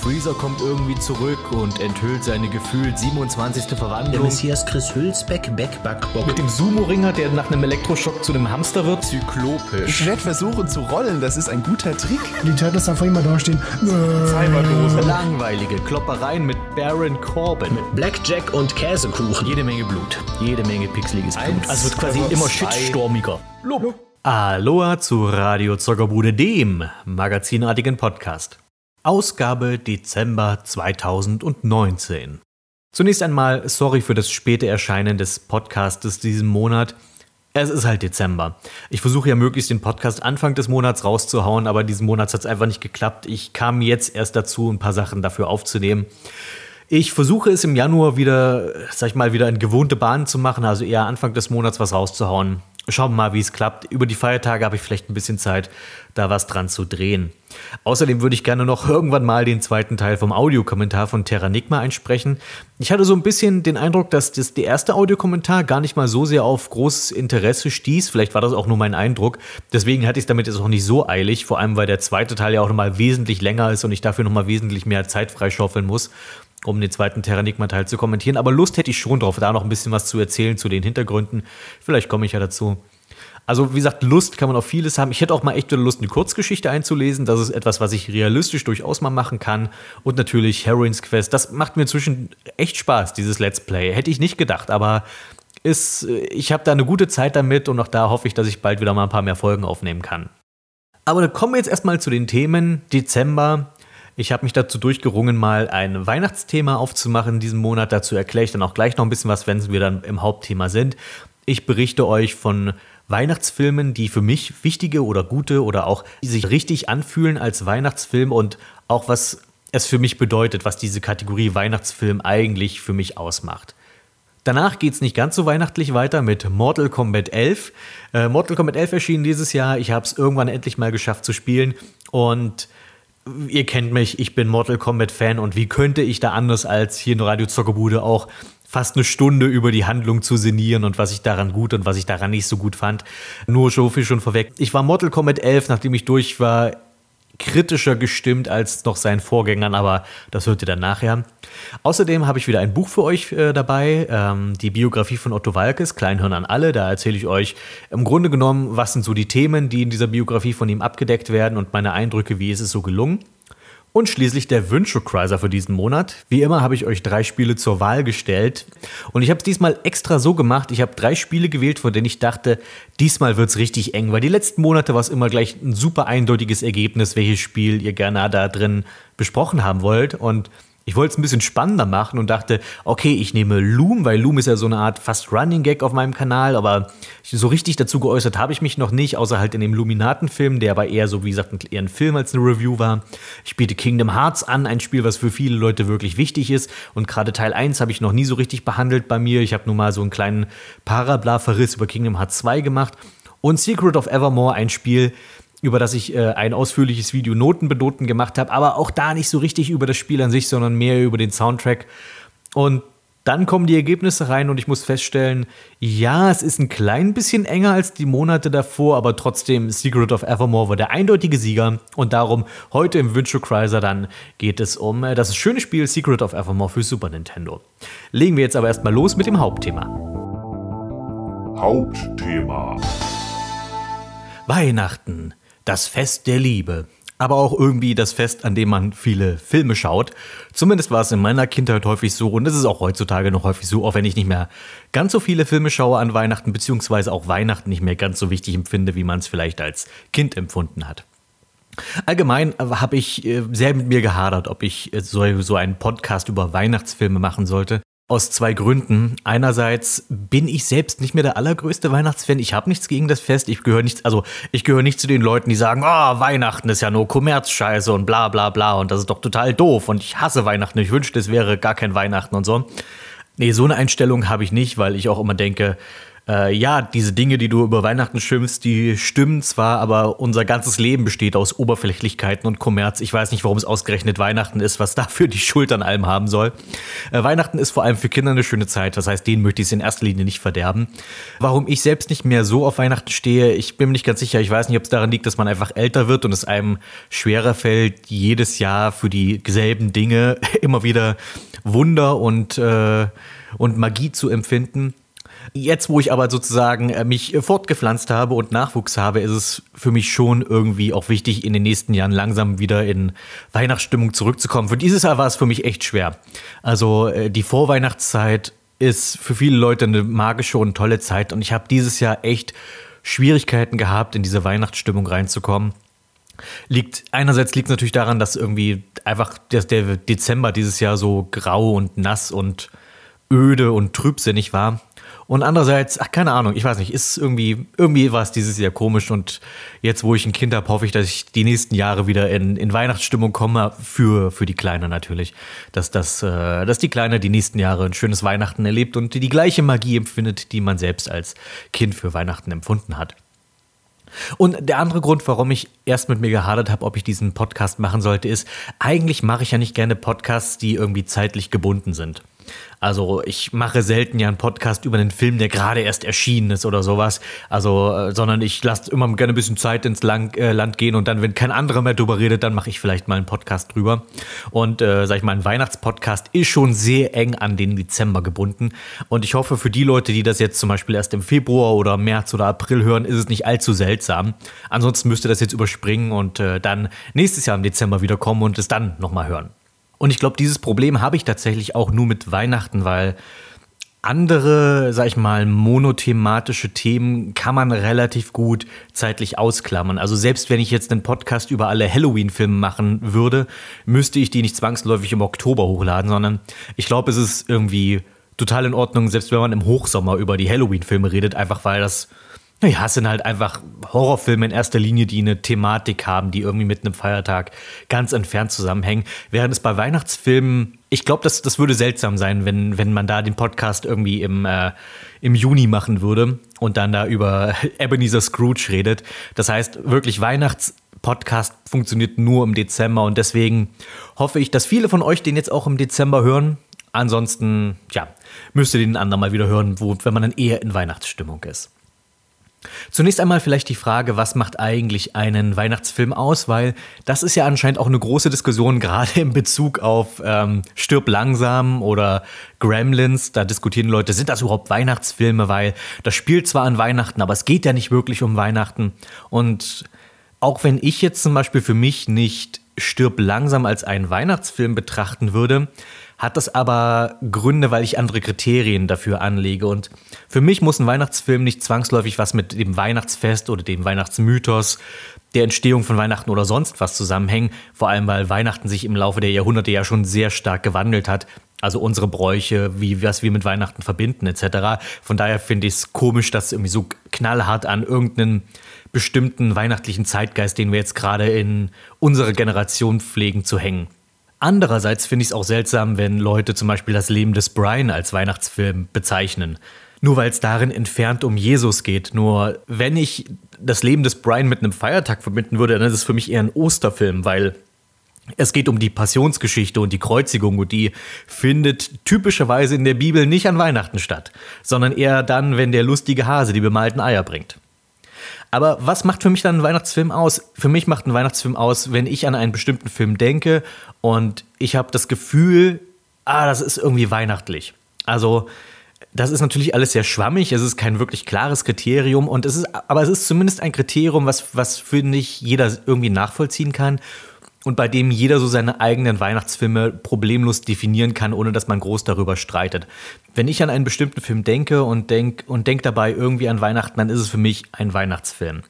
Freezer kommt irgendwie zurück und enthüllt seine gefühlt 27. Der Verwandlung. Messias Chris Hülsbeck, Backbackbock. Mit dem Sumo-Ringer, der nach einem Elektroschock zu einem Hamster wird. Zyklopisch. Ich werde versuchen zu rollen, das ist ein guter Trick. Die Turtles einfach immer dastehen. Cyberdose. Langweilige Kloppereien mit Baron Corbin. Blackjack und Käsekuchen. Jede Menge Blut. Jede Menge pixeliges Blut. Also wird quasi immer shitstormiger. Aloha zu Radio Zockerbude, dem magazinartigen Podcast. Ausgabe Dezember 2019. Zunächst einmal sorry für das späte Erscheinen des Podcastes diesen Monat. Es ist halt Dezember. Ich versuche ja möglichst den Podcast Anfang des Monats rauszuhauen, aber diesen Monat hat es einfach nicht geklappt. Ich kam jetzt erst dazu, ein paar Sachen dafür aufzunehmen. Ich versuche es im Januar wieder, sag ich mal, wieder in gewohnte Bahnen zu machen, also eher Anfang des Monats was rauszuhauen. Schauen wir mal, wie es klappt. Über die Feiertage habe ich vielleicht ein bisschen Zeit, da was dran zu drehen. Außerdem würde ich gerne noch irgendwann mal den zweiten Teil vom Audiokommentar von Terranigma einsprechen. Ich hatte so ein bisschen den Eindruck, dass das, der erste Audiokommentar gar nicht mal so sehr auf großes Interesse stieß. Vielleicht war das auch nur mein Eindruck. Deswegen hatte ich es damit jetzt auch nicht so eilig, vor allem weil der zweite Teil ja auch nochmal wesentlich länger ist und ich dafür nochmal wesentlich mehr Zeit freischaufeln muss um den zweiten Terranigma-Teil zu kommentieren. Aber Lust hätte ich schon drauf, da noch ein bisschen was zu erzählen zu den Hintergründen. Vielleicht komme ich ja dazu. Also, wie gesagt, Lust kann man auf vieles haben. Ich hätte auch mal echt Lust, eine Kurzgeschichte einzulesen. Das ist etwas, was ich realistisch durchaus mal machen kann. Und natürlich Heroines Quest. Das macht mir inzwischen echt Spaß, dieses Let's Play. Hätte ich nicht gedacht, aber ist, ich habe da eine gute Zeit damit und auch da hoffe ich, dass ich bald wieder mal ein paar mehr Folgen aufnehmen kann. Aber dann kommen wir jetzt erstmal zu den Themen. Dezember. Ich habe mich dazu durchgerungen, mal ein Weihnachtsthema aufzumachen diesen Monat. Dazu erkläre ich dann auch gleich noch ein bisschen was, wenn wir dann im Hauptthema sind. Ich berichte euch von Weihnachtsfilmen, die für mich wichtige oder gute oder auch die sich richtig anfühlen als Weihnachtsfilm und auch was es für mich bedeutet, was diese Kategorie Weihnachtsfilm eigentlich für mich ausmacht. Danach geht es nicht ganz so weihnachtlich weiter mit Mortal Kombat 11. Äh, Mortal Kombat 11 erschien dieses Jahr. Ich habe es irgendwann endlich mal geschafft zu spielen und ihr kennt mich, ich bin Mortal Kombat Fan und wie könnte ich da anders als hier in Radio Zockerbude auch fast eine Stunde über die Handlung zu sinnieren und was ich daran gut und was ich daran nicht so gut fand. Nur so viel schon vorweg. Ich war Mortal Kombat 11, nachdem ich durch war, kritischer gestimmt als noch seinen Vorgängern, aber das hört ihr dann nachher. Außerdem habe ich wieder ein Buch für euch äh, dabei, ähm, die Biografie von Otto Walkes, Kleinhirn an alle. Da erzähle ich euch im Grunde genommen, was sind so die Themen, die in dieser Biografie von ihm abgedeckt werden und meine Eindrücke, wie ist es so gelungen. Und schließlich der Wünschekreiser für diesen Monat. Wie immer habe ich euch drei Spiele zur Wahl gestellt. Und ich habe es diesmal extra so gemacht. Ich habe drei Spiele gewählt, von denen ich dachte, diesmal wird es richtig eng. Weil die letzten Monate war es immer gleich ein super eindeutiges Ergebnis, welches Spiel ihr gerne da drin besprochen haben wollt. Und ich wollte es ein bisschen spannender machen und dachte, okay, ich nehme Loom, weil Loom ist ja so eine Art fast Running Gag auf meinem Kanal, aber so richtig dazu geäußert habe ich mich noch nicht, außer halt in dem Luminaten-Film, der aber eher so, wie gesagt, eher ein Film als eine Review war. Ich biete Kingdom Hearts an, ein Spiel, was für viele Leute wirklich wichtig ist und gerade Teil 1 habe ich noch nie so richtig behandelt bei mir. Ich habe nur mal so einen kleinen Parabla-Verriss über Kingdom Hearts 2 gemacht und Secret of Evermore, ein Spiel, über das ich äh, ein ausführliches Video Noten benoten gemacht habe, aber auch da nicht so richtig über das Spiel an sich, sondern mehr über den Soundtrack. Und dann kommen die Ergebnisse rein und ich muss feststellen, ja, es ist ein klein bisschen enger als die Monate davor, aber trotzdem Secret of Evermore war der eindeutige Sieger und darum heute im Wünschekreiser dann geht es um äh, das schöne Spiel Secret of Evermore für Super Nintendo. Legen wir jetzt aber erstmal los mit dem Hauptthema. Hauptthema. Weihnachten, das Fest der Liebe. Aber auch irgendwie das Fest, an dem man viele Filme schaut. Zumindest war es in meiner Kindheit häufig so und es ist auch heutzutage noch häufig so, auch wenn ich nicht mehr ganz so viele Filme schaue an Weihnachten, beziehungsweise auch Weihnachten nicht mehr ganz so wichtig empfinde, wie man es vielleicht als Kind empfunden hat. Allgemein habe ich äh, sehr mit mir gehadert, ob ich äh, so einen Podcast über Weihnachtsfilme machen sollte. Aus zwei Gründen. Einerseits bin ich selbst nicht mehr der allergrößte Weihnachtsfan. Ich habe nichts gegen das Fest. Ich gehöre nicht, also ich gehöre nicht zu den Leuten, die sagen, oh, Weihnachten ist ja nur Kommerzscheiße und bla bla bla und das ist doch total doof und ich hasse Weihnachten. Ich wünschte, es wäre gar kein Weihnachten und so. Nee, so eine Einstellung habe ich nicht, weil ich auch immer denke, äh, ja, diese Dinge, die du über Weihnachten schimpfst, die stimmen zwar, aber unser ganzes Leben besteht aus Oberflächlichkeiten und Kommerz. Ich weiß nicht, warum es ausgerechnet Weihnachten ist, was dafür die Schuld an allem haben soll. Äh, Weihnachten ist vor allem für Kinder eine schöne Zeit, das heißt, denen möchte ich es in erster Linie nicht verderben. Warum ich selbst nicht mehr so auf Weihnachten stehe, ich bin mir nicht ganz sicher. Ich weiß nicht, ob es daran liegt, dass man einfach älter wird und es einem schwerer fällt, jedes Jahr für dieselben Dinge immer wieder Wunder und, äh, und Magie zu empfinden. Jetzt, wo ich aber sozusagen äh, mich fortgepflanzt habe und Nachwuchs habe, ist es für mich schon irgendwie auch wichtig, in den nächsten Jahren langsam wieder in Weihnachtsstimmung zurückzukommen. Für dieses Jahr war es für mich echt schwer. Also äh, die Vorweihnachtszeit ist für viele Leute eine magische und tolle Zeit und ich habe dieses Jahr echt Schwierigkeiten gehabt, in diese Weihnachtsstimmung reinzukommen. Liegt, einerseits liegt es natürlich daran, dass irgendwie einfach der, der Dezember dieses Jahr so grau und nass und öde und trübsinnig war. Und andererseits, ach, keine Ahnung, ich weiß nicht, ist irgendwie, irgendwie war es dieses Jahr komisch und jetzt, wo ich ein Kind habe, hoffe ich, dass ich die nächsten Jahre wieder in, in Weihnachtsstimmung komme, für, für die Kleine natürlich. Dass, dass, äh, dass die Kleine die nächsten Jahre ein schönes Weihnachten erlebt und die gleiche Magie empfindet, die man selbst als Kind für Weihnachten empfunden hat. Und der andere Grund, warum ich erst mit mir gehadert habe, ob ich diesen Podcast machen sollte, ist, eigentlich mache ich ja nicht gerne Podcasts, die irgendwie zeitlich gebunden sind. Also ich mache selten ja einen Podcast über einen Film, der gerade erst erschienen ist oder sowas. Also, äh, sondern ich lasse immer gerne ein bisschen Zeit ins Lang, äh, Land gehen und dann, wenn kein anderer mehr drüber redet, dann mache ich vielleicht mal einen Podcast drüber. Und äh, sag ich mal, ein Weihnachtspodcast ist schon sehr eng an den Dezember gebunden. Und ich hoffe, für die Leute, die das jetzt zum Beispiel erst im Februar oder März oder April hören, ist es nicht allzu seltsam. Ansonsten müsst ihr das jetzt überspringen und äh, dann nächstes Jahr im Dezember wiederkommen und es dann nochmal hören. Und ich glaube, dieses Problem habe ich tatsächlich auch nur mit Weihnachten, weil andere, sag ich mal, monothematische Themen kann man relativ gut zeitlich ausklammern. Also selbst wenn ich jetzt einen Podcast über alle Halloween-Filme machen würde, müsste ich die nicht zwangsläufig im Oktober hochladen, sondern ich glaube, es ist irgendwie total in Ordnung, selbst wenn man im Hochsommer über die Halloween-Filme redet, einfach weil das naja, es sind halt einfach Horrorfilme in erster Linie, die eine Thematik haben, die irgendwie mit einem Feiertag ganz entfernt zusammenhängen. Während es bei Weihnachtsfilmen, ich glaube, das, das würde seltsam sein, wenn, wenn man da den Podcast irgendwie im, äh, im Juni machen würde und dann da über Ebenezer Scrooge redet. Das heißt, wirklich Weihnachtspodcast funktioniert nur im Dezember und deswegen hoffe ich, dass viele von euch den jetzt auch im Dezember hören. Ansonsten, ja, müsst ihr den anderen mal wieder hören, wo, wenn man dann eher in Weihnachtsstimmung ist. Zunächst einmal vielleicht die Frage, was macht eigentlich einen Weihnachtsfilm aus? Weil das ist ja anscheinend auch eine große Diskussion, gerade in Bezug auf ähm, Stirb langsam oder Gremlins. Da diskutieren Leute, sind das überhaupt Weihnachtsfilme? Weil das spielt zwar an Weihnachten, aber es geht ja nicht wirklich um Weihnachten. Und auch wenn ich jetzt zum Beispiel für mich nicht Stirb langsam als einen Weihnachtsfilm betrachten würde, hat das aber Gründe, weil ich andere Kriterien dafür anlege. Und für mich muss ein Weihnachtsfilm nicht zwangsläufig was mit dem Weihnachtsfest oder dem Weihnachtsmythos, der Entstehung von Weihnachten oder sonst was zusammenhängen. Vor allem, weil Weihnachten sich im Laufe der Jahrhunderte ja schon sehr stark gewandelt hat. Also unsere Bräuche, wie was wir mit Weihnachten verbinden, etc. Von daher finde ich es komisch, dass irgendwie so knallhart an irgendeinen bestimmten weihnachtlichen Zeitgeist, den wir jetzt gerade in unserer Generation pflegen, zu hängen. Andererseits finde ich es auch seltsam, wenn Leute zum Beispiel das Leben des Brian als Weihnachtsfilm bezeichnen. Nur weil es darin entfernt um Jesus geht. Nur wenn ich das Leben des Brian mit einem Feiertag verbinden würde, dann ist es für mich eher ein Osterfilm, weil es geht um die Passionsgeschichte und die Kreuzigung und die findet typischerweise in der Bibel nicht an Weihnachten statt, sondern eher dann, wenn der lustige Hase die bemalten Eier bringt. Aber was macht für mich dann ein Weihnachtsfilm aus? Für mich macht ein Weihnachtsfilm aus, wenn ich an einen bestimmten Film denke und ich habe das Gefühl, ah, das ist irgendwie weihnachtlich. Also, das ist natürlich alles sehr schwammig, es ist kein wirklich klares Kriterium und es ist, aber es ist zumindest ein Kriterium, was, was finde ich jeder irgendwie nachvollziehen kann und bei dem jeder so seine eigenen Weihnachtsfilme problemlos definieren kann, ohne dass man groß darüber streitet. Wenn ich an einen bestimmten Film denke und denke und denk dabei irgendwie an Weihnachten, dann ist es für mich ein Weihnachtsfilm.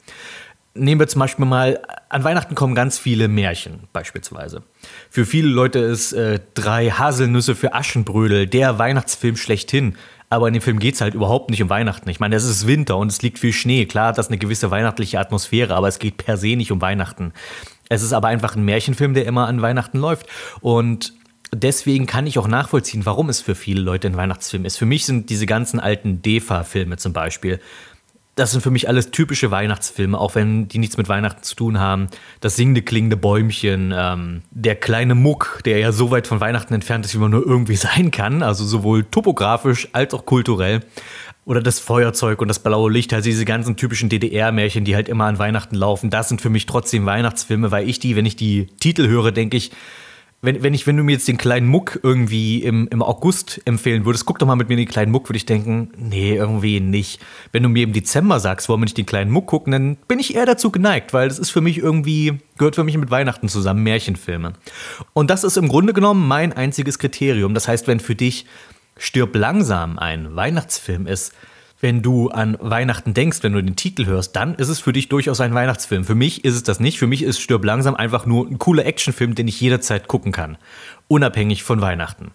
Nehmen wir zum Beispiel mal, an Weihnachten kommen ganz viele Märchen beispielsweise. Für viele Leute ist äh, Drei Haselnüsse für Aschenbrödel der Weihnachtsfilm schlechthin. Aber in dem Film geht es halt überhaupt nicht um Weihnachten. Ich meine, es ist Winter und es liegt viel Schnee. Klar hat das eine gewisse weihnachtliche Atmosphäre, aber es geht per se nicht um Weihnachten. Es ist aber einfach ein Märchenfilm, der immer an Weihnachten läuft. Und deswegen kann ich auch nachvollziehen, warum es für viele Leute ein Weihnachtsfilm ist. Für mich sind diese ganzen alten DEFA-Filme zum Beispiel, das sind für mich alles typische Weihnachtsfilme, auch wenn die nichts mit Weihnachten zu tun haben. Das singende, klingende Bäumchen, ähm, der kleine Muck, der ja so weit von Weihnachten entfernt ist, wie man nur irgendwie sein kann, also sowohl topografisch als auch kulturell. Oder das Feuerzeug und das blaue Licht, also diese ganzen typischen DDR-Märchen, die halt immer an Weihnachten laufen, das sind für mich trotzdem Weihnachtsfilme, weil ich die, wenn ich die Titel höre, denke ich, wenn, wenn, ich, wenn du mir jetzt den kleinen Muck irgendwie im, im August empfehlen würdest, guck doch mal mit mir den kleinen Muck, würde ich denken, nee, irgendwie nicht. Wenn du mir im Dezember sagst, wollen wir nicht den kleinen Muck gucken, dann bin ich eher dazu geneigt, weil das ist für mich irgendwie, gehört für mich mit Weihnachten zusammen, Märchenfilme. Und das ist im Grunde genommen mein einziges Kriterium. Das heißt, wenn für dich Stirb langsam ein Weihnachtsfilm ist, wenn du an Weihnachten denkst, wenn du den Titel hörst, dann ist es für dich durchaus ein Weihnachtsfilm. Für mich ist es das nicht. Für mich ist Stirb langsam einfach nur ein cooler Actionfilm, den ich jederzeit gucken kann. Unabhängig von Weihnachten.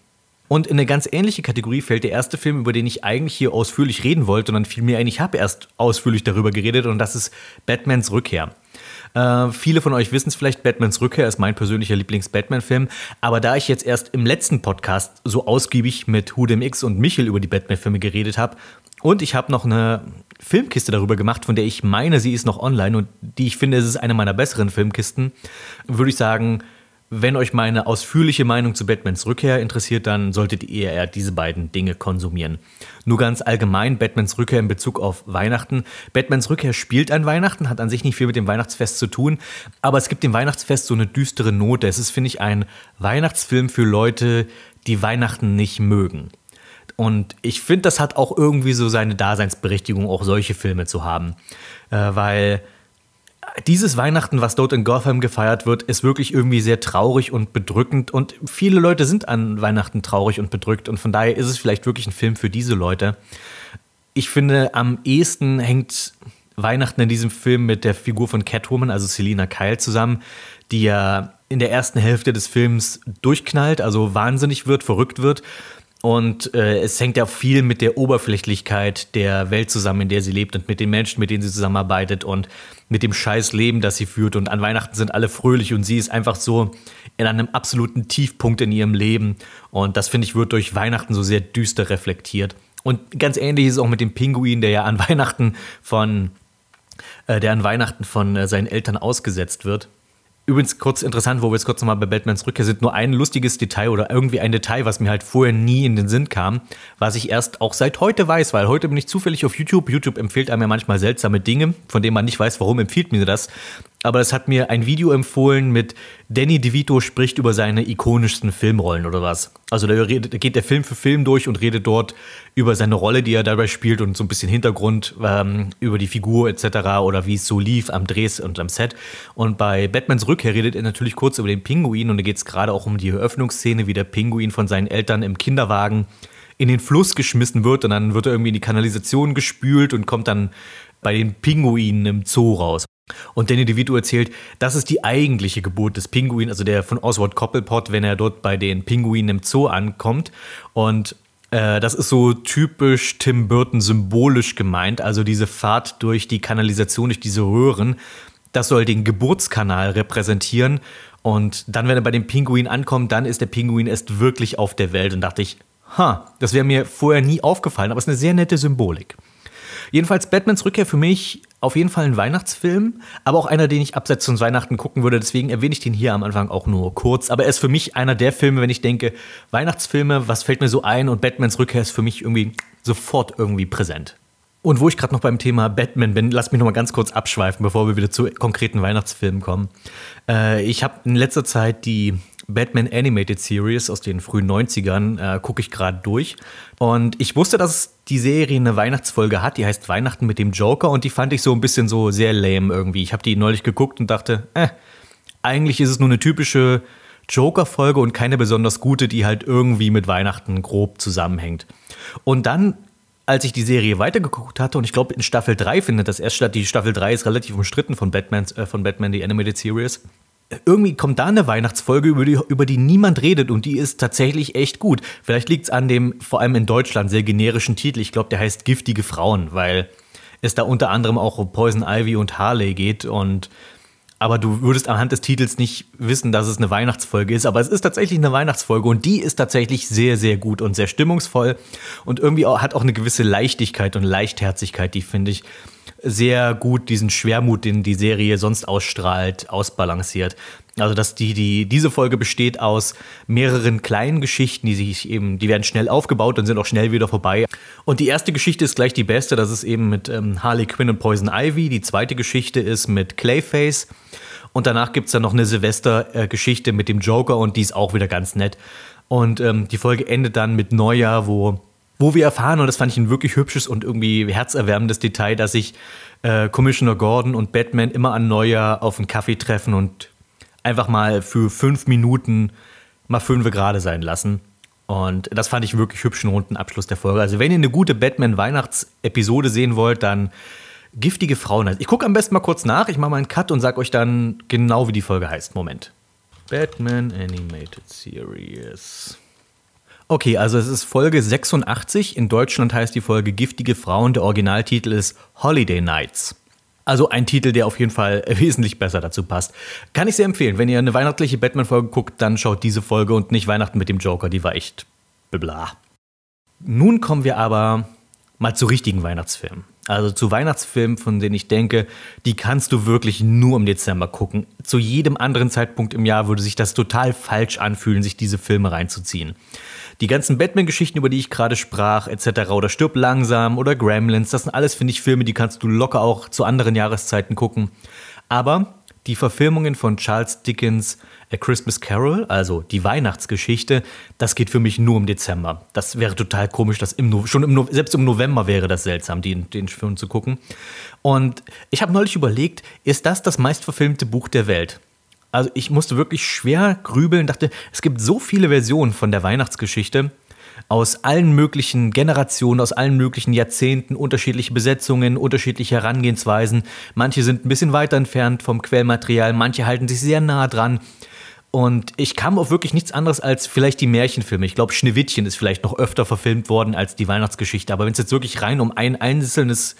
Und in eine ganz ähnliche Kategorie fällt der erste Film, über den ich eigentlich hier ausführlich reden wollte und dann fiel mir ich habe erst ausführlich darüber geredet und das ist Batmans Rückkehr. Äh, viele von euch wissen es vielleicht, Batmans Rückkehr ist mein persönlicher Lieblings-Batman-Film. Aber da ich jetzt erst im letzten Podcast so ausgiebig mit Hudem X und Michel über die Batman-Filme geredet habe, und ich habe noch eine Filmkiste darüber gemacht, von der ich meine, sie ist noch online und die ich finde, es ist eine meiner besseren Filmkisten. Würde ich sagen, wenn euch meine ausführliche Meinung zu Batmans Rückkehr interessiert, dann solltet ihr eher diese beiden Dinge konsumieren. Nur ganz allgemein Batmans Rückkehr in Bezug auf Weihnachten. Batmans Rückkehr spielt an Weihnachten, hat an sich nicht viel mit dem Weihnachtsfest zu tun, aber es gibt dem Weihnachtsfest so eine düstere Note. Es ist, finde ich, ein Weihnachtsfilm für Leute, die Weihnachten nicht mögen. Und ich finde, das hat auch irgendwie so seine Daseinsberechtigung, auch solche Filme zu haben. Äh, weil dieses Weihnachten, was dort in Gotham gefeiert wird, ist wirklich irgendwie sehr traurig und bedrückend. Und viele Leute sind an Weihnachten traurig und bedrückt. Und von daher ist es vielleicht wirklich ein Film für diese Leute. Ich finde, am ehesten hängt Weihnachten in diesem Film mit der Figur von Catwoman, also Selina Kyle, zusammen, die ja in der ersten Hälfte des Films durchknallt, also wahnsinnig wird, verrückt wird und äh, es hängt ja viel mit der Oberflächlichkeit der Welt zusammen, in der sie lebt und mit den Menschen, mit denen sie zusammenarbeitet und mit dem scheiß Leben, das sie führt. Und an Weihnachten sind alle fröhlich und sie ist einfach so in einem absoluten Tiefpunkt in ihrem Leben. Und das, finde ich, wird durch Weihnachten so sehr düster reflektiert. Und ganz ähnlich ist es auch mit dem Pinguin, der ja an Weihnachten von, äh, der an Weihnachten von äh, seinen Eltern ausgesetzt wird. Übrigens kurz interessant, wo wir jetzt kurz nochmal bei Batmans Rückkehr sind, nur ein lustiges Detail oder irgendwie ein Detail, was mir halt vorher nie in den Sinn kam, was ich erst auch seit heute weiß, weil heute bin ich zufällig auf YouTube. YouTube empfiehlt einem ja manchmal seltsame Dinge, von denen man nicht weiß, warum empfiehlt mir das aber es hat mir ein Video empfohlen mit Danny DeVito spricht über seine ikonischsten Filmrollen oder was. Also da, geht der Film für Film durch und redet dort über seine Rolle, die er dabei spielt und so ein bisschen Hintergrund ähm, über die Figur etc. oder wie es so lief am Drehs und am Set. Und bei Batmans Rückkehr redet er natürlich kurz über den Pinguin und da geht es gerade auch um die Eröffnungsszene, wie der Pinguin von seinen Eltern im Kinderwagen in den Fluss geschmissen wird und dann wird er irgendwie in die Kanalisation gespült und kommt dann bei den Pinguinen im Zoo raus. Und Danny DeVito erzählt, das ist die eigentliche Geburt des Pinguins, also der von Oswald Coppelpot, wenn er dort bei den Pinguinen im Zoo ankommt. Und äh, das ist so typisch Tim Burton symbolisch gemeint, also diese Fahrt durch die Kanalisation, durch diese Röhren. Das soll den Geburtskanal repräsentieren. Und dann, wenn er bei dem Pinguin ankommt, dann ist der Pinguin erst wirklich auf der Welt. Und dachte ich, ha, das wäre mir vorher nie aufgefallen, aber es ist eine sehr nette Symbolik. Jedenfalls Batmans Rückkehr für mich auf jeden Fall ein Weihnachtsfilm, aber auch einer, den ich abseits von Weihnachten gucken würde. Deswegen erwähne ich den hier am Anfang auch nur kurz. Aber er ist für mich einer der Filme, wenn ich denke, Weihnachtsfilme, was fällt mir so ein? Und Batmans Rückkehr ist für mich irgendwie sofort irgendwie präsent. Und wo ich gerade noch beim Thema Batman bin, lass mich noch mal ganz kurz abschweifen, bevor wir wieder zu konkreten Weihnachtsfilmen kommen. Äh, ich habe in letzter Zeit die Batman Animated Series aus den frühen 90ern, äh, gucke ich gerade durch. Und ich wusste, dass die Serie eine Weihnachtsfolge hat, die heißt Weihnachten mit dem Joker und die fand ich so ein bisschen so sehr lame irgendwie. Ich habe die neulich geguckt und dachte, äh, eigentlich ist es nur eine typische Joker-Folge und keine besonders gute, die halt irgendwie mit Weihnachten grob zusammenhängt. Und dann als ich die Serie weitergeguckt hatte, und ich glaube, in Staffel 3 findet das erst statt, die Staffel 3 ist relativ umstritten von, Batman, äh, von Batman, die Animated Series irgendwie kommt da eine Weihnachtsfolge, über die, über die niemand redet und die ist tatsächlich echt gut. Vielleicht liegt es an dem, vor allem in Deutschland, sehr generischen Titel. Ich glaube, der heißt Giftige Frauen, weil es da unter anderem auch um Poison Ivy und Harley geht und aber du würdest anhand des Titels nicht wissen, dass es eine Weihnachtsfolge ist. Aber es ist tatsächlich eine Weihnachtsfolge und die ist tatsächlich sehr, sehr gut und sehr stimmungsvoll und irgendwie auch, hat auch eine gewisse Leichtigkeit und Leichtherzigkeit, die finde ich sehr gut diesen Schwermut, den die Serie sonst ausstrahlt, ausbalanciert. Also, dass die, die, diese Folge besteht aus mehreren kleinen Geschichten, die sich eben, die werden schnell aufgebaut und sind auch schnell wieder vorbei. Und die erste Geschichte ist gleich die beste, das ist eben mit ähm, Harley Quinn und Poison Ivy. Die zweite Geschichte ist mit Clayface. Und danach gibt es dann noch eine Silvester-Geschichte mit dem Joker und die ist auch wieder ganz nett. Und ähm, die Folge endet dann mit Neujahr, wo, wo wir erfahren, und das fand ich ein wirklich hübsches und irgendwie herzerwärmendes Detail, dass sich äh, Commissioner Gordon und Batman immer an Neujahr auf einen Kaffee treffen und einfach mal für fünf Minuten mal fünf gerade sein lassen. Und das fand ich wirklich hübschen runden Abschluss der Folge. Also wenn ihr eine gute Batman-Weihnachtsepisode sehen wollt, dann giftige Frauen. Ich gucke am besten mal kurz nach, ich mache mal einen Cut und sage euch dann genau, wie die Folge heißt. Moment. Batman Animated Series. Okay, also es ist Folge 86. In Deutschland heißt die Folge Giftige Frauen. Der Originaltitel ist Holiday Nights. Also ein Titel, der auf jeden Fall wesentlich besser dazu passt. Kann ich sehr empfehlen. Wenn ihr eine weihnachtliche Batman-Folge guckt, dann schaut diese Folge und nicht Weihnachten mit dem Joker. Die war echt bla. Nun kommen wir aber mal zu richtigen Weihnachtsfilmen. Also zu Weihnachtsfilmen, von denen ich denke, die kannst du wirklich nur im Dezember gucken. Zu jedem anderen Zeitpunkt im Jahr würde sich das total falsch anfühlen, sich diese Filme reinzuziehen. Die ganzen Batman-Geschichten, über die ich gerade sprach, etc., oder Stirb langsam oder Gremlins, das sind alles, finde ich, Filme, die kannst du locker auch zu anderen Jahreszeiten gucken. Aber die Verfilmungen von Charles Dickens A Christmas Carol, also die Weihnachtsgeschichte, das geht für mich nur im Dezember. Das wäre total komisch, dass im no schon im no selbst im November wäre das seltsam, den, den Film zu gucken. Und ich habe neulich überlegt, ist das das meistverfilmte Buch der Welt? Also ich musste wirklich schwer grübeln, dachte, es gibt so viele Versionen von der Weihnachtsgeschichte aus allen möglichen Generationen, aus allen möglichen Jahrzehnten, unterschiedliche Besetzungen, unterschiedliche Herangehensweisen. Manche sind ein bisschen weiter entfernt vom Quellmaterial, manche halten sich sehr nah dran. Und ich kam auf wirklich nichts anderes als vielleicht die Märchenfilme. Ich glaube, Schneewittchen ist vielleicht noch öfter verfilmt worden als die Weihnachtsgeschichte. Aber wenn es jetzt wirklich rein um ein einzelnes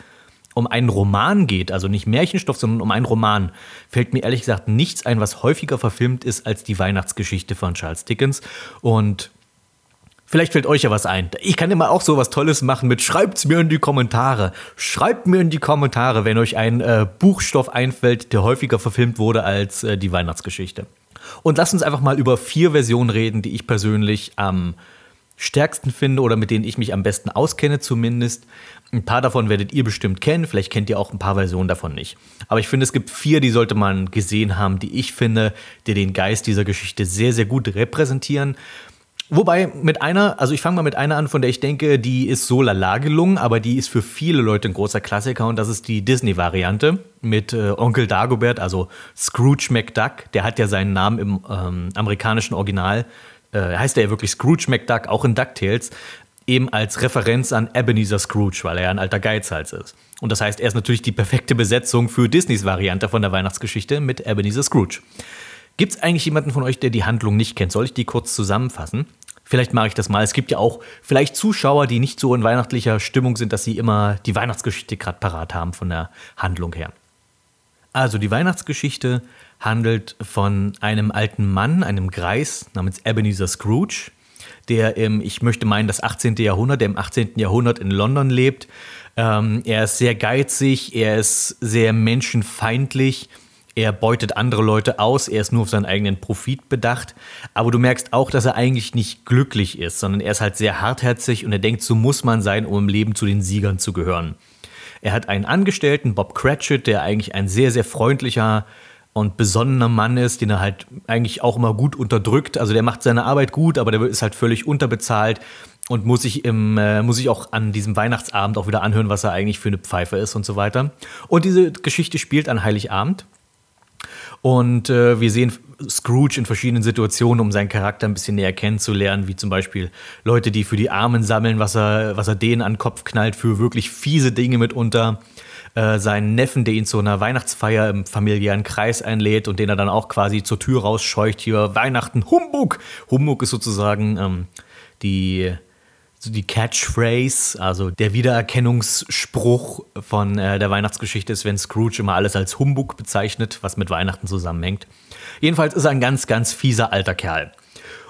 um einen Roman geht, also nicht Märchenstoff, sondern um einen Roman, fällt mir ehrlich gesagt nichts ein, was häufiger verfilmt ist als die Weihnachtsgeschichte von Charles Dickens. Und Vielleicht fällt euch ja was ein. Ich kann immer auch so was Tolles machen mit schreibt's mir in die Kommentare. Schreibt mir in die Kommentare, wenn euch ein äh, Buchstoff einfällt, der häufiger verfilmt wurde als äh, die Weihnachtsgeschichte. Und lasst uns einfach mal über vier Versionen reden, die ich persönlich am stärksten finde oder mit denen ich mich am besten auskenne zumindest. Ein paar davon werdet ihr bestimmt kennen, vielleicht kennt ihr auch ein paar Versionen davon nicht. Aber ich finde, es gibt vier, die sollte man gesehen haben, die ich finde, die den Geist dieser Geschichte sehr, sehr gut repräsentieren. Wobei mit einer, also ich fange mal mit einer an, von der ich denke, die ist so lala gelungen, aber die ist für viele Leute ein großer Klassiker und das ist die Disney-Variante mit äh, Onkel Dagobert, also Scrooge McDuck. Der hat ja seinen Namen im ähm, amerikanischen Original, äh, heißt er ja wirklich Scrooge McDuck, auch in DuckTales, eben als Referenz an Ebenezer Scrooge, weil er ja ein alter Geizhals ist. Und das heißt, er ist natürlich die perfekte Besetzung für Disneys Variante von der Weihnachtsgeschichte mit Ebenezer Scrooge. Gibt es eigentlich jemanden von euch, der die Handlung nicht kennt? Soll ich die kurz zusammenfassen? Vielleicht mache ich das mal. Es gibt ja auch vielleicht Zuschauer, die nicht so in weihnachtlicher Stimmung sind, dass sie immer die Weihnachtsgeschichte gerade parat haben von der Handlung her. Also die Weihnachtsgeschichte handelt von einem alten Mann, einem Greis namens Ebenezer Scrooge, der im, ich möchte meinen, das 18. Jahrhundert, der im 18. Jahrhundert in London lebt. Ähm, er ist sehr geizig, er ist sehr menschenfeindlich er beutet andere Leute aus, er ist nur auf seinen eigenen Profit bedacht. Aber du merkst auch, dass er eigentlich nicht glücklich ist, sondern er ist halt sehr hartherzig und er denkt, so muss man sein, um im Leben zu den Siegern zu gehören. Er hat einen Angestellten, Bob Cratchit, der eigentlich ein sehr, sehr freundlicher und besonnener Mann ist, den er halt eigentlich auch immer gut unterdrückt. Also der macht seine Arbeit gut, aber der ist halt völlig unterbezahlt und muss sich, im, äh, muss sich auch an diesem Weihnachtsabend auch wieder anhören, was er eigentlich für eine Pfeife ist und so weiter. Und diese Geschichte spielt an Heiligabend. Und äh, wir sehen Scrooge in verschiedenen Situationen, um seinen Charakter ein bisschen näher kennenzulernen, wie zum Beispiel Leute, die für die Armen sammeln, was er, was er denen an den Kopf knallt, für wirklich fiese Dinge mitunter. Äh, seinen Neffen, der ihn zu einer Weihnachtsfeier im familiären Kreis einlädt und den er dann auch quasi zur Tür rausscheucht, hier Weihnachten, Humbug! Humbug ist sozusagen ähm, die die Catchphrase, also der Wiedererkennungsspruch von äh, der Weihnachtsgeschichte ist, wenn Scrooge immer alles als Humbug bezeichnet, was mit Weihnachten zusammenhängt. Jedenfalls ist er ein ganz, ganz fieser alter Kerl.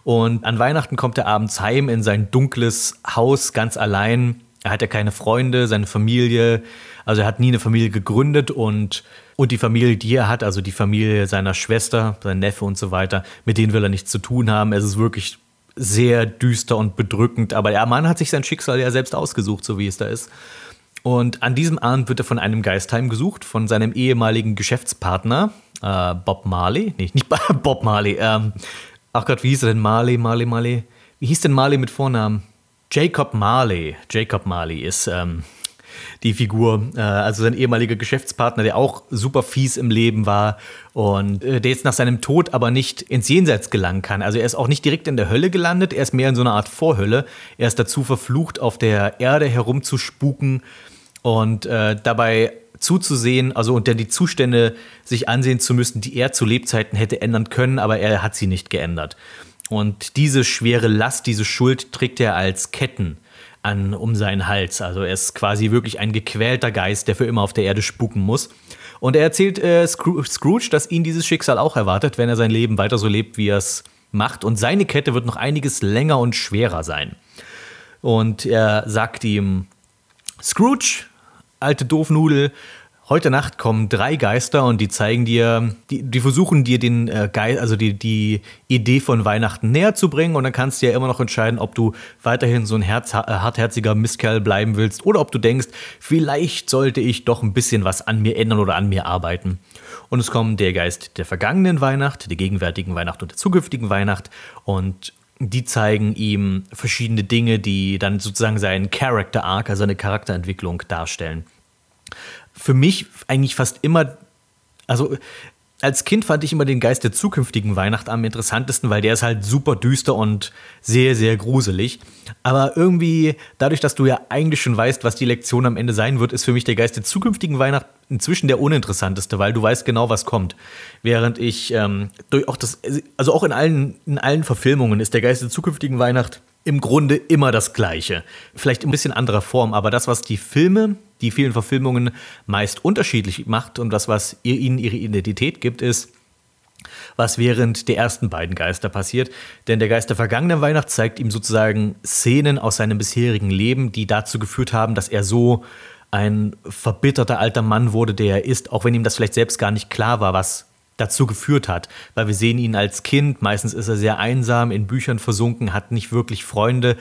Und an Weihnachten kommt er abends heim in sein dunkles Haus ganz allein. Er hat ja keine Freunde, seine Familie, also er hat nie eine Familie gegründet und, und die Familie, die er hat, also die Familie seiner Schwester, sein Neffe und so weiter, mit denen will er nichts zu tun haben. Es ist wirklich sehr düster und bedrückend, aber der Mann hat sich sein Schicksal ja selbst ausgesucht, so wie es da ist. Und an diesem Abend wird er von einem Geist heimgesucht, von seinem ehemaligen Geschäftspartner, äh, Bob Marley. Nee, nicht Bob Marley. Ähm, ach Gott, wie hieß er denn? Marley, Marley, Marley. Wie hieß denn Marley mit Vornamen? Jacob Marley. Jacob Marley ist ähm, die Figur, äh, also sein ehemaliger Geschäftspartner, der auch super fies im Leben war und äh, der jetzt nach seinem Tod aber nicht ins Jenseits gelangen kann. Also er ist auch nicht direkt in der Hölle gelandet, er ist mehr in so einer Art Vorhölle. Er ist dazu verflucht, auf der Erde herumzuspuken und äh, dabei zuzusehen, also unter die Zustände sich ansehen zu müssen, die er zu Lebzeiten hätte ändern können, aber er hat sie nicht geändert. Und diese schwere Last, diese Schuld trägt er als Ketten an, um seinen Hals. Also er ist quasi wirklich ein gequälter Geist, der für immer auf der Erde spuken muss. Und er erzählt äh, Scrooge, dass ihn dieses Schicksal auch erwartet, wenn er sein Leben weiter so lebt, wie er es macht. Und seine Kette wird noch einiges länger und schwerer sein. Und er sagt ihm, Scrooge, alte Doofnudel, Heute Nacht kommen drei Geister und die zeigen dir, die, die versuchen dir den äh, Geist, also die, die Idee von Weihnachten näher zu bringen. Und dann kannst du ja immer noch entscheiden, ob du weiterhin so ein Herz, äh, hartherziger Mistkerl bleiben willst oder ob du denkst, vielleicht sollte ich doch ein bisschen was an mir ändern oder an mir arbeiten. Und es kommen der Geist der vergangenen Weihnacht, der gegenwärtigen Weihnacht und der zukünftigen Weihnacht. Und die zeigen ihm verschiedene Dinge, die dann sozusagen seinen Character Arc, also eine Charakterentwicklung darstellen für mich eigentlich fast immer, also als Kind fand ich immer den Geist der zukünftigen Weihnacht am interessantesten, weil der ist halt super düster und sehr, sehr gruselig. Aber irgendwie, dadurch, dass du ja eigentlich schon weißt, was die Lektion am Ende sein wird, ist für mich der Geist der zukünftigen Weihnacht inzwischen der uninteressanteste, weil du weißt genau, was kommt. Während ich ähm, durch auch das, also auch in allen, in allen Verfilmungen ist der Geist der zukünftigen Weihnacht im Grunde immer das Gleiche. Vielleicht ein bisschen anderer Form, aber das, was die Filme, die vielen Verfilmungen meist unterschiedlich macht und das, was ihnen ihre Identität gibt, ist, was während der ersten beiden Geister passiert. Denn der Geist der vergangenen Weihnacht zeigt ihm sozusagen Szenen aus seinem bisherigen Leben, die dazu geführt haben, dass er so ein verbitterter alter Mann wurde, der er ist, auch wenn ihm das vielleicht selbst gar nicht klar war, was dazu geführt hat. Weil wir sehen ihn als Kind, meistens ist er sehr einsam, in Büchern versunken, hat nicht wirklich Freunde.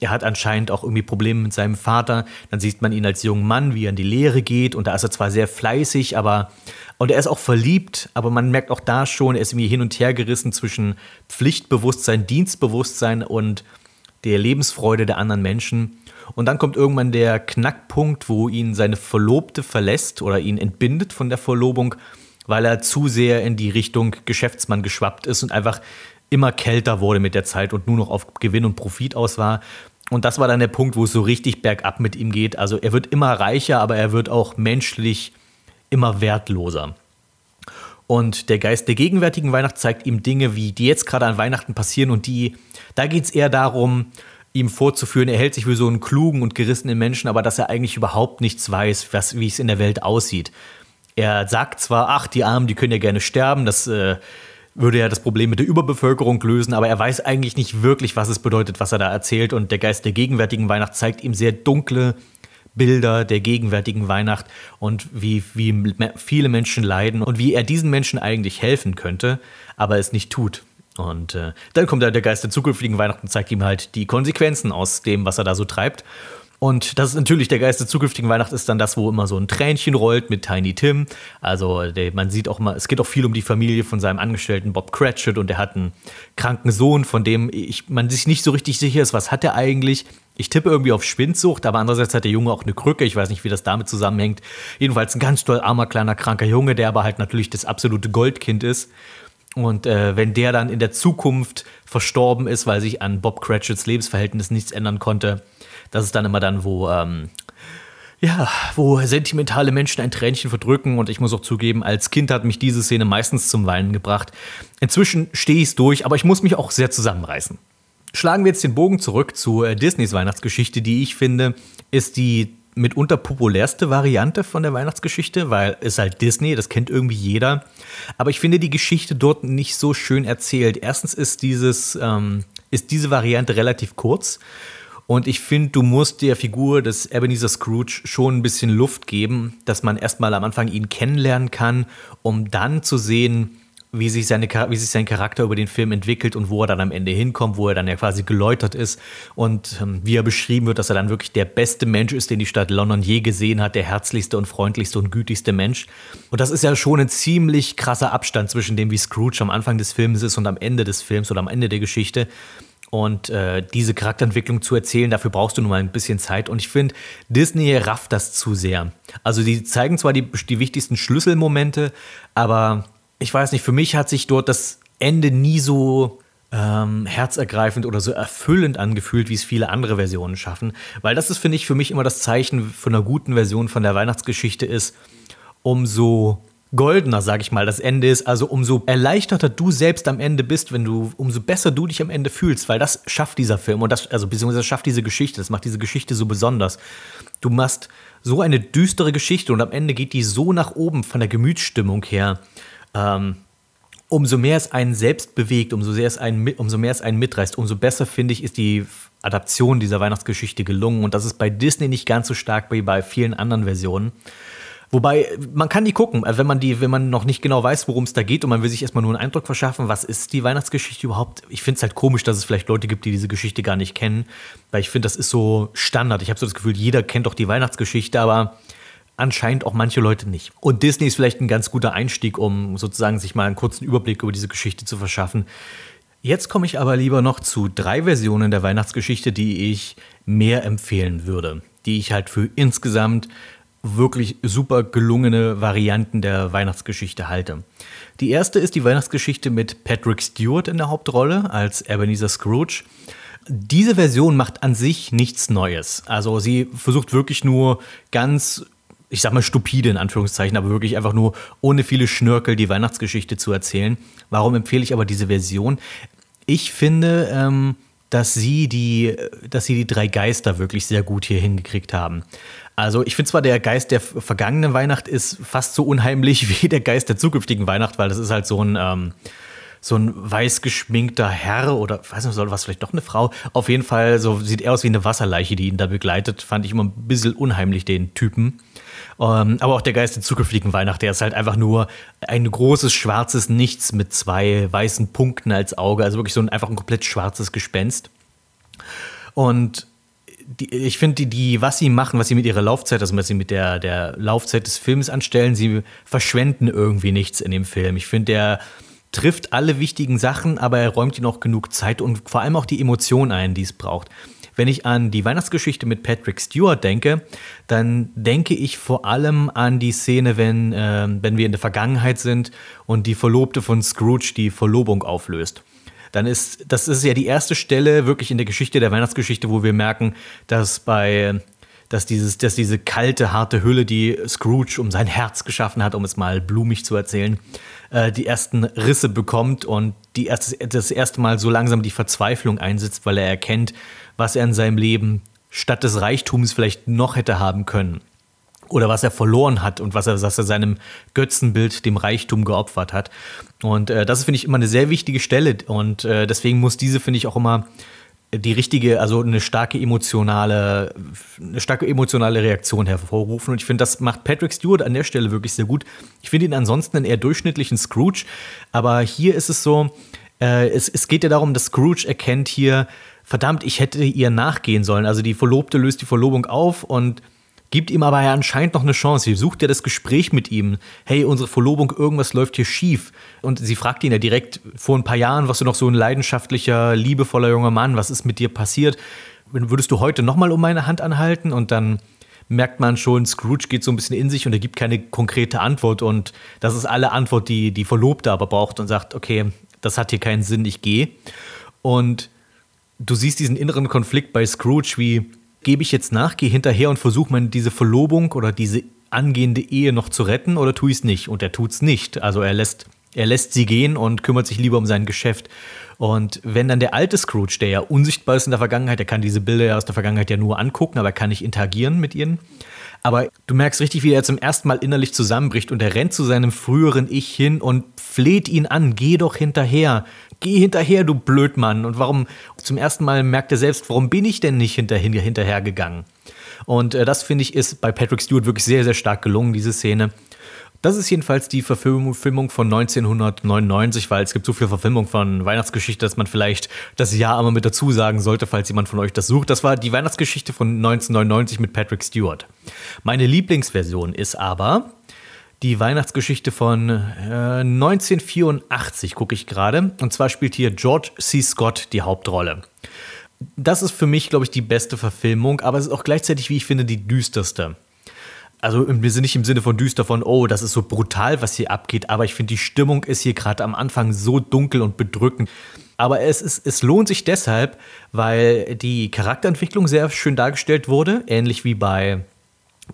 Er hat anscheinend auch irgendwie Probleme mit seinem Vater. Dann sieht man ihn als jungen Mann, wie er in die Lehre geht. Und da ist er zwar sehr fleißig, aber. Und er ist auch verliebt, aber man merkt auch da schon, er ist irgendwie hin und her gerissen zwischen Pflichtbewusstsein, Dienstbewusstsein und der Lebensfreude der anderen Menschen. Und dann kommt irgendwann der Knackpunkt, wo ihn seine Verlobte verlässt oder ihn entbindet von der Verlobung weil er zu sehr in die Richtung Geschäftsmann geschwappt ist und einfach immer kälter wurde mit der Zeit und nur noch auf Gewinn und Profit aus war. Und das war dann der Punkt, wo es so richtig bergab mit ihm geht. Also er wird immer reicher, aber er wird auch menschlich immer wertloser. Und der Geist der gegenwärtigen Weihnacht zeigt ihm Dinge, wie die jetzt gerade an Weihnachten passieren und die, da geht es eher darum, ihm vorzuführen, er hält sich für so einen klugen und gerissenen Menschen, aber dass er eigentlich überhaupt nichts weiß, was, wie es in der Welt aussieht. Er sagt zwar, ach, die Armen, die können ja gerne sterben, das äh, würde ja das Problem mit der Überbevölkerung lösen, aber er weiß eigentlich nicht wirklich, was es bedeutet, was er da erzählt. Und der Geist der gegenwärtigen Weihnacht zeigt ihm sehr dunkle Bilder der gegenwärtigen Weihnacht und wie, wie viele Menschen leiden und wie er diesen Menschen eigentlich helfen könnte, aber es nicht tut. Und äh, dann kommt der Geist der zukünftigen Weihnachten und zeigt ihm halt die Konsequenzen aus dem, was er da so treibt. Und das ist natürlich der Geist der zukünftigen Weihnacht ist dann das, wo immer so ein Tränchen rollt mit Tiny Tim. Also der, man sieht auch mal, es geht auch viel um die Familie von seinem Angestellten Bob Cratchit und er hat einen kranken Sohn, von dem ich, man sich nicht so richtig sicher ist, was hat er eigentlich. Ich tippe irgendwie auf Schwindsucht, aber andererseits hat der Junge auch eine Krücke. Ich weiß nicht, wie das damit zusammenhängt. Jedenfalls ein ganz toll armer, kleiner, kranker Junge, der aber halt natürlich das absolute Goldkind ist. Und äh, wenn der dann in der Zukunft verstorben ist, weil sich an Bob Cratchits Lebensverhältnis nichts ändern konnte, das ist dann immer dann, wo, ähm, ja, wo sentimentale Menschen ein Tränchen verdrücken. Und ich muss auch zugeben, als Kind hat mich diese Szene meistens zum Weinen gebracht. Inzwischen stehe ich es durch, aber ich muss mich auch sehr zusammenreißen. schlagen wir jetzt den Bogen zurück zu äh, Disneys Weihnachtsgeschichte, die ich finde, ist die mitunter populärste Variante von der Weihnachtsgeschichte, weil es halt Disney, das kennt irgendwie jeder. Aber ich finde die Geschichte dort nicht so schön erzählt. Erstens ist dieses, ähm, ist diese Variante relativ kurz. Und ich finde, du musst der Figur des Ebenezer Scrooge schon ein bisschen Luft geben, dass man erstmal am Anfang ihn kennenlernen kann, um dann zu sehen, wie sich, seine, wie sich sein Charakter über den Film entwickelt und wo er dann am Ende hinkommt, wo er dann ja quasi geläutert ist und ähm, wie er beschrieben wird, dass er dann wirklich der beste Mensch ist, den die Stadt London je gesehen hat, der herzlichste und freundlichste und gütigste Mensch. Und das ist ja schon ein ziemlich krasser Abstand zwischen dem, wie Scrooge am Anfang des Films ist und am Ende des Films oder am Ende der Geschichte. Und äh, diese Charakterentwicklung zu erzählen, dafür brauchst du nun mal ein bisschen Zeit. Und ich finde, Disney rafft das zu sehr. Also die zeigen zwar die, die wichtigsten Schlüsselmomente, aber ich weiß nicht, für mich hat sich dort das Ende nie so ähm, herzergreifend oder so erfüllend angefühlt, wie es viele andere Versionen schaffen. Weil das ist, finde ich, für mich immer das Zeichen von einer guten Version von der Weihnachtsgeschichte ist, umso goldener, sag ich mal, das Ende ist, also umso erleichterter du selbst am Ende bist, wenn du, umso besser du dich am Ende fühlst, weil das schafft dieser Film und das, also beziehungsweise schafft diese Geschichte, das macht diese Geschichte so besonders. Du machst so eine düstere Geschichte und am Ende geht die so nach oben von der Gemütsstimmung her ähm, umso mehr es einen selbst bewegt, umso, sehr es einen, umso mehr es einen mitreißt, umso besser, finde ich, ist die Adaption dieser Weihnachtsgeschichte gelungen. Und das ist bei Disney nicht ganz so stark wie bei vielen anderen Versionen. Wobei, man kann die gucken, wenn man die, wenn man noch nicht genau weiß, worum es da geht und man will sich erstmal nur einen Eindruck verschaffen, was ist die Weihnachtsgeschichte überhaupt. Ich finde es halt komisch, dass es vielleicht Leute gibt, die diese Geschichte gar nicht kennen, weil ich finde, das ist so Standard. Ich habe so das Gefühl, jeder kennt doch die Weihnachtsgeschichte, aber anscheinend auch manche Leute nicht. Und Disney ist vielleicht ein ganz guter Einstieg, um sozusagen sich mal einen kurzen Überblick über diese Geschichte zu verschaffen. Jetzt komme ich aber lieber noch zu drei Versionen der Weihnachtsgeschichte, die ich mehr empfehlen würde, die ich halt für insgesamt wirklich super gelungene Varianten der Weihnachtsgeschichte halte. Die erste ist die Weihnachtsgeschichte mit Patrick Stewart in der Hauptrolle als Ebenezer Scrooge. Diese Version macht an sich nichts Neues. Also sie versucht wirklich nur ganz ich sag mal stupide in Anführungszeichen, aber wirklich einfach nur ohne viele Schnörkel die Weihnachtsgeschichte zu erzählen. Warum empfehle ich aber diese Version? Ich finde, ähm, dass sie die, dass sie die drei Geister wirklich sehr gut hier hingekriegt haben. Also ich finde zwar der Geist der vergangenen Weihnacht ist fast so unheimlich wie der Geist der zukünftigen Weihnacht, weil das ist halt so ein ähm, so ein weiß geschminkter Herr oder weiß nicht, soll was vielleicht doch eine Frau. Auf jeden Fall so sieht er aus wie eine Wasserleiche, die ihn da begleitet. Fand ich immer ein bisschen unheimlich den Typen. Ähm, aber auch der Geist der zukünftigen Weihnacht, der ist halt einfach nur ein großes schwarzes Nichts mit zwei weißen Punkten als Auge. Also wirklich so ein einfach ein komplett schwarzes Gespenst. Und die, ich finde, die, die, was sie machen, was sie mit ihrer Laufzeit, also was sie mit der, der Laufzeit des Films anstellen, sie verschwenden irgendwie nichts in dem Film. Ich finde, der trifft alle wichtigen Sachen, aber er räumt ihnen auch genug Zeit und vor allem auch die Emotionen ein, die es braucht. Wenn ich an die Weihnachtsgeschichte mit Patrick Stewart denke, dann denke ich vor allem an die Szene, wenn, äh, wenn wir in der Vergangenheit sind und die Verlobte von Scrooge die Verlobung auflöst dann ist das ist ja die erste Stelle wirklich in der Geschichte der Weihnachtsgeschichte, wo wir merken, dass bei dass dieses dass diese kalte harte Hülle, die Scrooge um sein Herz geschaffen hat, um es mal blumig zu erzählen, äh, die ersten Risse bekommt und die erste, das erste Mal so langsam die Verzweiflung einsetzt, weil er erkennt, was er in seinem Leben statt des Reichtums vielleicht noch hätte haben können. Oder was er verloren hat und was er, was er seinem Götzenbild, dem Reichtum geopfert hat. Und äh, das finde ich immer eine sehr wichtige Stelle. Und äh, deswegen muss diese, finde ich, auch immer die richtige, also eine starke emotionale, eine starke emotionale Reaktion hervorrufen. Und ich finde, das macht Patrick Stewart an der Stelle wirklich sehr gut. Ich finde ihn ansonsten einen eher durchschnittlichen Scrooge, aber hier ist es so, äh, es, es geht ja darum, dass Scrooge erkennt hier, verdammt, ich hätte ihr nachgehen sollen. Also die Verlobte löst die Verlobung auf und gibt ihm aber ja anscheinend noch eine Chance. Sie sucht ja das Gespräch mit ihm. Hey, unsere Verlobung, irgendwas läuft hier schief. Und sie fragt ihn ja direkt vor ein paar Jahren, was du noch so ein leidenschaftlicher, liebevoller junger Mann, was ist mit dir passiert? Würdest du heute nochmal um meine Hand anhalten? Und dann merkt man schon, Scrooge geht so ein bisschen in sich und er gibt keine konkrete Antwort. Und das ist alle Antwort, die die Verlobte aber braucht und sagt, okay, das hat hier keinen Sinn, ich gehe. Und du siehst diesen inneren Konflikt bei Scrooge, wie gebe ich jetzt nach, gehe hinterher und versuche diese Verlobung oder diese angehende Ehe noch zu retten oder tue ich es nicht? Und er tut es nicht. Also er lässt, er lässt sie gehen und kümmert sich lieber um sein Geschäft. Und wenn dann der alte Scrooge, der ja unsichtbar ist in der Vergangenheit, der kann diese Bilder ja aus der Vergangenheit ja nur angucken, aber er kann nicht interagieren mit ihnen. Aber du merkst richtig, wie er zum ersten Mal innerlich zusammenbricht und er rennt zu seinem früheren Ich hin und fleht ihn an, geh doch hinterher. Geh hinterher, du Blödmann. Und warum, zum ersten Mal merkt er selbst, warum bin ich denn nicht hinterher gegangen? Und äh, das finde ich ist bei Patrick Stewart wirklich sehr, sehr stark gelungen, diese Szene. Das ist jedenfalls die Verfilmung von 1999, weil es gibt so viel Verfilmung von Weihnachtsgeschichte, dass man vielleicht das Jahr einmal mit dazu sagen sollte, falls jemand von euch das sucht. Das war die Weihnachtsgeschichte von 1999 mit Patrick Stewart. Meine Lieblingsversion ist aber die Weihnachtsgeschichte von äh, 1984, gucke ich gerade. Und zwar spielt hier George C. Scott die Hauptrolle. Das ist für mich, glaube ich, die beste Verfilmung, aber es ist auch gleichzeitig, wie ich finde, die düsterste also wir sind nicht im Sinne von düster von, oh, das ist so brutal, was hier abgeht, aber ich finde, die Stimmung ist hier gerade am Anfang so dunkel und bedrückend. Aber es, ist, es lohnt sich deshalb, weil die Charakterentwicklung sehr schön dargestellt wurde, ähnlich wie bei,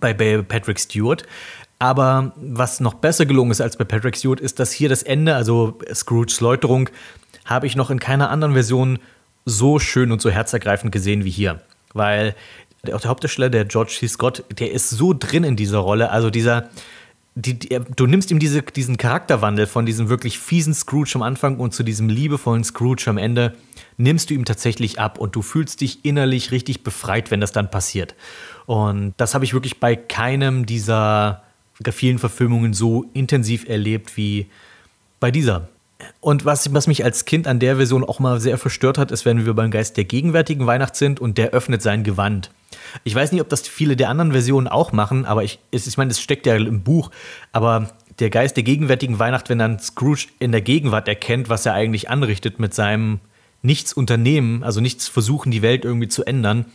bei Patrick Stewart. Aber was noch besser gelungen ist als bei Patrick Stewart, ist, dass hier das Ende, also Scrooges Läuterung, habe ich noch in keiner anderen Version so schön und so herzergreifend gesehen wie hier. Weil der, der Hauptdarsteller, der George C. Scott, der ist so drin in dieser Rolle. Also dieser, die, die, du nimmst ihm diese, diesen Charakterwandel von diesem wirklich fiesen Scrooge am Anfang und zu diesem liebevollen Scrooge am Ende, nimmst du ihm tatsächlich ab und du fühlst dich innerlich richtig befreit, wenn das dann passiert. Und das habe ich wirklich bei keinem dieser vielen Verfilmungen so intensiv erlebt wie bei dieser. Und was, was mich als Kind an der Version auch mal sehr verstört hat, ist, wenn wir beim Geist der gegenwärtigen Weihnacht sind und der öffnet sein Gewand. Ich weiß nicht, ob das viele der anderen Versionen auch machen, aber ich, ich meine, es steckt ja im Buch, aber der Geist der gegenwärtigen Weihnacht, wenn dann Scrooge in der Gegenwart erkennt, was er eigentlich anrichtet mit seinem Nichts unternehmen, also nichts versuchen, die Welt irgendwie zu ändern,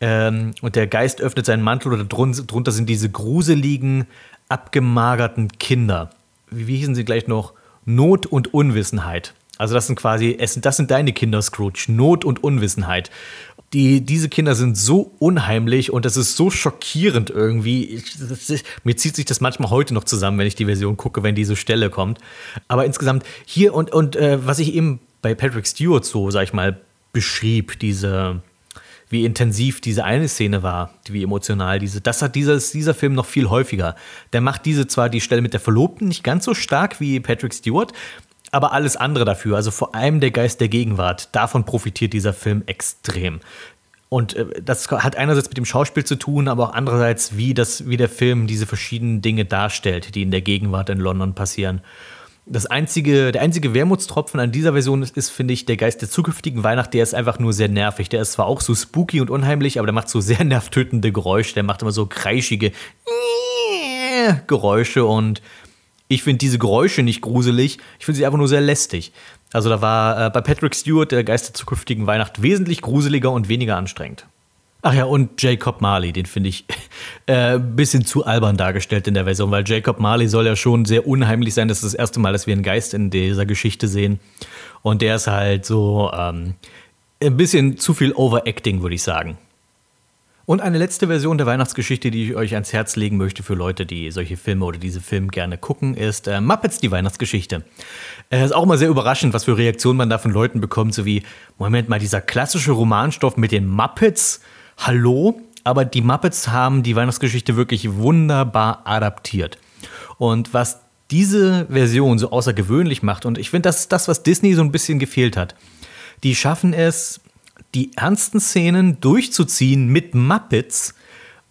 ähm, und der Geist öffnet seinen Mantel oder drunter sind diese gruseligen, abgemagerten Kinder. Wie, wie hießen sie gleich noch? Not und Unwissenheit. Also das sind quasi, das sind deine Kinder, Scrooge. Not und Unwissenheit die, diese Kinder sind so unheimlich und das ist so schockierend irgendwie. Ich, das, mir zieht sich das manchmal heute noch zusammen, wenn ich die Version gucke, wenn diese Stelle kommt. Aber insgesamt hier und, und äh, was ich eben bei Patrick Stewart so, sag ich mal, beschrieb, diese, wie intensiv diese eine Szene war, wie emotional diese, das hat dieses, dieser Film noch viel häufiger. Der macht diese zwar die Stelle mit der Verlobten nicht ganz so stark wie Patrick Stewart, aber alles andere dafür, also vor allem der Geist der Gegenwart, davon profitiert dieser Film extrem. Und äh, das hat einerseits mit dem Schauspiel zu tun, aber auch andererseits, wie, das, wie der Film diese verschiedenen Dinge darstellt, die in der Gegenwart in London passieren. Das einzige, der einzige Wermutstropfen an dieser Version ist, ist, finde ich, der Geist der zukünftigen Weihnacht, der ist einfach nur sehr nervig. Der ist zwar auch so spooky und unheimlich, aber der macht so sehr nervtötende Geräusche. Der macht immer so kreischige Geräusche und ich finde diese Geräusche nicht gruselig, ich finde sie einfach nur sehr lästig. Also da war äh, bei Patrick Stewart der Geist der zukünftigen Weihnacht wesentlich gruseliger und weniger anstrengend. Ach ja, und Jacob Marley, den finde ich ein äh, bisschen zu albern dargestellt in der Version, weil Jacob Marley soll ja schon sehr unheimlich sein. Das ist das erste Mal, dass wir einen Geist in dieser Geschichte sehen. Und der ist halt so ähm, ein bisschen zu viel Overacting, würde ich sagen. Und eine letzte Version der Weihnachtsgeschichte, die ich euch ans Herz legen möchte für Leute, die solche Filme oder diese Filme gerne gucken, ist äh, Muppets die Weihnachtsgeschichte. Es äh, ist auch mal sehr überraschend, was für Reaktionen man da von Leuten bekommt, so wie, Moment mal, dieser klassische Romanstoff mit den Muppets, hallo? Aber die Muppets haben die Weihnachtsgeschichte wirklich wunderbar adaptiert. Und was diese Version so außergewöhnlich macht, und ich finde, das ist das, was Disney so ein bisschen gefehlt hat. Die schaffen es, die ernsten Szenen durchzuziehen mit Muppets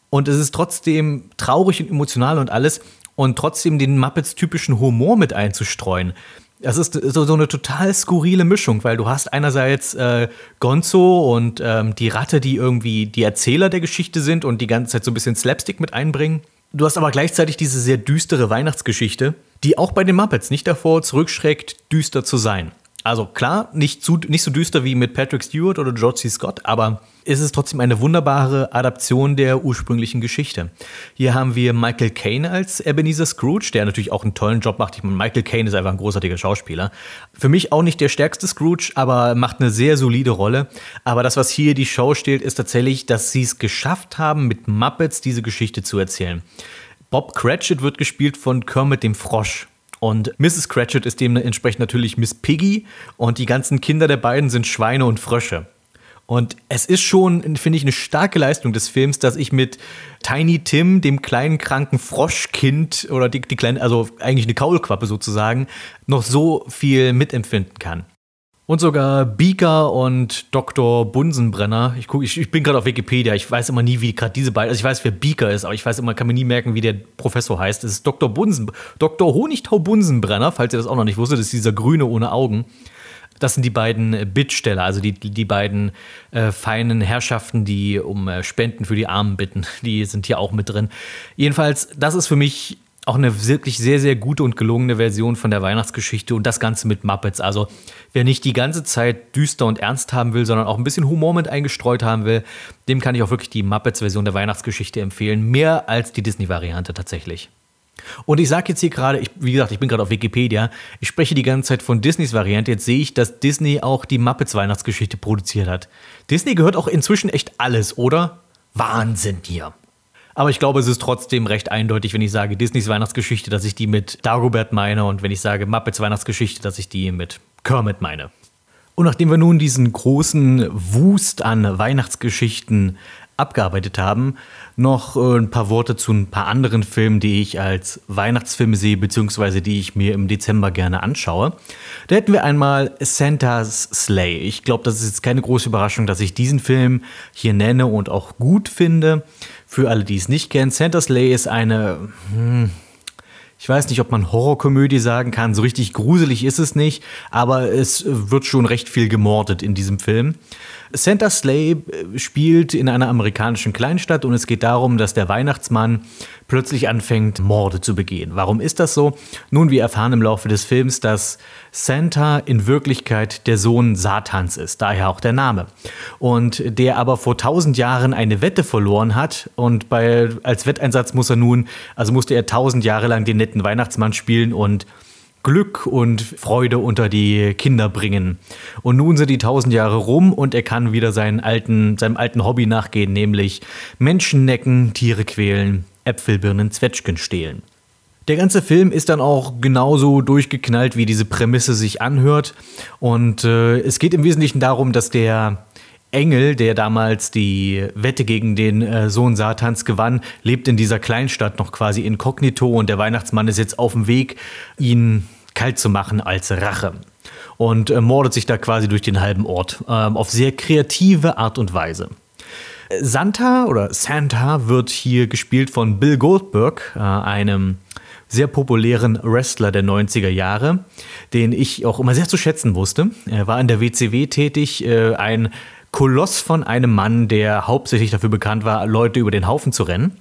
und es ist trotzdem traurig und emotional und alles und trotzdem den Muppets typischen Humor mit einzustreuen. Das ist so, so eine total skurrile Mischung, weil du hast einerseits äh, Gonzo und ähm, die Ratte, die irgendwie die Erzähler der Geschichte sind und die ganze Zeit so ein bisschen Slapstick mit einbringen. Du hast aber gleichzeitig diese sehr düstere Weihnachtsgeschichte, die auch bei den Muppets nicht davor zurückschreckt, düster zu sein. Also klar, nicht, zu, nicht so düster wie mit Patrick Stewart oder George C. Scott, aber ist es trotzdem eine wunderbare Adaption der ursprünglichen Geschichte. Hier haben wir Michael Caine als Ebenezer Scrooge, der natürlich auch einen tollen Job macht. Ich meine, Michael Caine ist einfach ein großartiger Schauspieler. Für mich auch nicht der stärkste Scrooge, aber macht eine sehr solide Rolle. Aber das, was hier die Show steht, ist tatsächlich, dass sie es geschafft haben, mit Muppets diese Geschichte zu erzählen. Bob Cratchit wird gespielt von Kermit dem Frosch. Und Mrs. Cratchit ist dementsprechend natürlich Miss Piggy und die ganzen Kinder der beiden sind Schweine und Frösche. Und es ist schon, finde ich, eine starke Leistung des Films, dass ich mit Tiny Tim, dem kleinen kranken Froschkind oder die, die kleine, also eigentlich eine Kaulquappe sozusagen, noch so viel mitempfinden kann. Und sogar Beaker und Dr. Bunsenbrenner. Ich, guck, ich, ich bin gerade auf Wikipedia. Ich weiß immer nie, wie gerade diese beiden. Also ich weiß, wer Beaker ist, aber ich weiß immer, kann mir nie merken, wie der Professor heißt. Es ist Dr. Bunsen, Dr. Honigtau Bunsenbrenner, falls ihr das auch noch nicht wusstet. Das ist dieser Grüne ohne Augen. Das sind die beiden Bittsteller, also die, die beiden äh, feinen Herrschaften, die um äh, Spenden für die Armen bitten. Die sind hier auch mit drin. Jedenfalls, das ist für mich auch eine wirklich sehr, sehr gute und gelungene Version von der Weihnachtsgeschichte und das Ganze mit Muppets. Also wer nicht die ganze Zeit düster und ernst haben will, sondern auch ein bisschen Humor mit eingestreut haben will, dem kann ich auch wirklich die Muppets-Version der Weihnachtsgeschichte empfehlen. Mehr als die Disney-Variante tatsächlich. Und ich sage jetzt hier gerade, wie gesagt, ich bin gerade auf Wikipedia, ich spreche die ganze Zeit von Disneys Variante. Jetzt sehe ich, dass Disney auch die Muppets Weihnachtsgeschichte produziert hat. Disney gehört auch inzwischen echt alles, oder? Wahnsinn hier. Aber ich glaube, es ist trotzdem recht eindeutig, wenn ich sage Disneys Weihnachtsgeschichte, dass ich die mit Dagobert meine und wenn ich sage Muppets Weihnachtsgeschichte, dass ich die mit Kermit meine. Und nachdem wir nun diesen großen Wust an Weihnachtsgeschichten abgearbeitet haben, noch äh, ein paar Worte zu ein paar anderen Filmen, die ich als Weihnachtsfilme sehe, beziehungsweise die ich mir im Dezember gerne anschaue. Da hätten wir einmal Santa's Sleigh. Ich glaube, das ist jetzt keine große Überraschung, dass ich diesen Film hier nenne und auch gut finde. Für alle, die es nicht kennen, Santa's Sleigh ist eine, hm, ich weiß nicht, ob man Horrorkomödie sagen kann, so richtig gruselig ist es nicht, aber es wird schon recht viel gemordet in diesem Film. Santa Slay äh, spielt in einer amerikanischen Kleinstadt und es geht darum, dass der Weihnachtsmann plötzlich anfängt, Morde zu begehen. Warum ist das so? Nun, wir erfahren im Laufe des Films, dass Santa in Wirklichkeit der Sohn Satans ist, daher auch der Name. Und der aber vor tausend Jahren eine Wette verloren hat und bei, als Wetteinsatz muss er nun, also musste er tausend Jahre lang den netten Weihnachtsmann spielen und Glück und Freude unter die Kinder bringen. Und nun sind die tausend Jahre rum und er kann wieder seinen alten, seinem alten Hobby nachgehen, nämlich Menschen necken, Tiere quälen, Äpfelbirnen, Zwetschgen stehlen. Der ganze Film ist dann auch genauso durchgeknallt, wie diese Prämisse sich anhört. Und äh, es geht im Wesentlichen darum, dass der Engel, der damals die Wette gegen den äh, Sohn Satans gewann, lebt in dieser Kleinstadt noch quasi inkognito und der Weihnachtsmann ist jetzt auf dem Weg, ihn kalt zu machen als Rache. Und äh, mordet sich da quasi durch den halben Ort äh, auf sehr kreative Art und Weise. Santa oder Santa wird hier gespielt von Bill Goldberg, äh, einem sehr populären Wrestler der 90er Jahre, den ich auch immer sehr zu schätzen wusste. Er war in der WCW tätig, äh, ein Koloss von einem Mann, der hauptsächlich dafür bekannt war, Leute über den Haufen zu rennen,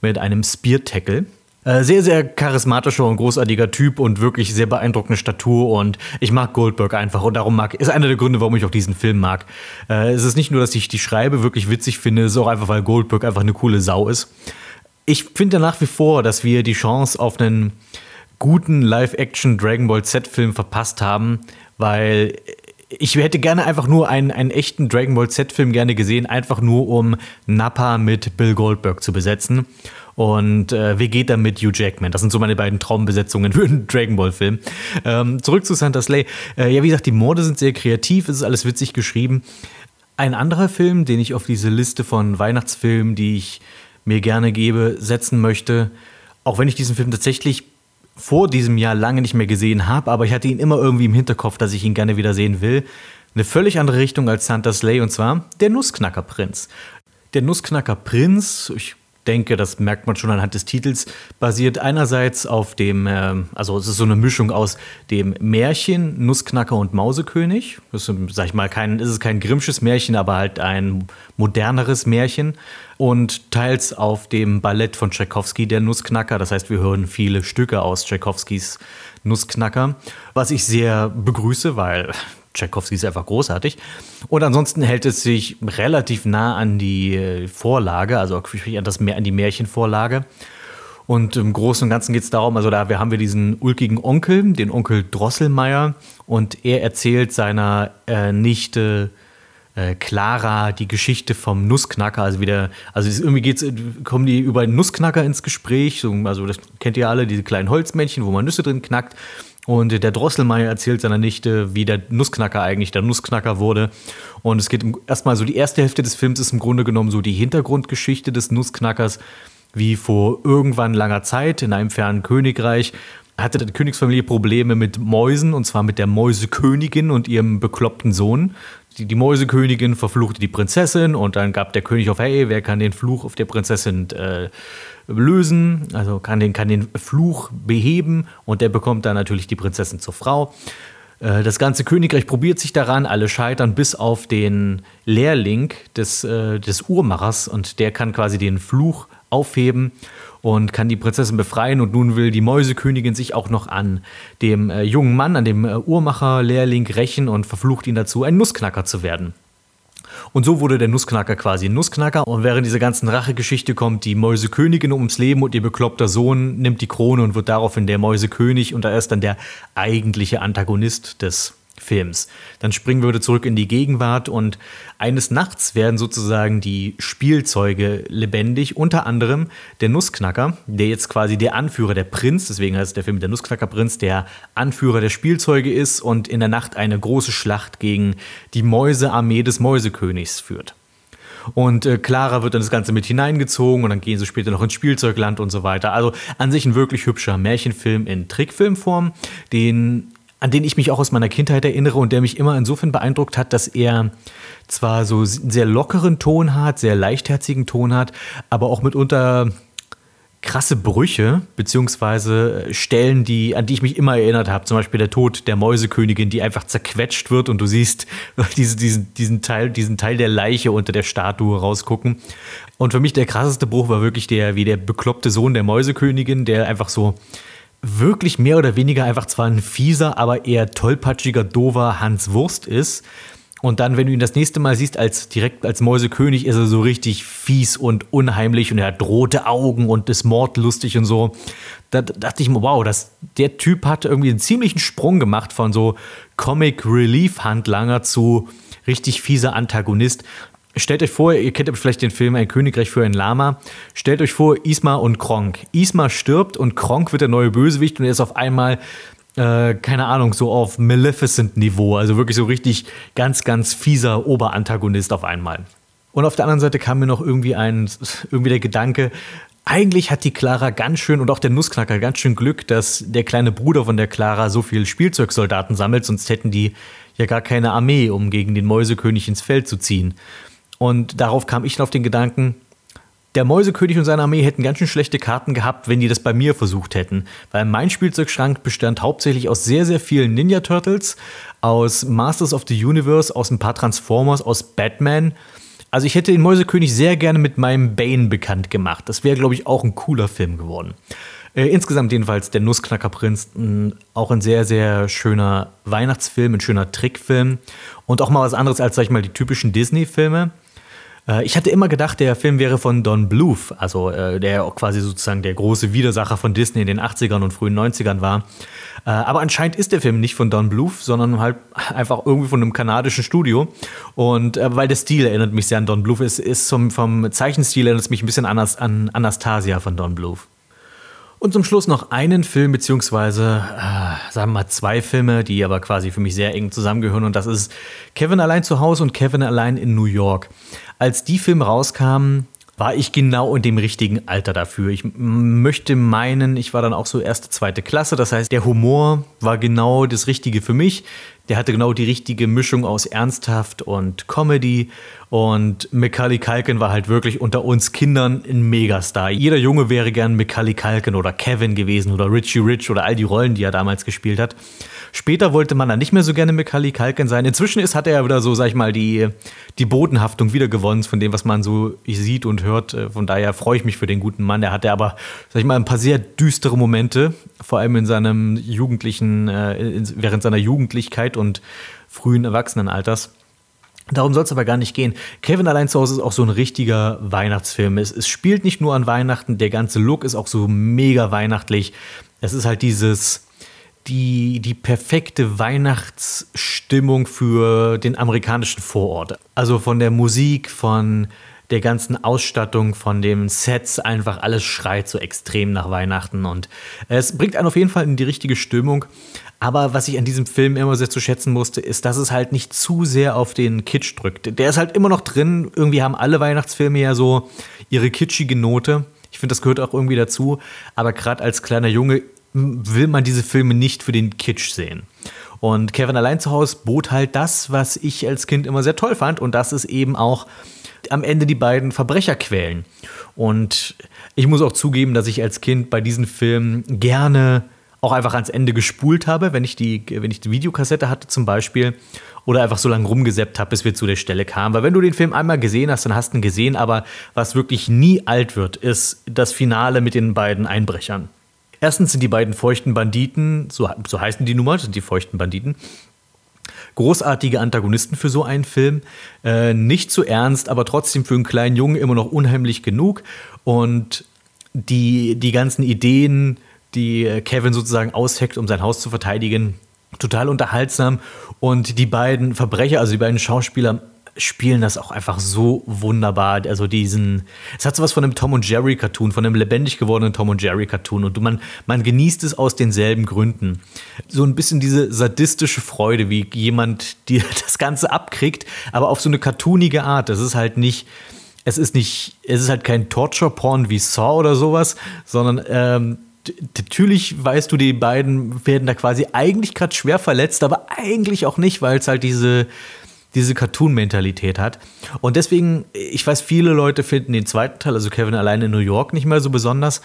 mit einem Spear-Tackle. Äh, sehr, sehr charismatischer und großartiger Typ und wirklich sehr beeindruckende Statur und ich mag Goldberg einfach und darum mag, ist einer der Gründe, warum ich auch diesen Film mag. Äh, es ist nicht nur, dass ich die Schreibe wirklich witzig finde, es ist auch einfach, weil Goldberg einfach eine coole Sau ist. Ich finde nach wie vor, dass wir die Chance auf einen guten Live-Action Dragon Ball Z-Film verpasst haben, weil ich hätte gerne einfach nur einen, einen echten Dragon Ball Z-Film gerne gesehen, einfach nur um Nappa mit Bill Goldberg zu besetzen. Und äh, Vegeta mit Hugh Jackman. Das sind so meine beiden Traumbesetzungen für einen Dragon Ball-Film. Ähm, zurück zu Santa Slay. Äh, ja, wie gesagt, die Morde sind sehr kreativ, es ist alles witzig geschrieben. Ein anderer Film, den ich auf diese Liste von Weihnachtsfilmen, die ich mir gerne gebe, setzen möchte, auch wenn ich diesen Film tatsächlich vor diesem Jahr lange nicht mehr gesehen habe, aber ich hatte ihn immer irgendwie im Hinterkopf, dass ich ihn gerne wieder sehen will. Eine völlig andere Richtung als Santa Slay und zwar der Nussknacker-Prinz. Der Nussknacker-Prinz, ich denke, das merkt man schon anhand des Titels, basiert einerseits auf dem, äh, also es ist so eine Mischung aus dem Märchen Nussknacker und Mausekönig. Das ist, sag ich mal, kein, ist es kein Grimmsches Märchen, aber halt ein moderneres Märchen. Und teils auf dem Ballett von Tchaikovsky, der Nussknacker. Das heißt, wir hören viele Stücke aus Tchaikovskys Nussknacker, was ich sehr begrüße, weil Tchaikovsky ist einfach großartig. Und ansonsten hält es sich relativ nah an die äh, Vorlage, also an, das, an die Märchenvorlage. Und im Großen und Ganzen geht es darum, also da haben wir diesen ulkigen Onkel, den Onkel Drosselmeier, und er erzählt seiner äh, Nichte äh, Clara die Geschichte vom Nussknacker, also wieder, also irgendwie geht's, kommen die über einen Nussknacker ins Gespräch, so, also das kennt ihr alle, diese kleinen Holzmännchen, wo man Nüsse drin knackt. Und der Drosselmeier erzählt seiner Nichte, wie der Nussknacker eigentlich der Nussknacker wurde. Und es geht erstmal so, die erste Hälfte des Films ist im Grunde genommen so die Hintergrundgeschichte des Nussknackers, wie vor irgendwann langer Zeit in einem fernen Königreich hatte die Königsfamilie Probleme mit Mäusen, und zwar mit der Mäusekönigin und ihrem bekloppten Sohn. Die, die Mäusekönigin verfluchte die Prinzessin und dann gab der König auf, hey, wer kann den Fluch auf der Prinzessin äh, lösen, also kann den, kann den Fluch beheben und der bekommt dann natürlich die Prinzessin zur Frau. Äh, das ganze Königreich probiert sich daran, alle scheitern, bis auf den Lehrling des, äh, des Uhrmachers und der kann quasi den Fluch aufheben und kann die Prinzessin befreien. Und nun will die Mäusekönigin sich auch noch an dem äh, jungen Mann, an dem äh, Uhrmacher-Lehrling rächen und verflucht ihn dazu, ein Nussknacker zu werden. Und so wurde der Nussknacker quasi ein Nussknacker. Und während dieser ganzen Rachegeschichte kommt die Mäusekönigin ums Leben und ihr bekloppter Sohn nimmt die Krone und wird daraufhin der Mäusekönig. Und er ist dann der eigentliche Antagonist des Films. Dann springen wir zurück in die Gegenwart und eines Nachts werden sozusagen die Spielzeuge lebendig, unter anderem der Nussknacker, der jetzt quasi der Anführer, der Prinz, deswegen heißt der Film der Nussknackerprinz, der Anführer der Spielzeuge ist und in der Nacht eine große Schlacht gegen die Mäusearmee des Mäusekönigs führt. Und äh, Clara wird dann das Ganze mit hineingezogen und dann gehen sie später noch ins Spielzeugland und so weiter. Also an sich ein wirklich hübscher Märchenfilm in Trickfilmform, den an den ich mich auch aus meiner Kindheit erinnere und der mich immer insofern beeindruckt hat, dass er zwar so einen sehr lockeren Ton hat, sehr leichtherzigen Ton hat, aber auch mitunter krasse Brüche, beziehungsweise Stellen, die, an die ich mich immer erinnert habe. Zum Beispiel der Tod der Mäusekönigin, die einfach zerquetscht wird und du siehst diese, diesen, diesen, Teil, diesen Teil der Leiche unter der Statue rausgucken. Und für mich der krasseste Bruch war wirklich der, wie der bekloppte Sohn der Mäusekönigin, der einfach so wirklich mehr oder weniger einfach zwar ein fieser, aber eher tollpatschiger, dover Hans Wurst ist. Und dann, wenn du ihn das nächste Mal siehst, als direkt als Mäusekönig, ist er so richtig fies und unheimlich und er hat rote Augen und ist mordlustig und so. Da dachte ich mir, wow, das, der Typ hat irgendwie einen ziemlichen Sprung gemacht von so Comic Relief Handlanger zu richtig fieser Antagonist. Stellt euch vor, ihr kennt vielleicht den Film Ein Königreich für ein Lama. Stellt euch vor, Isma und Kronk. Isma stirbt und Kronk wird der neue Bösewicht und er ist auf einmal, äh, keine Ahnung, so auf Maleficent-Niveau. Also wirklich so richtig ganz, ganz fieser Oberantagonist auf einmal. Und auf der anderen Seite kam mir noch irgendwie ein, irgendwie der Gedanke, eigentlich hat die Clara ganz schön und auch der Nussknacker ganz schön Glück, dass der kleine Bruder von der Clara so viel Spielzeugsoldaten sammelt, sonst hätten die ja gar keine Armee, um gegen den Mäusekönig ins Feld zu ziehen. Und darauf kam ich dann auf den Gedanken, der Mäusekönig und seine Armee hätten ganz schön schlechte Karten gehabt, wenn die das bei mir versucht hätten. Weil mein Spielzeugschrank bestand hauptsächlich aus sehr, sehr vielen Ninja Turtles, aus Masters of the Universe, aus ein paar Transformers, aus Batman. Also ich hätte den Mäusekönig sehr gerne mit meinem Bane bekannt gemacht. Das wäre, glaube ich, auch ein cooler Film geworden. Äh, insgesamt jedenfalls der Nussknackerprinz, auch ein sehr, sehr schöner Weihnachtsfilm, ein schöner Trickfilm und auch mal was anderes als, sag ich mal, die typischen Disney-Filme. Äh, ich hatte immer gedacht, der Film wäre von Don Bluth, also äh, der auch quasi sozusagen der große Widersacher von Disney in den 80ern und frühen 90ern war. Äh, aber anscheinend ist der Film nicht von Don Bluth, sondern halt einfach irgendwie von einem kanadischen Studio. Und äh, weil der Stil erinnert mich sehr an Don Bluth, ist, ist vom, vom Zeichenstil erinnert es mich ein bisschen an, an Anastasia von Don Bluth. Und zum Schluss noch einen Film, beziehungsweise, äh, sagen wir mal, zwei Filme, die aber quasi für mich sehr eng zusammengehören. Und das ist Kevin allein zu Hause und Kevin allein in New York. Als die Filme rauskamen, war ich genau in dem richtigen Alter dafür. Ich möchte meinen, ich war dann auch so erste, zweite Klasse. Das heißt, der Humor war genau das Richtige für mich. Der hatte genau die richtige Mischung aus ernsthaft und Comedy. Und Macaulay Culkin war halt wirklich unter uns Kindern ein Megastar. Jeder Junge wäre gern Macaulay Culkin oder Kevin gewesen oder Richie Rich oder all die Rollen, die er damals gespielt hat. Später wollte man dann nicht mehr so gerne Macaulay Culkin sein. Inzwischen ist, hat er ja wieder so, sag ich mal, die, die Bodenhaftung wiedergewonnen von dem, was man so sieht und hört. Äh, von daher freue ich mich für den guten Mann. Der hatte aber, sag ich mal, ein paar sehr düstere Momente, vor allem in seinem jugendlichen, äh, während seiner Jugendlichkeit und frühen Erwachsenenalters. Darum soll es aber gar nicht gehen. Kevin allein zu Hause ist auch so ein richtiger Weihnachtsfilm. Es, es, spielt nicht nur an Weihnachten, der ganze Look ist auch so mega weihnachtlich. Es ist halt dieses die, die perfekte Weihnachtsstimmung für den amerikanischen Vorort. Also von der Musik, von der ganzen Ausstattung, von den Sets, einfach alles schreit so extrem nach Weihnachten und es bringt einen auf jeden Fall in die richtige Stimmung. Aber was ich an diesem Film immer sehr zu schätzen musste, ist, dass es halt nicht zu sehr auf den Kitsch drückt. Der ist halt immer noch drin. Irgendwie haben alle Weihnachtsfilme ja so ihre kitschige Note. Ich finde, das gehört auch irgendwie dazu. Aber gerade als kleiner Junge will man diese Filme nicht für den Kitsch sehen. Und Kevin allein zu Hause bot halt das, was ich als Kind immer sehr toll fand. Und das ist eben auch am Ende die beiden Verbrecher quälen. Und ich muss auch zugeben, dass ich als Kind bei diesen Filmen gerne auch einfach ans Ende gespult habe, wenn ich die, wenn ich die Videokassette hatte zum Beispiel. Oder einfach so lange rumgesäppt habe, bis wir zu der Stelle kamen. Weil wenn du den Film einmal gesehen hast, dann hast du ihn gesehen. Aber was wirklich nie alt wird, ist das Finale mit den beiden Einbrechern. Erstens sind die beiden feuchten Banditen, so, so heißen die nun mal, sind die feuchten Banditen, großartige Antagonisten für so einen Film. Äh, nicht zu ernst, aber trotzdem für einen kleinen Jungen immer noch unheimlich genug. Und die, die ganzen Ideen, die Kevin sozusagen ausheckt, um sein Haus zu verteidigen. Total unterhaltsam. Und die beiden Verbrecher, also die beiden Schauspieler, spielen das auch einfach so wunderbar. Also diesen, es hat sowas von einem Tom und Jerry Cartoon, von einem lebendig gewordenen Tom und Jerry Cartoon und man, man genießt es aus denselben Gründen. So ein bisschen diese sadistische Freude, wie jemand dir das Ganze abkriegt, aber auf so eine cartoonige Art. Das ist halt nicht, es ist nicht, es ist halt kein Torture-Porn wie Saw oder sowas, sondern ähm, natürlich weißt du, die beiden werden da quasi eigentlich gerade schwer verletzt, aber eigentlich auch nicht, weil es halt diese, diese Cartoon-Mentalität hat. Und deswegen, ich weiß, viele Leute finden den zweiten Teil, also Kevin alleine in New York, nicht mehr so besonders.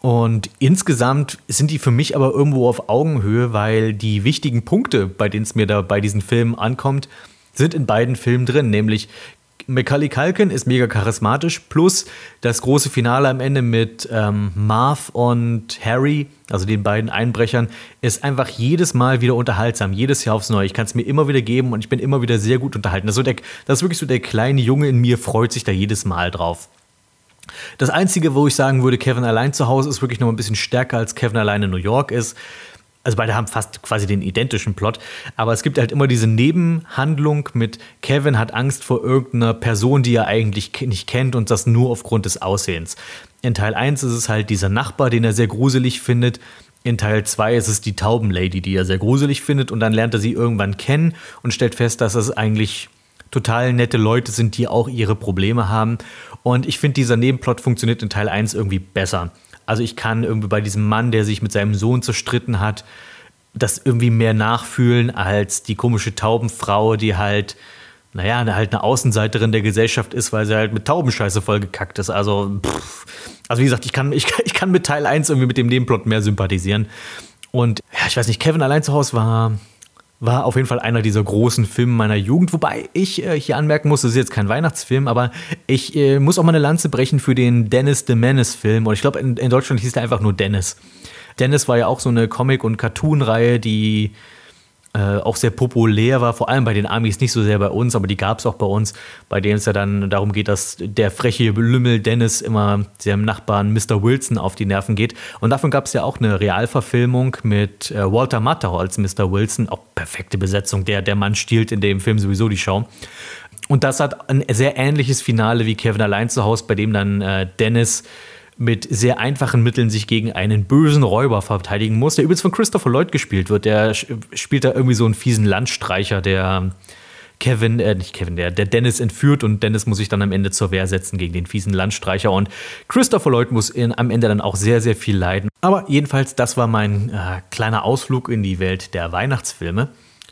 Und insgesamt sind die für mich aber irgendwo auf Augenhöhe, weil die wichtigen Punkte, bei denen es mir da bei diesen Filmen ankommt, sind in beiden Filmen drin, nämlich Macaulay Culkin ist mega charismatisch, plus das große Finale am Ende mit ähm, Marv und Harry, also den beiden Einbrechern, ist einfach jedes Mal wieder unterhaltsam, jedes Jahr aufs Neue. Ich kann es mir immer wieder geben und ich bin immer wieder sehr gut unterhalten. Das ist, so der, das ist wirklich so der kleine Junge in mir, freut sich da jedes Mal drauf. Das Einzige, wo ich sagen würde, Kevin allein zu Hause ist wirklich noch ein bisschen stärker als Kevin allein in New York ist also beide haben fast quasi den identischen Plot, aber es gibt halt immer diese Nebenhandlung mit Kevin hat Angst vor irgendeiner Person, die er eigentlich nicht kennt und das nur aufgrund des Aussehens. In Teil 1 ist es halt dieser Nachbar, den er sehr gruselig findet. In Teil 2 ist es die Taubenlady, die er sehr gruselig findet und dann lernt er sie irgendwann kennen und stellt fest, dass es eigentlich total nette Leute sind, die auch ihre Probleme haben. Und ich finde, dieser Nebenplot funktioniert in Teil 1 irgendwie besser. Also ich kann irgendwie bei diesem Mann, der sich mit seinem Sohn zerstritten hat, das irgendwie mehr nachfühlen als die komische Taubenfrau, die halt, naja, halt eine Außenseiterin der Gesellschaft ist, weil sie halt mit Taubenscheiße vollgekackt ist. Also, pff. also wie gesagt, ich kann, ich, ich kann mit Teil 1 irgendwie mit dem Nebenplot mehr sympathisieren. Und ja, ich weiß nicht, Kevin allein zu Hause war war auf jeden Fall einer dieser großen Filme meiner Jugend. Wobei ich äh, hier anmerken muss, das ist jetzt kein Weihnachtsfilm, aber ich äh, muss auch mal eine Lanze brechen für den Dennis the Menace-Film. Und ich glaube, in, in, Deutschland hieß der einfach nur Dennis. Dennis war ja auch so eine Comic- und Cartoon-Reihe, die äh, auch sehr populär war, vor allem bei den Amis, nicht so sehr bei uns, aber die gab es auch bei uns, bei denen es ja dann darum geht, dass der freche Lümmel Dennis immer seinem Nachbarn Mr. Wilson auf die Nerven geht. Und davon gab es ja auch eine Realverfilmung mit äh, Walter Matthau als Mr. Wilson, auch perfekte Besetzung, der, der Mann stiehlt in dem Film sowieso die Show. Und das hat ein sehr ähnliches Finale wie Kevin allein zu Hause, bei dem dann äh, Dennis mit sehr einfachen Mitteln sich gegen einen bösen Räuber verteidigen muss, der übrigens von Christopher Lloyd gespielt wird. Der spielt da irgendwie so einen fiesen Landstreicher, der Kevin, äh, nicht Kevin, der, der Dennis entführt und Dennis muss sich dann am Ende zur Wehr setzen gegen den fiesen Landstreicher und Christopher Lloyd muss in, am Ende dann auch sehr, sehr viel leiden. Aber jedenfalls, das war mein äh, kleiner Ausflug in die Welt der Weihnachtsfilme.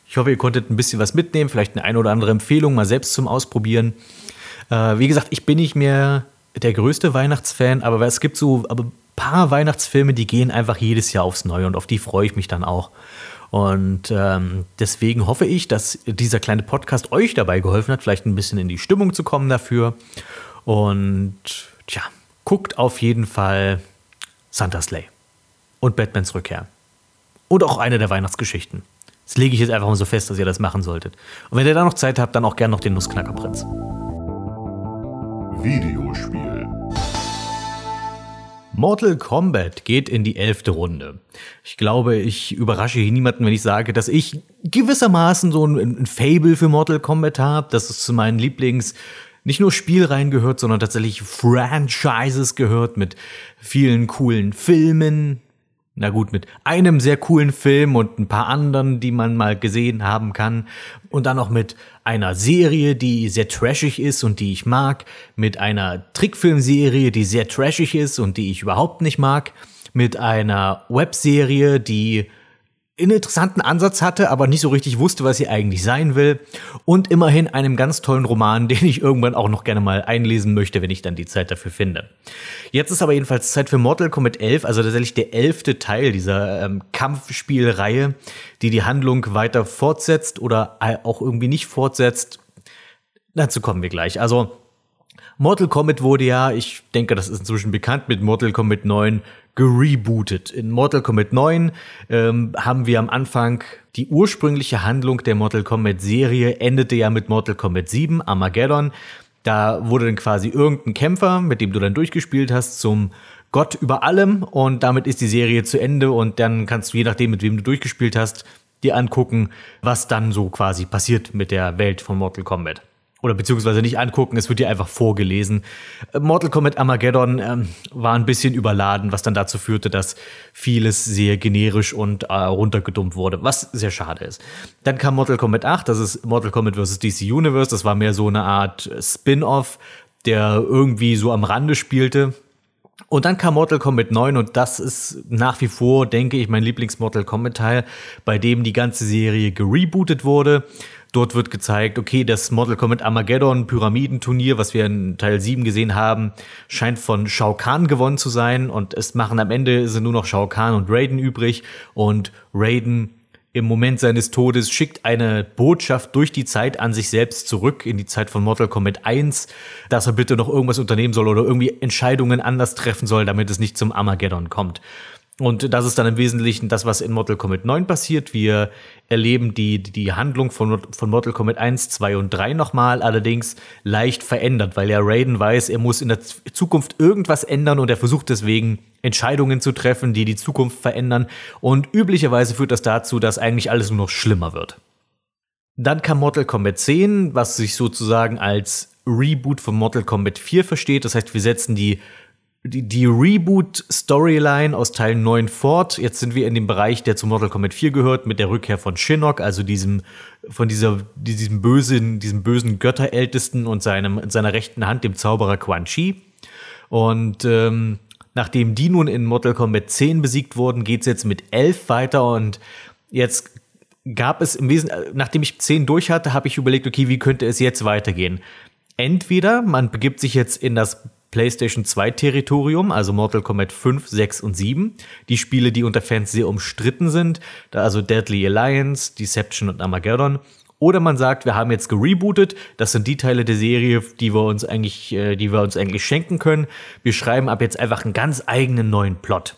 Ich hoffe, ihr konntet ein bisschen was mitnehmen, vielleicht eine ein oder andere Empfehlung mal selbst zum Ausprobieren. Äh, wie gesagt, ich bin nicht mehr der größte Weihnachtsfan, aber es gibt so ein paar Weihnachtsfilme, die gehen einfach jedes Jahr aufs Neue und auf die freue ich mich dann auch. Und ähm, deswegen hoffe ich, dass dieser kleine Podcast euch dabei geholfen hat, vielleicht ein bisschen in die Stimmung zu kommen dafür. Und tja, guckt auf jeden Fall Santa's Slay und Batmans Rückkehr. Und auch eine der Weihnachtsgeschichten. Das lege ich jetzt einfach mal so fest, dass ihr das machen solltet. Und wenn ihr da noch Zeit habt, dann auch gerne noch den Nussknackerprinz. Videospiel. Mortal Kombat geht in die elfte Runde. Ich glaube, ich überrasche hier niemanden, wenn ich sage, dass ich gewissermaßen so ein, ein Fable für Mortal Kombat habe, dass es zu meinen Lieblings nicht nur Spielreihen gehört, sondern tatsächlich Franchises gehört mit vielen coolen Filmen, na gut, mit einem sehr coolen Film und ein paar anderen, die man mal gesehen haben kann. Und dann noch mit einer Serie, die sehr trashig ist und die ich mag. Mit einer Trickfilmserie, die sehr trashig ist und die ich überhaupt nicht mag. Mit einer Webserie, die einen interessanten Ansatz hatte, aber nicht so richtig wusste, was sie eigentlich sein will. Und immerhin einem ganz tollen Roman, den ich irgendwann auch noch gerne mal einlesen möchte, wenn ich dann die Zeit dafür finde. Jetzt ist aber jedenfalls Zeit für Mortal Kombat 11, also tatsächlich der elfte Teil dieser ähm, Kampfspielreihe, die die Handlung weiter fortsetzt oder auch irgendwie nicht fortsetzt. Dazu kommen wir gleich. Also Mortal Kombat wurde ja, ich denke, das ist inzwischen bekannt, mit Mortal Kombat 9 gerebootet. In Mortal Kombat 9 ähm, haben wir am Anfang die ursprüngliche Handlung der Mortal Kombat Serie endete ja mit Mortal Kombat 7, Armageddon. Da wurde dann quasi irgendein Kämpfer, mit dem du dann durchgespielt hast, zum Gott über allem und damit ist die Serie zu Ende und dann kannst du je nachdem, mit wem du durchgespielt hast, dir angucken, was dann so quasi passiert mit der Welt von Mortal Kombat oder beziehungsweise nicht angucken, es wird dir einfach vorgelesen. Äh, Mortal Kombat Armageddon ähm, war ein bisschen überladen, was dann dazu führte, dass vieles sehr generisch und äh, runtergedummt wurde, was sehr schade ist. Dann kam Mortal Kombat 8, das ist Mortal Kombat vs. DC Universe, das war mehr so eine Art Spin-off, der irgendwie so am Rande spielte. Und dann kam Mortal Kombat 9 und das ist nach wie vor, denke ich, mein Lieblings-Mortal Kombat-Teil, bei dem die ganze Serie gerebootet wurde. Dort wird gezeigt, okay, das Mortal Kombat Armageddon Pyramidenturnier, was wir in Teil 7 gesehen haben, scheint von Shao Kahn gewonnen zu sein und es machen am Ende sind nur noch Shao Kahn und Raiden übrig und Raiden im Moment seines Todes schickt eine Botschaft durch die Zeit an sich selbst zurück, in die Zeit von Mortal Kombat 1, dass er bitte noch irgendwas unternehmen soll oder irgendwie Entscheidungen anders treffen soll, damit es nicht zum Armageddon kommt. Und das ist dann im Wesentlichen das, was in Mortal Kombat 9 passiert. Wir erleben die, die Handlung von, von Mortal Kombat 1, 2 und 3 nochmal, allerdings leicht verändert, weil ja Raiden weiß, er muss in der Zukunft irgendwas ändern und er versucht deswegen Entscheidungen zu treffen, die die Zukunft verändern. Und üblicherweise führt das dazu, dass eigentlich alles nur noch schlimmer wird. Dann kam Mortal Kombat 10, was sich sozusagen als Reboot von Mortal Kombat 4 versteht. Das heißt, wir setzen die die, die Reboot-Storyline aus Teil 9 fort. Jetzt sind wir in dem Bereich, der zu Mortal Kombat 4 gehört, mit der Rückkehr von Shinnok, also diesem, von dieser, diesem bösen, diesem bösen Götterältesten und seinem, in seiner rechten Hand, dem Zauberer Quan Chi. Und ähm, nachdem die nun in Mortal Kombat 10 besiegt wurden, geht's jetzt mit 11 weiter und jetzt gab es im Wesentlichen, nachdem ich 10 durch hatte, habe ich überlegt, okay, wie könnte es jetzt weitergehen? Entweder man begibt sich jetzt in das PlayStation 2 Territorium, also Mortal Kombat 5, 6 und 7. Die Spiele, die unter Fans sehr umstritten sind, also Deadly Alliance, Deception und Armageddon. Oder man sagt, wir haben jetzt gerebootet, das sind die Teile der Serie, die wir uns eigentlich, äh, die wir uns eigentlich schenken können. Wir schreiben ab jetzt einfach einen ganz eigenen neuen Plot.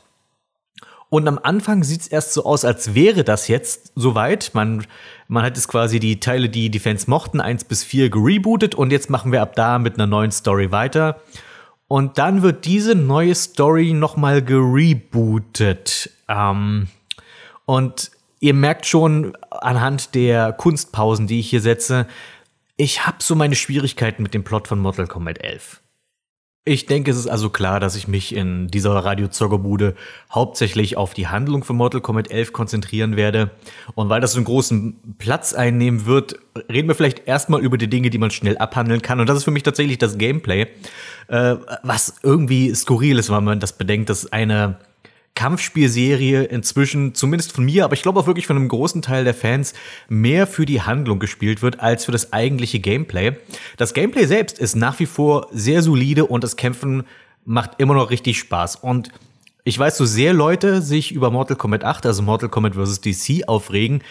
Und am Anfang sieht es erst so aus, als wäre das jetzt soweit. Man, man hat es quasi die Teile, die die Fans mochten, 1 bis 4 gerebootet und jetzt machen wir ab da mit einer neuen Story weiter. Und dann wird diese neue Story nochmal gerebootet. Ähm, und ihr merkt schon anhand der Kunstpausen, die ich hier setze, ich habe so meine Schwierigkeiten mit dem Plot von Mortal Kombat 11. Ich denke, es ist also klar, dass ich mich in dieser Radio-Zockerbude hauptsächlich auf die Handlung von Mortal Kombat 11 konzentrieren werde. Und weil das so einen großen Platz einnehmen wird, reden wir vielleicht erstmal über die Dinge, die man schnell abhandeln kann. Und das ist für mich tatsächlich das Gameplay, äh, was irgendwie skurril ist, wenn man das bedenkt, dass eine Kampfspielserie inzwischen, zumindest von mir, aber ich glaube auch wirklich von einem großen Teil der Fans, mehr für die Handlung gespielt wird als für das eigentliche Gameplay. Das Gameplay selbst ist nach wie vor sehr solide und das Kämpfen macht immer noch richtig Spaß. Und ich weiß, so sehr Leute sich über Mortal Kombat 8, also Mortal Kombat vs. DC, aufregen.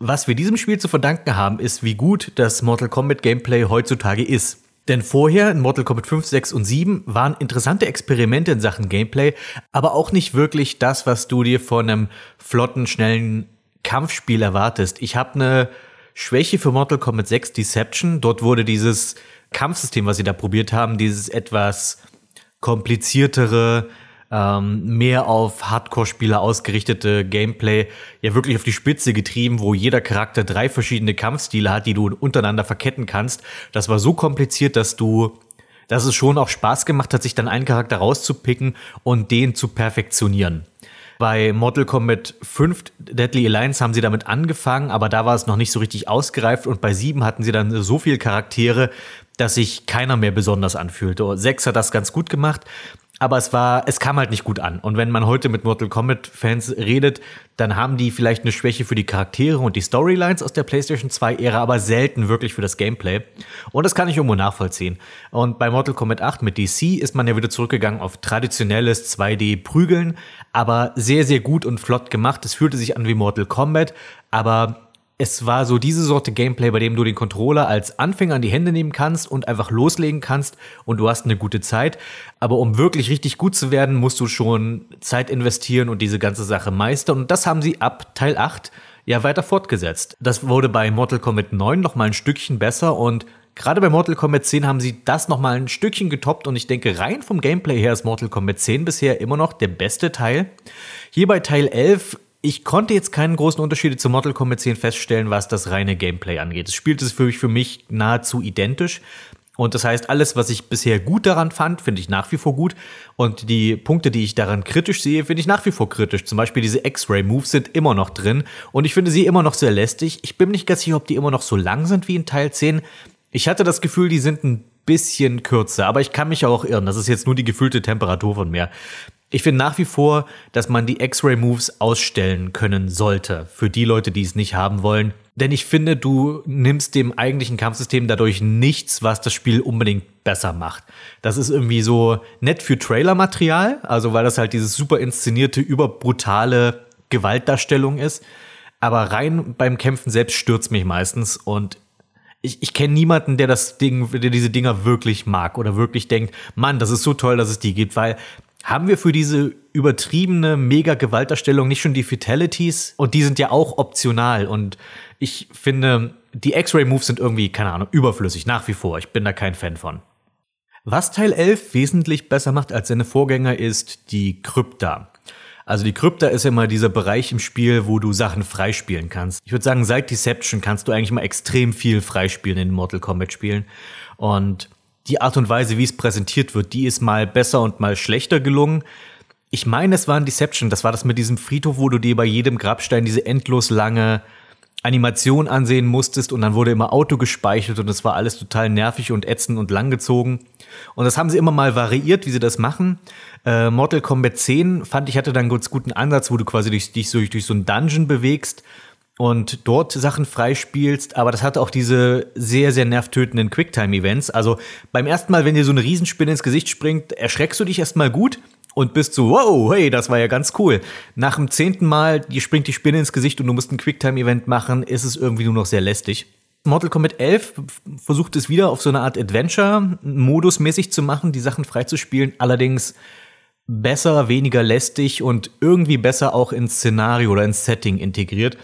Was wir diesem Spiel zu verdanken haben, ist, wie gut das Mortal Kombat Gameplay heutzutage ist. Denn vorher in Mortal Kombat 5, 6 und 7 waren interessante Experimente in Sachen Gameplay, aber auch nicht wirklich das, was du dir von einem flotten, schnellen Kampfspiel erwartest. Ich habe eine Schwäche für Mortal Kombat 6 Deception. Dort wurde dieses Kampfsystem, was sie da probiert haben, dieses etwas kompliziertere, ähm, mehr auf Hardcore-Spieler ausgerichtete Gameplay ja wirklich auf die Spitze getrieben, wo jeder Charakter drei verschiedene Kampfstile hat, die du untereinander verketten kannst. Das war so kompliziert, dass du dass es schon auch Spaß gemacht hat, sich dann einen Charakter rauszupicken und den zu perfektionieren. Bei Mortal Kombat 5 Deadly Alliance haben sie damit angefangen, aber da war es noch nicht so richtig ausgereift und bei 7 hatten sie dann so viele Charaktere, dass sich keiner mehr besonders anfühlte. 6 hat das ganz gut gemacht aber es war, es kam halt nicht gut an. Und wenn man heute mit Mortal Kombat Fans redet, dann haben die vielleicht eine Schwäche für die Charaktere und die Storylines aus der PlayStation 2 Ära, aber selten wirklich für das Gameplay. Und das kann ich irgendwo nachvollziehen. Und bei Mortal Kombat 8 mit DC ist man ja wieder zurückgegangen auf traditionelles 2D Prügeln, aber sehr, sehr gut und flott gemacht. Es fühlte sich an wie Mortal Kombat, aber es war so diese Sorte Gameplay, bei dem du den Controller als Anfänger in die Hände nehmen kannst und einfach loslegen kannst und du hast eine gute Zeit. Aber um wirklich richtig gut zu werden, musst du schon Zeit investieren und diese ganze Sache meistern. Und das haben sie ab Teil 8 ja weiter fortgesetzt. Das wurde bei Mortal Kombat 9 noch mal ein Stückchen besser und gerade bei Mortal Kombat 10 haben sie das noch mal ein Stückchen getoppt und ich denke rein vom Gameplay her ist Mortal Kombat 10 bisher immer noch der beste Teil. Hier bei Teil 11 ich konnte jetzt keinen großen Unterschied zu Mortal Kombat 10 feststellen, was das reine Gameplay angeht. Es spielt es für mich, für mich nahezu identisch. Und das heißt, alles, was ich bisher gut daran fand, finde ich nach wie vor gut. Und die Punkte, die ich daran kritisch sehe, finde ich nach wie vor kritisch. Zum Beispiel diese X-Ray-Moves sind immer noch drin. Und ich finde sie immer noch sehr lästig. Ich bin nicht ganz sicher, ob die immer noch so lang sind wie in Teil 10. Ich hatte das Gefühl, die sind ein bisschen kürzer. Aber ich kann mich auch irren. Das ist jetzt nur die gefühlte Temperatur von mir. Ich finde nach wie vor, dass man die X-Ray-Moves ausstellen können sollte. Für die Leute, die es nicht haben wollen. Denn ich finde, du nimmst dem eigentlichen Kampfsystem dadurch nichts, was das Spiel unbedingt besser macht. Das ist irgendwie so nett für Trailer-Material, also weil das halt dieses super inszenierte, überbrutale Gewaltdarstellung ist. Aber rein beim Kämpfen selbst stürzt mich meistens und ich, ich kenne niemanden, der das Ding, der diese Dinger wirklich mag oder wirklich denkt, Mann, das ist so toll, dass es die gibt, weil haben wir für diese übertriebene Mega-Gewalterstellung nicht schon die Fatalities? Und die sind ja auch optional. Und ich finde, die X-Ray-Moves sind irgendwie, keine Ahnung, überflüssig, nach wie vor. Ich bin da kein Fan von. Was Teil 11 wesentlich besser macht als seine Vorgänger ist die Krypta. Also die Krypta ist ja mal dieser Bereich im Spiel, wo du Sachen freispielen kannst. Ich würde sagen, seit Deception kannst du eigentlich mal extrem viel freispielen in Mortal Kombat Spielen. Und die Art und Weise, wie es präsentiert wird, die ist mal besser und mal schlechter gelungen. Ich meine, es war ein Deception. Das war das mit diesem Friedhof, wo du dir bei jedem Grabstein diese endlos lange Animation ansehen musstest und dann wurde immer Auto gespeichert und es war alles total nervig und ätzend und langgezogen. Und das haben sie immer mal variiert, wie sie das machen. Äh, Mortal Kombat 10 fand ich hatte dann einen ganz guten Ansatz, wo du quasi dich, dich so, durch so einen Dungeon bewegst und dort Sachen freispielst, aber das hatte auch diese sehr, sehr nervtötenden Quicktime-Events. Also beim ersten Mal, wenn dir so eine Riesenspinne ins Gesicht springt, erschreckst du dich erstmal gut und bist so, wow, hey, das war ja ganz cool. Nach dem zehnten Mal, die springt die Spinne ins Gesicht und du musst ein Quicktime-Event machen, ist es irgendwie nur noch sehr lästig. Mortal Kombat 11 versucht es wieder auf so eine Art Adventure-Modus mäßig zu machen, die Sachen freizuspielen, allerdings besser, weniger lästig und irgendwie besser auch ins Szenario oder ins Setting integriert.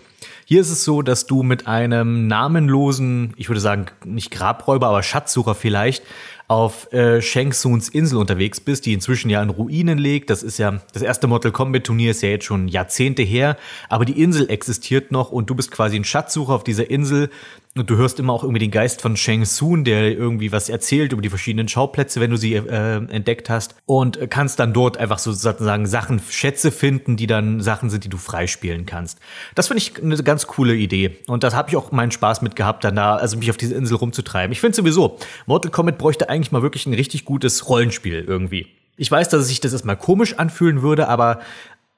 Hier ist es so, dass du mit einem namenlosen, ich würde sagen, nicht Grabräuber, aber Schatzsucher vielleicht, auf äh, Shang Tsuns Insel unterwegs bist, die inzwischen ja in Ruinen liegt. Das ist ja, das erste Mortal Kombat Turnier ist ja jetzt schon Jahrzehnte her, aber die Insel existiert noch und du bist quasi ein Schatzsucher auf dieser Insel und du hörst immer auch irgendwie den Geist von Shang Tsung, der irgendwie was erzählt über die verschiedenen Schauplätze, wenn du sie äh, entdeckt hast. Und kannst dann dort einfach so sozusagen Sachen, Schätze finden, die dann Sachen sind, die du freispielen kannst. Das finde ich eine ganz coole Idee. Und das habe ich auch meinen Spaß mit gehabt, dann da, also mich auf diese Insel rumzutreiben. Ich finde sowieso, Mortal Kombat bräuchte eigentlich mal wirklich ein richtig gutes Rollenspiel irgendwie. Ich weiß, dass sich das erstmal komisch anfühlen würde, aber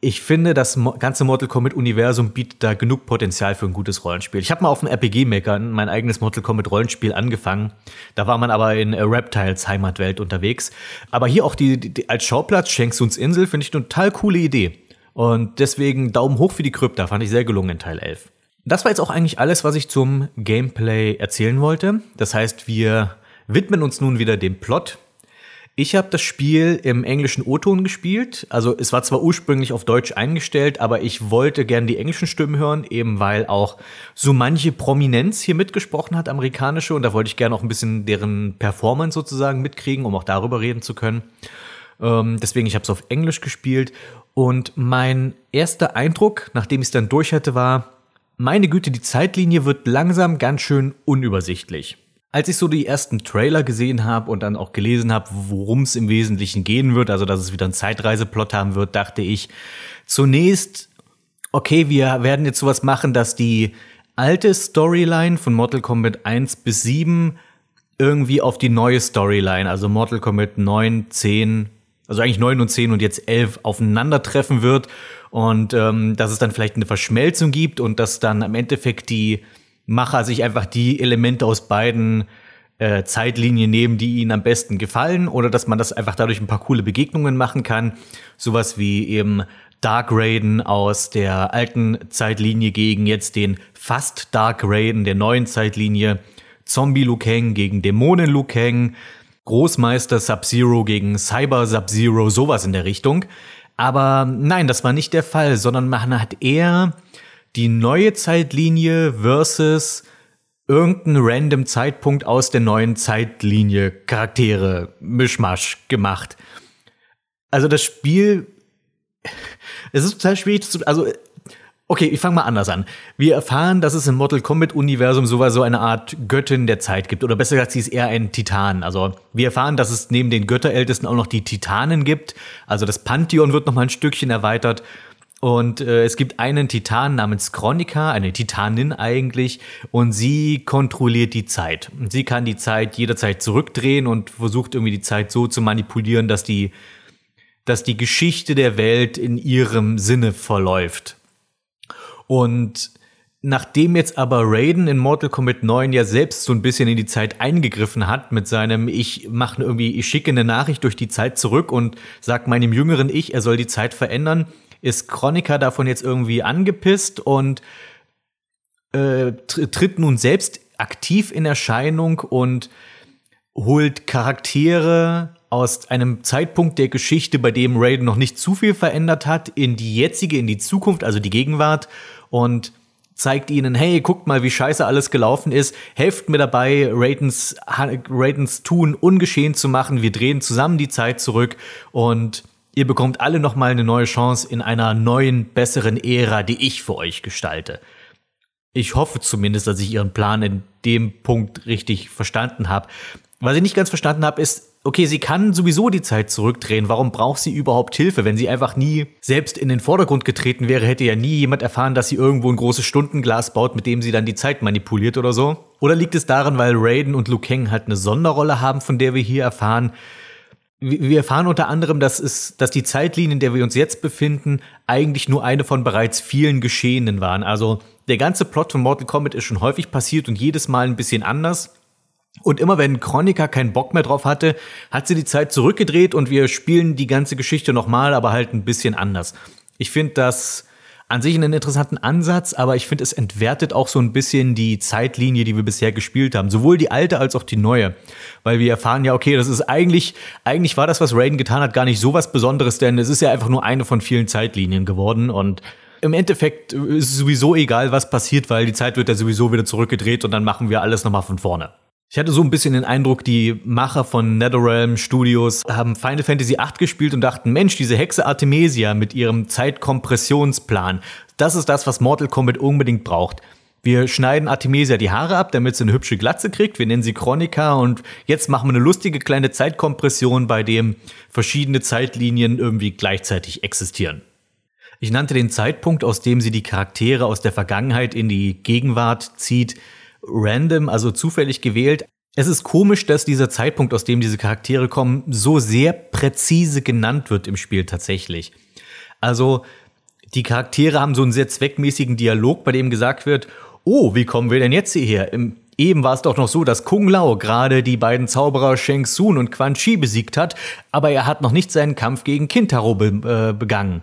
ich finde, das ganze Mortal Kombat-Universum bietet da genug Potenzial für ein gutes Rollenspiel. Ich habe mal auf dem RPG-Maker mein eigenes Mortal Kombat-Rollenspiel angefangen. Da war man aber in Reptiles Heimatwelt unterwegs. Aber hier auch die, die als Schauplatz Shang Tsuns Insel finde ich eine total coole Idee. Und deswegen Daumen hoch für die Krypta, fand ich sehr gelungen in Teil 11. Das war jetzt auch eigentlich alles, was ich zum Gameplay erzählen wollte. Das heißt, wir widmen uns nun wieder dem Plot ich habe das Spiel im englischen O-Ton gespielt. Also es war zwar ursprünglich auf Deutsch eingestellt, aber ich wollte gern die englischen Stimmen hören, eben weil auch so manche Prominenz hier mitgesprochen hat, amerikanische. Und da wollte ich gerne auch ein bisschen deren Performance sozusagen mitkriegen, um auch darüber reden zu können. Ähm, deswegen, ich habe es auf Englisch gespielt. Und mein erster Eindruck, nachdem ich es dann durch hatte, war, meine Güte, die Zeitlinie wird langsam ganz schön unübersichtlich. Als ich so die ersten Trailer gesehen habe und dann auch gelesen habe, worum es im Wesentlichen gehen wird, also dass es wieder einen Zeitreiseplot haben wird, dachte ich zunächst, okay, wir werden jetzt sowas machen, dass die alte Storyline von Mortal Kombat 1 bis 7 irgendwie auf die neue Storyline, also Mortal Kombat 9, 10, also eigentlich 9 und 10 und jetzt 11 aufeinandertreffen wird und ähm, dass es dann vielleicht eine Verschmelzung gibt und dass dann im Endeffekt die Macher sich einfach die Elemente aus beiden äh, Zeitlinien nehmen, die ihnen am besten gefallen oder dass man das einfach dadurch ein paar coole Begegnungen machen kann. Sowas wie eben Dark Raiden aus der alten Zeitlinie gegen jetzt den fast Dark Raiden der neuen Zeitlinie. Zombie Liu Kang gegen Dämonen Liu Kang. Großmeister Sub-Zero gegen Cyber Sub-Zero, sowas in der Richtung. Aber nein, das war nicht der Fall, sondern man hat eher die neue Zeitlinie versus irgendein random Zeitpunkt aus der neuen Zeitlinie Charaktere Mischmasch gemacht. Also das Spiel, es ist total schwierig zu, also Okay, ich fange mal anders an. Wir erfahren, dass es im Mortal Kombat-Universum sowas so eine Art Göttin der Zeit gibt. Oder besser gesagt, sie ist eher ein Titan. Also wir erfahren, dass es neben den Götterältesten auch noch die Titanen gibt. Also das Pantheon wird noch mal ein Stückchen erweitert. Und äh, es gibt einen Titan namens Chronica, eine Titanin eigentlich, und sie kontrolliert die Zeit. Sie kann die Zeit jederzeit zurückdrehen und versucht irgendwie die Zeit so zu manipulieren, dass die, dass die Geschichte der Welt in ihrem Sinne verläuft. Und nachdem jetzt aber Raiden in Mortal Kombat 9 ja selbst so ein bisschen in die Zeit eingegriffen hat mit seinem ich mache irgendwie ich schicke eine Nachricht durch die Zeit zurück und sag meinem jüngeren Ich, er soll die Zeit verändern, ist Chronica davon jetzt irgendwie angepisst und äh, tritt nun selbst aktiv in Erscheinung und holt Charaktere aus einem Zeitpunkt der Geschichte, bei dem Raiden noch nicht zu viel verändert hat, in die jetzige, in die Zukunft, also die Gegenwart und zeigt ihnen, hey, guckt mal, wie scheiße alles gelaufen ist, helft mir dabei, Raidens, Raidens Tun ungeschehen zu machen, wir drehen zusammen die Zeit zurück und Ihr bekommt alle nochmal eine neue Chance in einer neuen, besseren Ära, die ich für euch gestalte. Ich hoffe zumindest, dass ich Ihren Plan in dem Punkt richtig verstanden habe. Was ich nicht ganz verstanden habe, ist, okay, sie kann sowieso die Zeit zurückdrehen. Warum braucht sie überhaupt Hilfe? Wenn sie einfach nie selbst in den Vordergrund getreten wäre, hätte ja nie jemand erfahren, dass sie irgendwo ein großes Stundenglas baut, mit dem sie dann die Zeit manipuliert oder so. Oder liegt es daran, weil Raiden und Liu Kang halt eine Sonderrolle haben, von der wir hier erfahren? Wir erfahren unter anderem, dass, es, dass die Zeitlinie, in der wir uns jetzt befinden, eigentlich nur eine von bereits vielen Geschehenen waren. Also der ganze Plot von Mortal Kombat ist schon häufig passiert und jedes Mal ein bisschen anders. Und immer wenn Chronica keinen Bock mehr drauf hatte, hat sie die Zeit zurückgedreht und wir spielen die ganze Geschichte nochmal, aber halt ein bisschen anders. Ich finde das an sich einen interessanten Ansatz, aber ich finde, es entwertet auch so ein bisschen die Zeitlinie, die wir bisher gespielt haben. Sowohl die alte als auch die neue. Weil wir erfahren ja, okay, das ist eigentlich, eigentlich war das, was Raiden getan hat, gar nicht so was Besonderes, denn es ist ja einfach nur eine von vielen Zeitlinien geworden und im Endeffekt ist es sowieso egal, was passiert, weil die Zeit wird ja sowieso wieder zurückgedreht und dann machen wir alles nochmal von vorne. Ich hatte so ein bisschen den Eindruck, die Macher von NetherRealm Studios haben Final Fantasy VIII gespielt und dachten, Mensch, diese Hexe Artemisia mit ihrem Zeitkompressionsplan, das ist das, was Mortal Kombat unbedingt braucht. Wir schneiden Artemisia die Haare ab, damit sie eine hübsche Glatze kriegt. Wir nennen sie Chronica und jetzt machen wir eine lustige kleine Zeitkompression, bei dem verschiedene Zeitlinien irgendwie gleichzeitig existieren. Ich nannte den Zeitpunkt, aus dem sie die Charaktere aus der Vergangenheit in die Gegenwart zieht, random, also zufällig gewählt. Es ist komisch, dass dieser Zeitpunkt, aus dem diese Charaktere kommen, so sehr präzise genannt wird im Spiel tatsächlich. Also die Charaktere haben so einen sehr zweckmäßigen Dialog, bei dem gesagt wird, oh, wie kommen wir denn jetzt hierher? Eben war es doch noch so, dass Kung Lao gerade die beiden Zauberer Shang Tsung und Quan Chi besiegt hat, aber er hat noch nicht seinen Kampf gegen Kintaro be äh, begangen.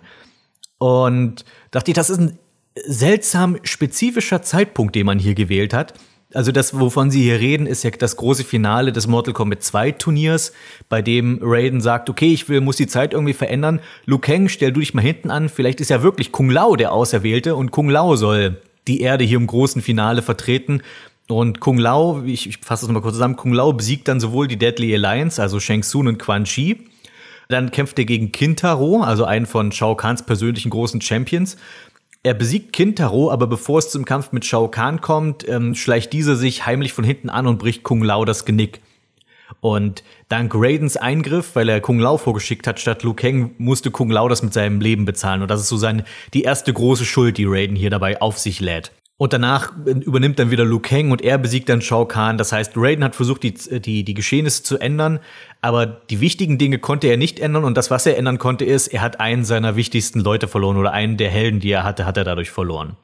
Und dachte ich, das ist ein seltsam spezifischer Zeitpunkt, den man hier gewählt hat. Also das, wovon Sie hier reden, ist ja das große Finale des Mortal Kombat 2 Turniers, bei dem Raiden sagt, okay, ich will, muss die Zeit irgendwie verändern. Liu Kang, stell du dich mal hinten an. Vielleicht ist ja wirklich Kung Lao der Auserwählte und Kung Lao soll die Erde hier im großen Finale vertreten. Und Kung Lao, ich, ich fasse das mal kurz zusammen, Kung Lao besiegt dann sowohl die Deadly Alliance, also Shang Tsung und Quan Chi, Dann kämpft er gegen Kintaro, also einen von Shao Kahns persönlichen großen Champions. Er besiegt Kintaro, aber bevor es zum Kampf mit Shao Kahn kommt, ähm, schleicht dieser sich heimlich von hinten an und bricht Kung Lao das Genick. Und dank Raidens Eingriff, weil er Kung Lao vorgeschickt hat statt Liu Kang, musste Kung Lao das mit seinem Leben bezahlen. Und das ist so seine, die erste große Schuld, die Raiden hier dabei auf sich lädt. Und danach übernimmt dann wieder Liu Kang und er besiegt dann Shao Kahn. Das heißt, Raiden hat versucht, die, die, die Geschehnisse zu ändern, aber die wichtigen Dinge konnte er nicht ändern. Und das, was er ändern konnte, ist, er hat einen seiner wichtigsten Leute verloren oder einen der Helden, die er hatte, hat er dadurch verloren.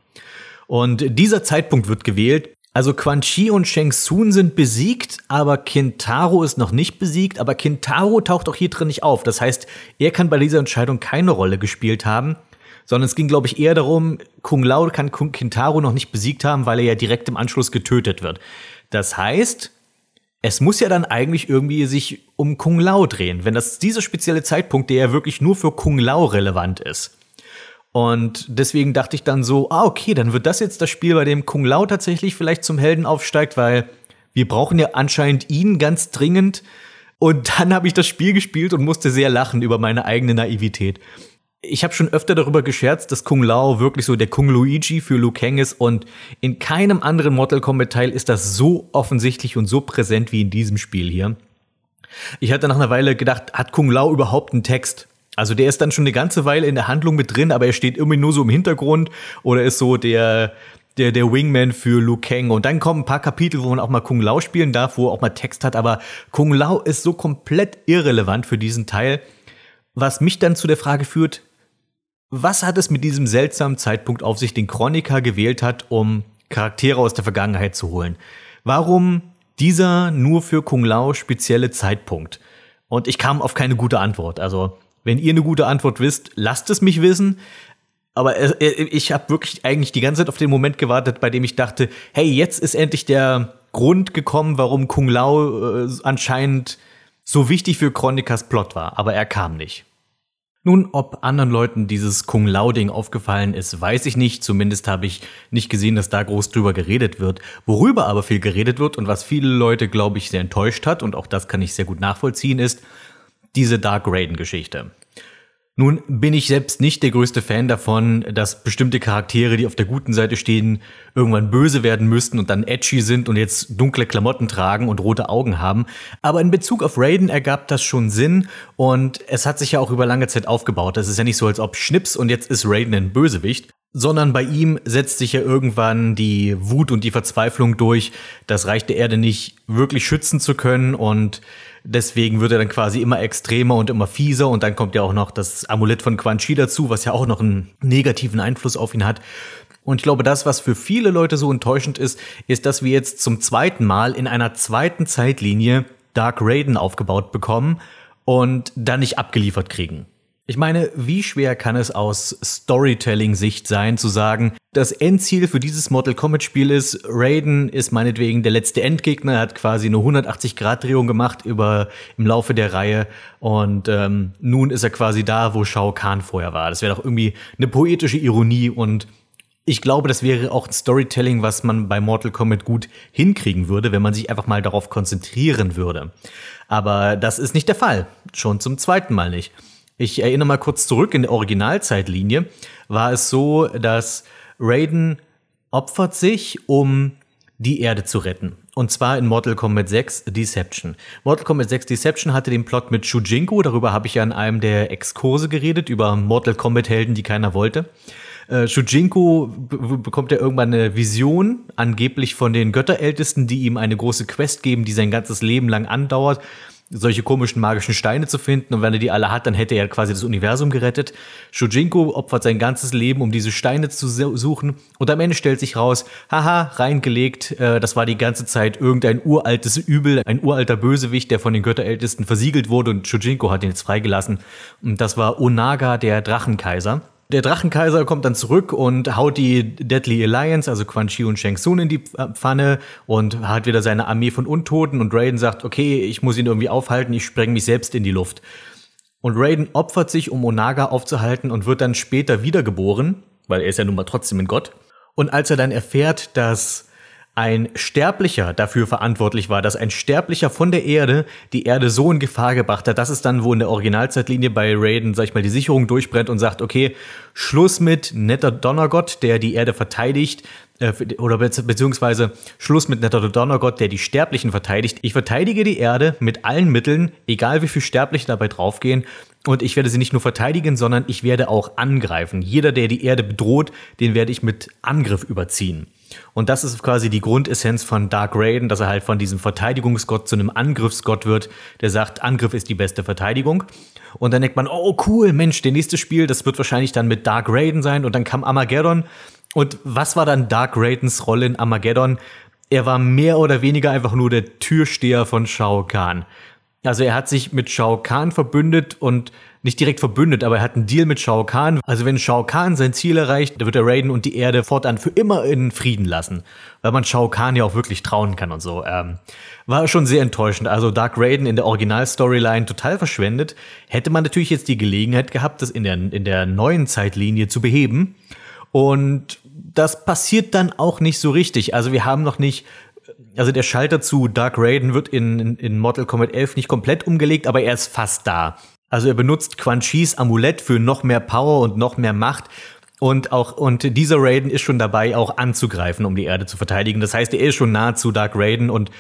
Und dieser Zeitpunkt wird gewählt, also Quan Chi und Shang Tsung sind besiegt, aber Kintaro ist noch nicht besiegt, aber Kintaro taucht auch hier drin nicht auf. Das heißt, er kann bei dieser Entscheidung keine Rolle gespielt haben, sondern es ging, glaube ich, eher darum, Kung Lao kann Kintaro noch nicht besiegt haben, weil er ja direkt im Anschluss getötet wird. Das heißt, es muss ja dann eigentlich irgendwie sich um Kung Lao drehen, wenn das dieser spezielle Zeitpunkt, der ja wirklich nur für Kung Lao relevant ist. Und deswegen dachte ich dann so, ah, okay, dann wird das jetzt das Spiel, bei dem Kung Lao tatsächlich vielleicht zum Helden aufsteigt, weil wir brauchen ja anscheinend ihn ganz dringend. Und dann habe ich das Spiel gespielt und musste sehr lachen über meine eigene Naivität. Ich habe schon öfter darüber gescherzt, dass Kung Lao wirklich so der Kung Luigi für Liu Kang ist und in keinem anderen Mortal Kombat Teil ist das so offensichtlich und so präsent wie in diesem Spiel hier. Ich hatte nach einer Weile gedacht, hat Kung Lao überhaupt einen Text? Also der ist dann schon eine ganze Weile in der Handlung mit drin, aber er steht irgendwie nur so im Hintergrund oder ist so der der, der Wingman für Liu Kang. Und dann kommen ein paar Kapitel, wo man auch mal Kung Lao spielen darf, wo er auch mal Text hat. Aber Kung Lao ist so komplett irrelevant für diesen Teil, was mich dann zu der Frage führt, was hat es mit diesem seltsamen Zeitpunkt auf sich, den Chroniker gewählt hat, um Charaktere aus der Vergangenheit zu holen? Warum dieser nur für Kung Lao spezielle Zeitpunkt? Und ich kam auf keine gute Antwort. Also wenn ihr eine gute Antwort wisst, lasst es mich wissen. Aber ich habe wirklich eigentlich die ganze Zeit auf den Moment gewartet, bei dem ich dachte, hey, jetzt ist endlich der Grund gekommen, warum Kung Lao äh, anscheinend so wichtig für Chronikas Plot war. Aber er kam nicht. Nun, ob anderen Leuten dieses Kung Lao-Ding aufgefallen ist, weiß ich nicht. Zumindest habe ich nicht gesehen, dass da groß drüber geredet wird. Worüber aber viel geredet wird und was viele Leute, glaube ich, sehr enttäuscht hat, und auch das kann ich sehr gut nachvollziehen, ist diese Dark Raiden-Geschichte. Nun bin ich selbst nicht der größte Fan davon, dass bestimmte Charaktere, die auf der guten Seite stehen, irgendwann böse werden müssten und dann edgy sind und jetzt dunkle Klamotten tragen und rote Augen haben. Aber in Bezug auf Raiden ergab das schon Sinn und es hat sich ja auch über lange Zeit aufgebaut. Das ist ja nicht so, als ob Schnips und jetzt ist Raiden ein Bösewicht, sondern bei ihm setzt sich ja irgendwann die Wut und die Verzweiflung durch, das Reich der Erde nicht wirklich schützen zu können und Deswegen wird er dann quasi immer extremer und immer fieser und dann kommt ja auch noch das Amulett von Quan Chi dazu, was ja auch noch einen negativen Einfluss auf ihn hat. Und ich glaube, das, was für viele Leute so enttäuschend ist, ist, dass wir jetzt zum zweiten Mal in einer zweiten Zeitlinie Dark Raiden aufgebaut bekommen und dann nicht abgeliefert kriegen. Ich meine, wie schwer kann es aus Storytelling-Sicht sein, zu sagen, das Endziel für dieses Mortal Kombat-Spiel ist, Raiden ist meinetwegen der letzte Endgegner, hat quasi eine 180-Grad-Drehung gemacht über im Laufe der Reihe und ähm, nun ist er quasi da, wo Shao Kahn vorher war. Das wäre doch irgendwie eine poetische Ironie und ich glaube, das wäre auch ein Storytelling, was man bei Mortal Kombat gut hinkriegen würde, wenn man sich einfach mal darauf konzentrieren würde. Aber das ist nicht der Fall. Schon zum zweiten Mal nicht. Ich erinnere mal kurz zurück in der Originalzeitlinie war es so, dass Raiden opfert sich, um die Erde zu retten. Und zwar in Mortal Kombat 6 Deception. Mortal Kombat 6 Deception hatte den Plot mit Shujinko, darüber habe ich ja in einem der Exkurse geredet, über Mortal Kombat Helden, die keiner wollte. Äh, Shujinko bekommt ja irgendwann eine Vision, angeblich von den Götterältesten, die ihm eine große Quest geben, die sein ganzes Leben lang andauert solche komischen magischen Steine zu finden und wenn er die alle hat, dann hätte er quasi das Universum gerettet. Shujinko opfert sein ganzes Leben, um diese Steine zu suchen und am Ende stellt sich raus, haha, reingelegt, äh, das war die ganze Zeit irgendein uraltes Übel, ein uralter Bösewicht, der von den Götterältesten versiegelt wurde und Shujinko hat ihn jetzt freigelassen und das war Onaga, der Drachenkaiser. Der Drachenkaiser kommt dann zurück und haut die Deadly Alliance, also Quan Chi und Shang Tsung in die Pfanne und hat wieder seine Armee von Untoten und Raiden sagt, okay, ich muss ihn irgendwie aufhalten, ich spreng mich selbst in die Luft. Und Raiden opfert sich, um Onaga aufzuhalten und wird dann später wiedergeboren, weil er ist ja nun mal trotzdem ein Gott. Und als er dann erfährt, dass ein Sterblicher dafür verantwortlich war, dass ein Sterblicher von der Erde die Erde so in Gefahr gebracht hat, dass es dann, wo in der Originalzeitlinie bei Raiden, sag ich mal, die Sicherung durchbrennt und sagt, okay, Schluss mit netter Donnergott, der die Erde verteidigt, äh, oder beziehungsweise Schluss mit netter Donnergott, der die Sterblichen verteidigt. Ich verteidige die Erde mit allen Mitteln, egal wie viel Sterbliche dabei draufgehen. Und ich werde sie nicht nur verteidigen, sondern ich werde auch angreifen. Jeder, der die Erde bedroht, den werde ich mit Angriff überziehen. Und das ist quasi die Grundessenz von Dark Raiden, dass er halt von diesem Verteidigungsgott zu einem Angriffsgott wird, der sagt, Angriff ist die beste Verteidigung. Und dann denkt man, oh cool, Mensch, der nächste Spiel, das wird wahrscheinlich dann mit Dark Raiden sein. Und dann kam Armageddon. Und was war dann Dark Raidens Rolle in Armageddon? Er war mehr oder weniger einfach nur der Türsteher von Shao Kahn. Also er hat sich mit Shao Kahn verbündet und nicht direkt verbündet, aber er hat einen Deal mit Shao Kahn. Also wenn Shao Kahn sein Ziel erreicht, dann wird er Raiden und die Erde fortan für immer in Frieden lassen. Weil man Shao Kahn ja auch wirklich trauen kann und so. Ähm, war schon sehr enttäuschend. Also Dark Raiden in der Original-Storyline total verschwendet. Hätte man natürlich jetzt die Gelegenheit gehabt, das in der, in der neuen Zeitlinie zu beheben. Und das passiert dann auch nicht so richtig. Also wir haben noch nicht also der Schalter zu Dark Raiden wird in, in, in Mortal Kombat 11 nicht komplett umgelegt, aber er ist fast da. Also er benutzt Quan Chis Amulett für noch mehr Power und noch mehr Macht. Und auch, und dieser Raiden ist schon dabei, auch anzugreifen, um die Erde zu verteidigen. Das heißt, er ist schon nah zu Dark Raiden und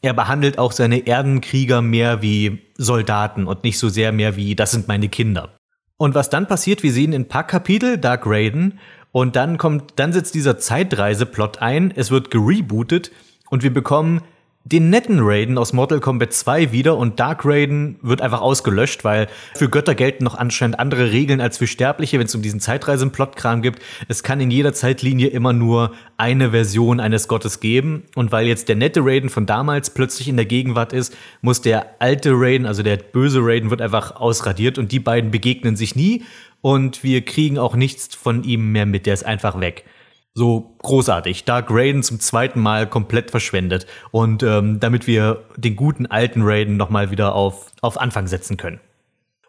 er behandelt auch seine Erdenkrieger mehr wie Soldaten und nicht so sehr mehr wie, das sind meine Kinder. Und was dann passiert, wir sehen in paar Kapitel Dark Raiden und dann kommt, dann setzt dieser Zeitreiseplot ein, es wird gerebootet und wir bekommen den netten Raiden aus Mortal Kombat 2 wieder und Dark Raiden wird einfach ausgelöscht, weil für Götter gelten noch anscheinend andere Regeln als für Sterbliche, wenn es um diesen Zeitreisen-Plot-Kram gibt. Es kann in jeder Zeitlinie immer nur eine Version eines Gottes geben. Und weil jetzt der nette Raiden von damals plötzlich in der Gegenwart ist, muss der alte Raiden, also der böse Raiden, wird einfach ausradiert und die beiden begegnen sich nie. Und wir kriegen auch nichts von ihm mehr mit, der ist einfach weg so großartig. Dark Raiden zum zweiten Mal komplett verschwendet. Und ähm, damit wir den guten alten Raiden nochmal wieder auf, auf Anfang setzen können.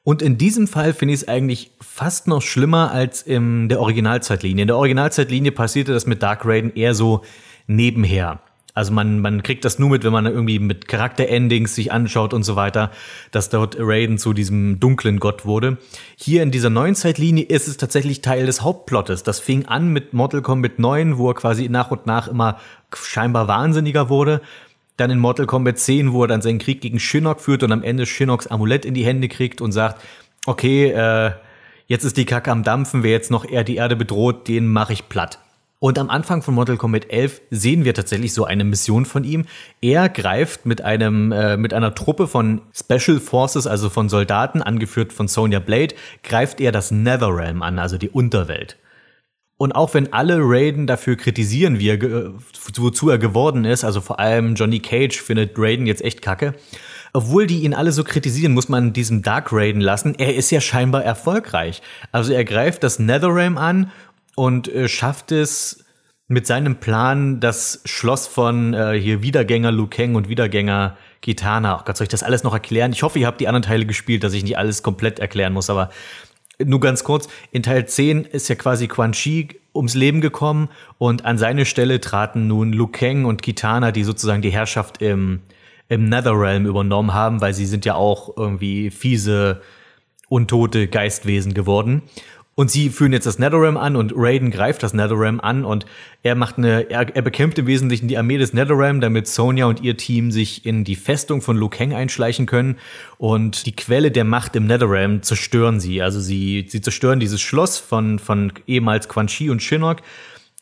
Und in diesem Fall finde ich es eigentlich fast noch schlimmer als in der Originalzeitlinie. In der Originalzeitlinie passierte das mit Dark Raiden eher so nebenher. Also man, man kriegt das nur mit, wenn man irgendwie mit Charakterendings sich anschaut und so weiter, dass dort Raiden zu diesem dunklen Gott wurde. Hier in dieser neuen Zeitlinie ist es tatsächlich Teil des Hauptplottes. Das fing an mit Mortal Kombat 9, wo er quasi nach und nach immer scheinbar wahnsinniger wurde. Dann in Mortal Kombat 10, wo er dann seinen Krieg gegen Shinnok führt und am Ende Shinnocks Amulett in die Hände kriegt und sagt, okay, äh, jetzt ist die Kacke am Dampfen, wer jetzt noch eher die Erde bedroht, den mache ich platt. Und am Anfang von Mortal Kombat 11 sehen wir tatsächlich so eine Mission von ihm. Er greift mit einem äh, mit einer Truppe von Special Forces, also von Soldaten, angeführt von Sonya Blade, greift er das Netherrealm an, also die Unterwelt. Und auch wenn alle Raiden dafür kritisieren, wie er wozu er geworden ist, also vor allem Johnny Cage findet Raiden jetzt echt kacke, obwohl die ihn alle so kritisieren, muss man diesem Dark Raiden lassen. Er ist ja scheinbar erfolgreich. Also er greift das Netherrealm an und äh, schafft es mit seinem Plan, das Schloss von äh, hier Wiedergänger Liu Kang und Wiedergänger Kitana. Oh Gott, soll ich das alles noch erklären? Ich hoffe, ihr habt die anderen Teile gespielt, dass ich nicht alles komplett erklären muss, aber nur ganz kurz. In Teil 10 ist ja quasi Quan Chi ums Leben gekommen und an seine Stelle traten nun Liu Kang und Kitana, die sozusagen die Herrschaft im, im Netherrealm übernommen haben, weil sie sind ja auch irgendwie fiese, untote Geistwesen geworden. Und sie führen jetzt das Netherrealm an und Raiden greift das Netherrealm an und er macht eine, er, er bekämpft im Wesentlichen die Armee des Netherrealm, damit Sonja und ihr Team sich in die Festung von Liu Kang einschleichen können und die Quelle der Macht im Netherrealm zerstören sie. Also sie, sie zerstören dieses Schloss von, von ehemals Quan Chi und Shinnok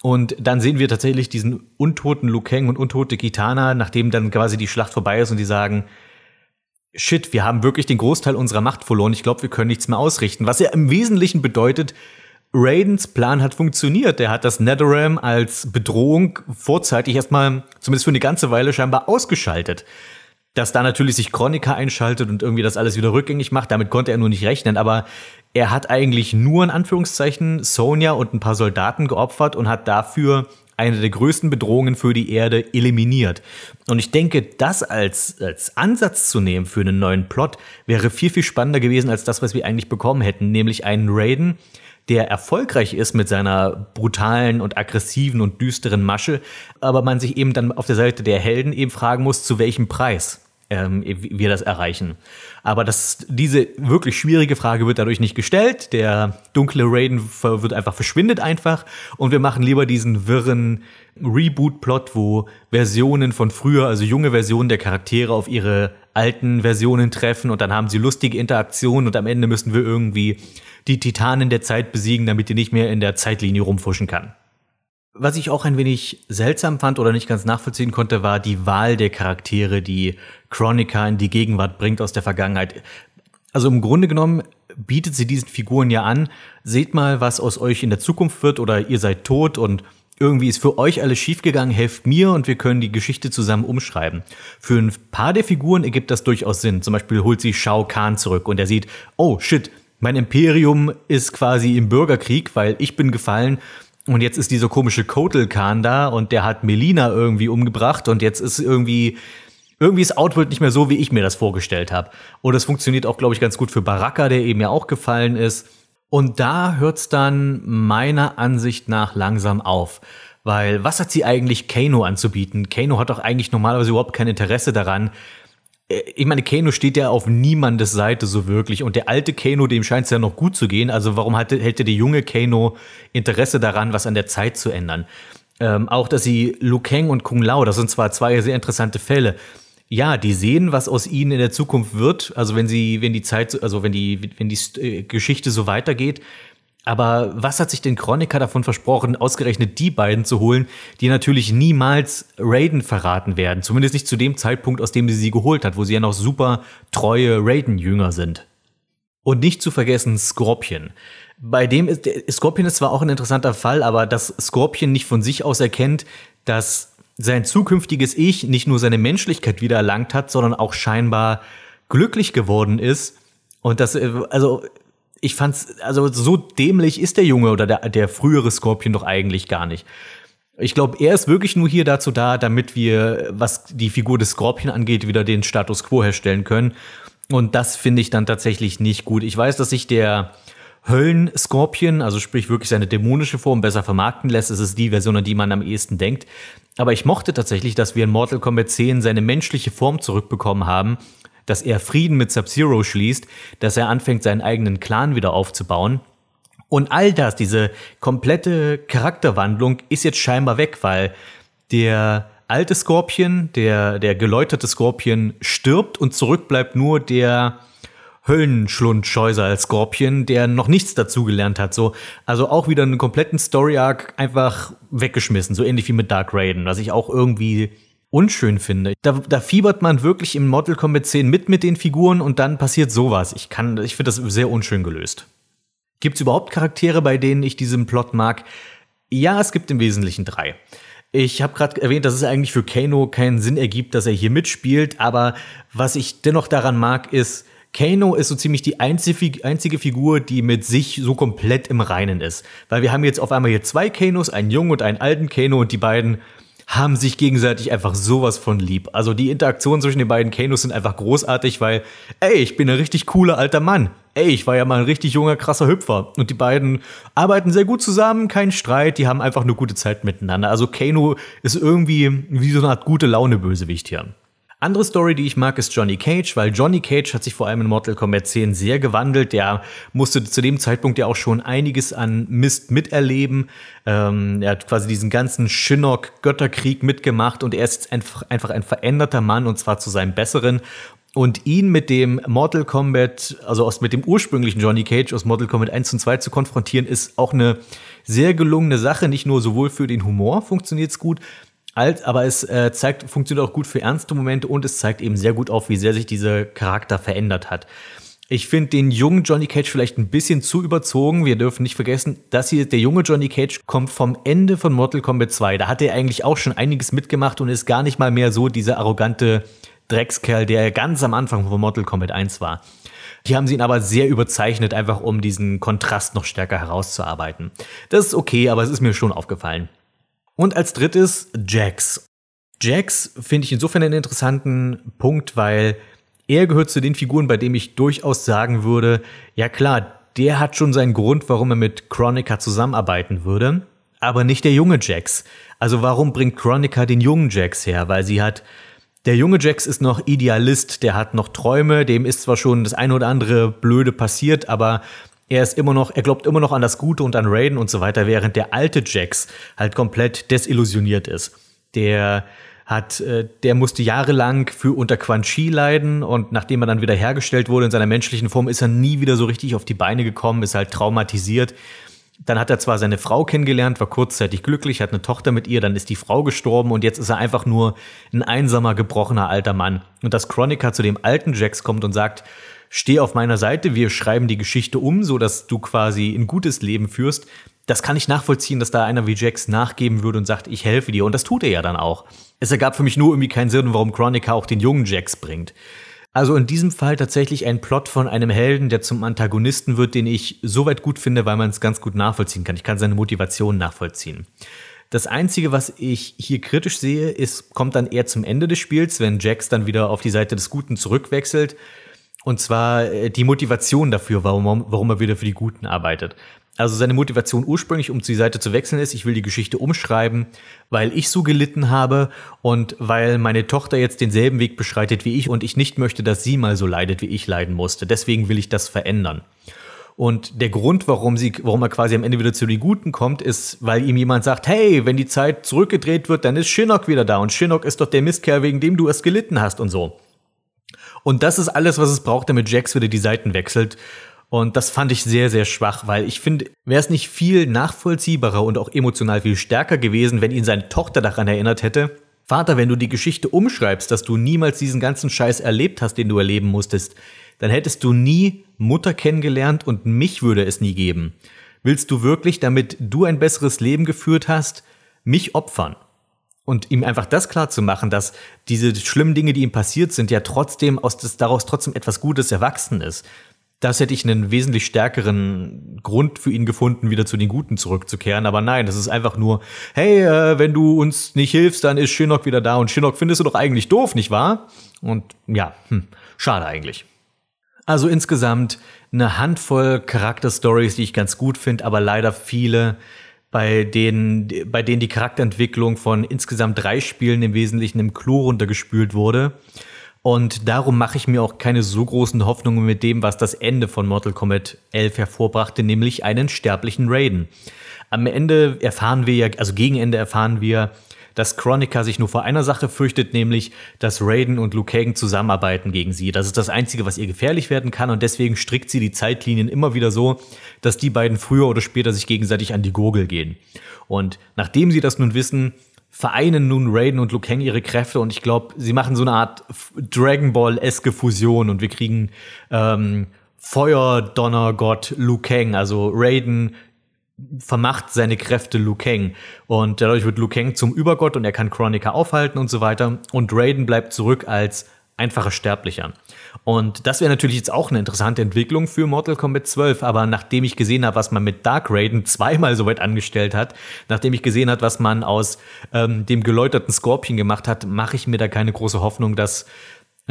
und dann sehen wir tatsächlich diesen untoten Liu Kang und untote Kitana, nachdem dann quasi die Schlacht vorbei ist und die sagen, shit, wir haben wirklich den Großteil unserer Macht verloren. Ich glaube, wir können nichts mehr ausrichten. Was ja im Wesentlichen bedeutet, Raidens Plan hat funktioniert. Er hat das Netherrealm als Bedrohung vorzeitig erstmal, zumindest für eine ganze Weile, scheinbar ausgeschaltet. Dass da natürlich sich Chronica einschaltet und irgendwie das alles wieder rückgängig macht, damit konnte er nur nicht rechnen. Aber er hat eigentlich nur in Anführungszeichen Sonja und ein paar Soldaten geopfert und hat dafür eine der größten Bedrohungen für die Erde eliminiert. Und ich denke, das als, als Ansatz zu nehmen für einen neuen Plot wäre viel, viel spannender gewesen als das, was wir eigentlich bekommen hätten, nämlich einen Raiden, der erfolgreich ist mit seiner brutalen und aggressiven und düsteren Masche, aber man sich eben dann auf der Seite der Helden eben fragen muss, zu welchem Preis ähm, wir das erreichen. Aber das, diese wirklich schwierige Frage wird dadurch nicht gestellt. Der dunkle Raiden wird einfach verschwindet einfach und wir machen lieber diesen wirren Reboot-Plot, wo Versionen von früher, also junge Versionen der Charaktere auf ihre alten Versionen treffen und dann haben sie lustige Interaktionen und am Ende müssen wir irgendwie die Titanen der Zeit besiegen, damit die nicht mehr in der Zeitlinie rumfuschen kann. Was ich auch ein wenig seltsam fand oder nicht ganz nachvollziehen konnte, war die Wahl der Charaktere, die Chronica in die Gegenwart bringt aus der Vergangenheit. Also im Grunde genommen bietet sie diesen Figuren ja an, seht mal, was aus euch in der Zukunft wird oder ihr seid tot und irgendwie ist für euch alles schiefgegangen, helft mir und wir können die Geschichte zusammen umschreiben. Für ein paar der Figuren ergibt das durchaus Sinn. Zum Beispiel holt sie Shao Kahn zurück und er sieht, oh shit, mein Imperium ist quasi im Bürgerkrieg, weil ich bin gefallen und jetzt ist dieser komische Kotal Khan da und der hat Melina irgendwie umgebracht und jetzt ist irgendwie irgendwie ist Outworld nicht mehr so, wie ich mir das vorgestellt habe. Und es funktioniert auch, glaube ich, ganz gut für Baraka, der eben ja auch gefallen ist. Und da hört's dann meiner Ansicht nach langsam auf. Weil was hat sie eigentlich Kano anzubieten? Kano hat doch eigentlich normalerweise überhaupt kein Interesse daran, ich meine, Kano steht ja auf niemandes Seite so wirklich. Und der alte Kano, dem scheint es ja noch gut zu gehen. Also warum hatte, hätte der junge Kano Interesse daran, was an der Zeit zu ändern? Ähm, auch, dass sie Lu Kang und Kung Lao, das sind zwar zwei sehr interessante Fälle. Ja, die sehen, was aus ihnen in der Zukunft wird. Also wenn sie, wenn die Zeit, also wenn die, wenn die äh, Geschichte so weitergeht, aber was hat sich denn Chroniker davon versprochen, ausgerechnet die beiden zu holen, die natürlich niemals Raiden verraten werden? Zumindest nicht zu dem Zeitpunkt, aus dem sie sie geholt hat, wo sie ja noch super treue Raiden-Jünger sind. Und nicht zu vergessen Scorpion. Bei dem ist, Scorpion ist zwar auch ein interessanter Fall, aber dass Scorpion nicht von sich aus erkennt, dass sein zukünftiges Ich nicht nur seine Menschlichkeit wieder erlangt hat, sondern auch scheinbar glücklich geworden ist. Und das, also, ich fand's, also so dämlich ist der Junge oder der, der frühere Scorpion doch eigentlich gar nicht. Ich glaube, er ist wirklich nur hier dazu da, damit wir, was die Figur des Scorpion angeht, wieder den Status quo herstellen können. Und das finde ich dann tatsächlich nicht gut. Ich weiß, dass sich der Höllen-Scorpion, also sprich wirklich seine dämonische Form, besser vermarkten lässt. Es ist die Version, an die man am ehesten denkt. Aber ich mochte tatsächlich, dass wir in Mortal Kombat 10 seine menschliche Form zurückbekommen haben dass er Frieden mit Sub-Zero schließt, dass er anfängt, seinen eigenen Clan wieder aufzubauen. Und all das, diese komplette Charakterwandlung ist jetzt scheinbar weg, weil der alte Skorpion, der, der geläuterte Skorpion stirbt und zurück bleibt nur der Höllenschlundscheuser als Skorpion, der noch nichts dazugelernt hat. So, also auch wieder einen kompletten Story-Arc einfach weggeschmissen, so ähnlich wie mit Dark Raiden, was ich auch irgendwie unschön finde. Da, da fiebert man wirklich im Model Combat 10 mit mit den Figuren und dann passiert sowas. Ich kann, ich finde das sehr unschön gelöst. Gibt es überhaupt Charaktere, bei denen ich diesen Plot mag? Ja, es gibt im Wesentlichen drei. Ich habe gerade erwähnt, dass es eigentlich für Kano keinen Sinn ergibt, dass er hier mitspielt, aber was ich dennoch daran mag, ist, Kano ist so ziemlich die einzige, einzige Figur, die mit sich so komplett im Reinen ist. Weil wir haben jetzt auf einmal hier zwei Kanos, einen jungen und einen alten Kano und die beiden haben sich gegenseitig einfach sowas von lieb. Also die Interaktionen zwischen den beiden Kanos sind einfach großartig, weil, ey, ich bin ein richtig cooler alter Mann. Ey, ich war ja mal ein richtig junger, krasser Hüpfer. Und die beiden arbeiten sehr gut zusammen, kein Streit, die haben einfach eine gute Zeit miteinander. Also Kano ist irgendwie wie so eine Art gute Laune-Bösewicht hier. Andere Story, die ich mag, ist Johnny Cage, weil Johnny Cage hat sich vor allem in Mortal Kombat 10 sehr gewandelt. Der musste zu dem Zeitpunkt ja auch schon einiges an Mist miterleben. Ähm, er hat quasi diesen ganzen Shinnok-Götterkrieg mitgemacht und er ist einfach, einfach ein veränderter Mann und zwar zu seinem Besseren. Und ihn mit dem Mortal Kombat, also aus, mit dem ursprünglichen Johnny Cage aus Mortal Kombat 1 und 2 zu konfrontieren, ist auch eine sehr gelungene Sache. Nicht nur sowohl für den Humor funktioniert es gut, alt, aber es äh, zeigt, funktioniert auch gut für ernste Momente und es zeigt eben sehr gut auf, wie sehr sich dieser Charakter verändert hat. Ich finde den jungen Johnny Cage vielleicht ein bisschen zu überzogen. Wir dürfen nicht vergessen, dass hier der junge Johnny Cage kommt vom Ende von Mortal Kombat 2. Da hat er eigentlich auch schon einiges mitgemacht und ist gar nicht mal mehr so dieser arrogante Dreckskerl, der ganz am Anfang von Mortal Kombat 1 war. Die haben sie ihn aber sehr überzeichnet, einfach um diesen Kontrast noch stärker herauszuarbeiten. Das ist okay, aber es ist mir schon aufgefallen. Und als drittes Jax. Jax finde ich insofern einen interessanten Punkt, weil er gehört zu den Figuren, bei denen ich durchaus sagen würde, ja klar, der hat schon seinen Grund, warum er mit Chronica zusammenarbeiten würde, aber nicht der junge Jax. Also warum bringt Chronica den jungen Jax her? Weil sie hat der junge Jax ist noch Idealist, der hat noch Träume, dem ist zwar schon das eine oder andere Blöde passiert, aber er ist immer noch, er glaubt immer noch an das Gute und an Raiden und so weiter, während der alte Jax halt komplett desillusioniert ist. Der hat, äh, der musste jahrelang für unter Quan Chi leiden und nachdem er dann wieder hergestellt wurde in seiner menschlichen Form, ist er nie wieder so richtig auf die Beine gekommen, ist halt traumatisiert. Dann hat er zwar seine Frau kennengelernt, war kurzzeitig glücklich, hat eine Tochter mit ihr, dann ist die Frau gestorben und jetzt ist er einfach nur ein einsamer, gebrochener alter Mann. Und dass Chronica zu dem alten Jax kommt und sagt, steh auf meiner Seite, wir schreiben die Geschichte um, so dass du quasi ein gutes Leben führst. Das kann ich nachvollziehen, dass da einer wie Jax nachgeben würde und sagt, ich helfe dir. Und das tut er ja dann auch. Es ergab für mich nur irgendwie keinen Sinn, warum Chronica auch den jungen Jax bringt. Also in diesem Fall tatsächlich ein Plot von einem Helden, der zum Antagonisten wird, den ich soweit gut finde, weil man es ganz gut nachvollziehen kann. Ich kann seine Motivation nachvollziehen. Das Einzige, was ich hier kritisch sehe, ist, kommt dann eher zum Ende des Spiels, wenn Jax dann wieder auf die Seite des Guten zurückwechselt. Und zwar äh, die Motivation dafür, warum, warum er wieder für die Guten arbeitet. Also seine Motivation ursprünglich, um die Seite zu wechseln, ist, ich will die Geschichte umschreiben, weil ich so gelitten habe und weil meine Tochter jetzt denselben Weg beschreitet wie ich und ich nicht möchte, dass sie mal so leidet, wie ich leiden musste. Deswegen will ich das verändern. Und der Grund, warum, sie, warum er quasi am Ende wieder zu den Guten kommt, ist, weil ihm jemand sagt, hey, wenn die Zeit zurückgedreht wird, dann ist Shinnok wieder da und Shinnok ist doch der Mistkerl, wegen dem du es gelitten hast und so. Und das ist alles, was es braucht, damit Jax wieder die Seiten wechselt. Und das fand ich sehr, sehr schwach, weil ich finde, wäre es nicht viel nachvollziehbarer und auch emotional viel stärker gewesen, wenn ihn seine Tochter daran erinnert hätte, Vater, wenn du die Geschichte umschreibst, dass du niemals diesen ganzen Scheiß erlebt hast, den du erleben musstest, dann hättest du nie Mutter kennengelernt und mich würde es nie geben. Willst du wirklich, damit du ein besseres Leben geführt hast, mich opfern? Und ihm einfach das klar zu machen, dass diese schlimmen Dinge, die ihm passiert sind, ja trotzdem aus das, daraus trotzdem etwas Gutes erwachsen ist das hätte ich einen wesentlich stärkeren Grund für ihn gefunden, wieder zu den Guten zurückzukehren. Aber nein, das ist einfach nur, hey, äh, wenn du uns nicht hilfst, dann ist Shinnok wieder da. Und Shinnok findest du doch eigentlich doof, nicht wahr? Und ja, hm, schade eigentlich. Also insgesamt eine Handvoll Charakterstories, die ich ganz gut finde, aber leider viele, bei denen, bei denen die Charakterentwicklung von insgesamt drei Spielen im Wesentlichen im Klo runtergespült wurde. Und darum mache ich mir auch keine so großen Hoffnungen mit dem, was das Ende von Mortal Kombat 11 hervorbrachte, nämlich einen sterblichen Raiden. Am Ende erfahren wir ja, also gegen Ende erfahren wir, dass Chronica sich nur vor einer Sache fürchtet, nämlich, dass Raiden und Liu Kang zusammenarbeiten gegen sie. Das ist das Einzige, was ihr gefährlich werden kann und deswegen strickt sie die Zeitlinien immer wieder so, dass die beiden früher oder später sich gegenseitig an die Gurgel gehen. Und nachdem sie das nun wissen, vereinen nun Raiden und Liu Kang ihre Kräfte und ich glaube, sie machen so eine Art Dragon Ball-eske Fusion und wir kriegen ähm, Feuerdonnergott Liu Kang, also Raiden vermacht seine Kräfte Liu Kang. Und dadurch wird Liu Kang zum Übergott und er kann Chronica aufhalten und so weiter. Und Raiden bleibt zurück als einfacher Sterblicher. Und das wäre natürlich jetzt auch eine interessante Entwicklung für Mortal Kombat 12, aber nachdem ich gesehen habe, was man mit Dark Raiden zweimal so weit angestellt hat, nachdem ich gesehen habe, was man aus ähm, dem geläuterten Scorpion gemacht hat, mache ich mir da keine große Hoffnung, dass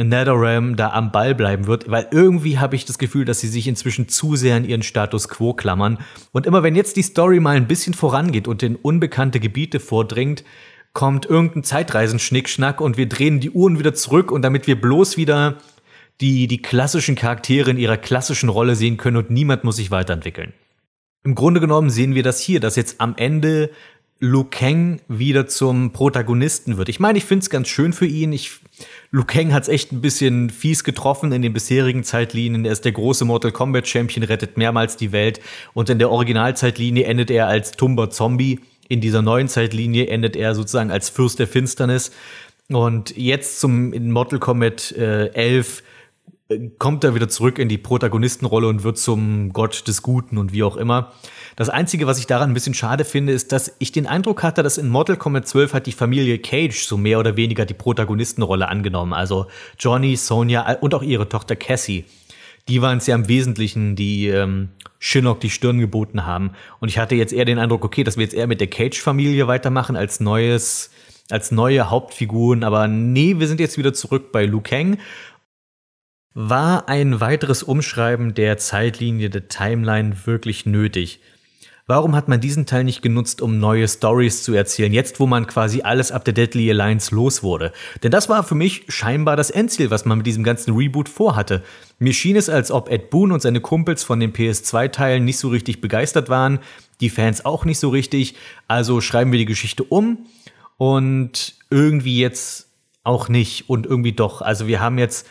NetherRealm da am Ball bleiben wird, weil irgendwie habe ich das Gefühl, dass sie sich inzwischen zu sehr an ihren Status quo klammern. Und immer wenn jetzt die Story mal ein bisschen vorangeht und in unbekannte Gebiete vordringt, kommt irgendein Zeitreisen-Schnickschnack und wir drehen die Uhren wieder zurück und damit wir bloß wieder die, die klassischen Charaktere in ihrer klassischen Rolle sehen können und niemand muss sich weiterentwickeln. Im Grunde genommen sehen wir das hier, dass jetzt am Ende Liu Kang wieder zum Protagonisten wird. Ich meine, ich finde es ganz schön für ihn. Ich, Liu Kang hat es echt ein bisschen fies getroffen in den bisherigen Zeitlinien. Er ist der große Mortal Kombat Champion, rettet mehrmals die Welt. Und in der Originalzeitlinie endet er als tumber Zombie in dieser neuen Zeitlinie endet er sozusagen als Fürst der Finsternis. Und jetzt zum in Mortal Kombat äh, 11 äh, kommt er wieder zurück in die Protagonistenrolle und wird zum Gott des Guten und wie auch immer. Das Einzige, was ich daran ein bisschen schade finde, ist, dass ich den Eindruck hatte, dass in Mortal Kombat 12 hat die Familie Cage so mehr oder weniger die Protagonistenrolle angenommen. Also Johnny, Sonja und auch ihre Tochter Cassie die waren es ja im Wesentlichen, die ähm, Shinnok die Stirn geboten haben. Und ich hatte jetzt eher den Eindruck, okay, dass wir jetzt eher mit der Cage-Familie weitermachen als neues, als neue Hauptfiguren. Aber nee, wir sind jetzt wieder zurück bei Liu Kang. War ein weiteres Umschreiben der Zeitlinie der Timeline wirklich nötig? Warum hat man diesen Teil nicht genutzt, um neue Stories zu erzählen, jetzt wo man quasi alles ab der Deadly Alliance los wurde? Denn das war für mich scheinbar das Endziel, was man mit diesem ganzen Reboot vorhatte. Mir schien es, als ob Ed Boon und seine Kumpels von den PS2-Teilen nicht so richtig begeistert waren, die Fans auch nicht so richtig, also schreiben wir die Geschichte um und irgendwie jetzt auch nicht und irgendwie doch. Also wir haben jetzt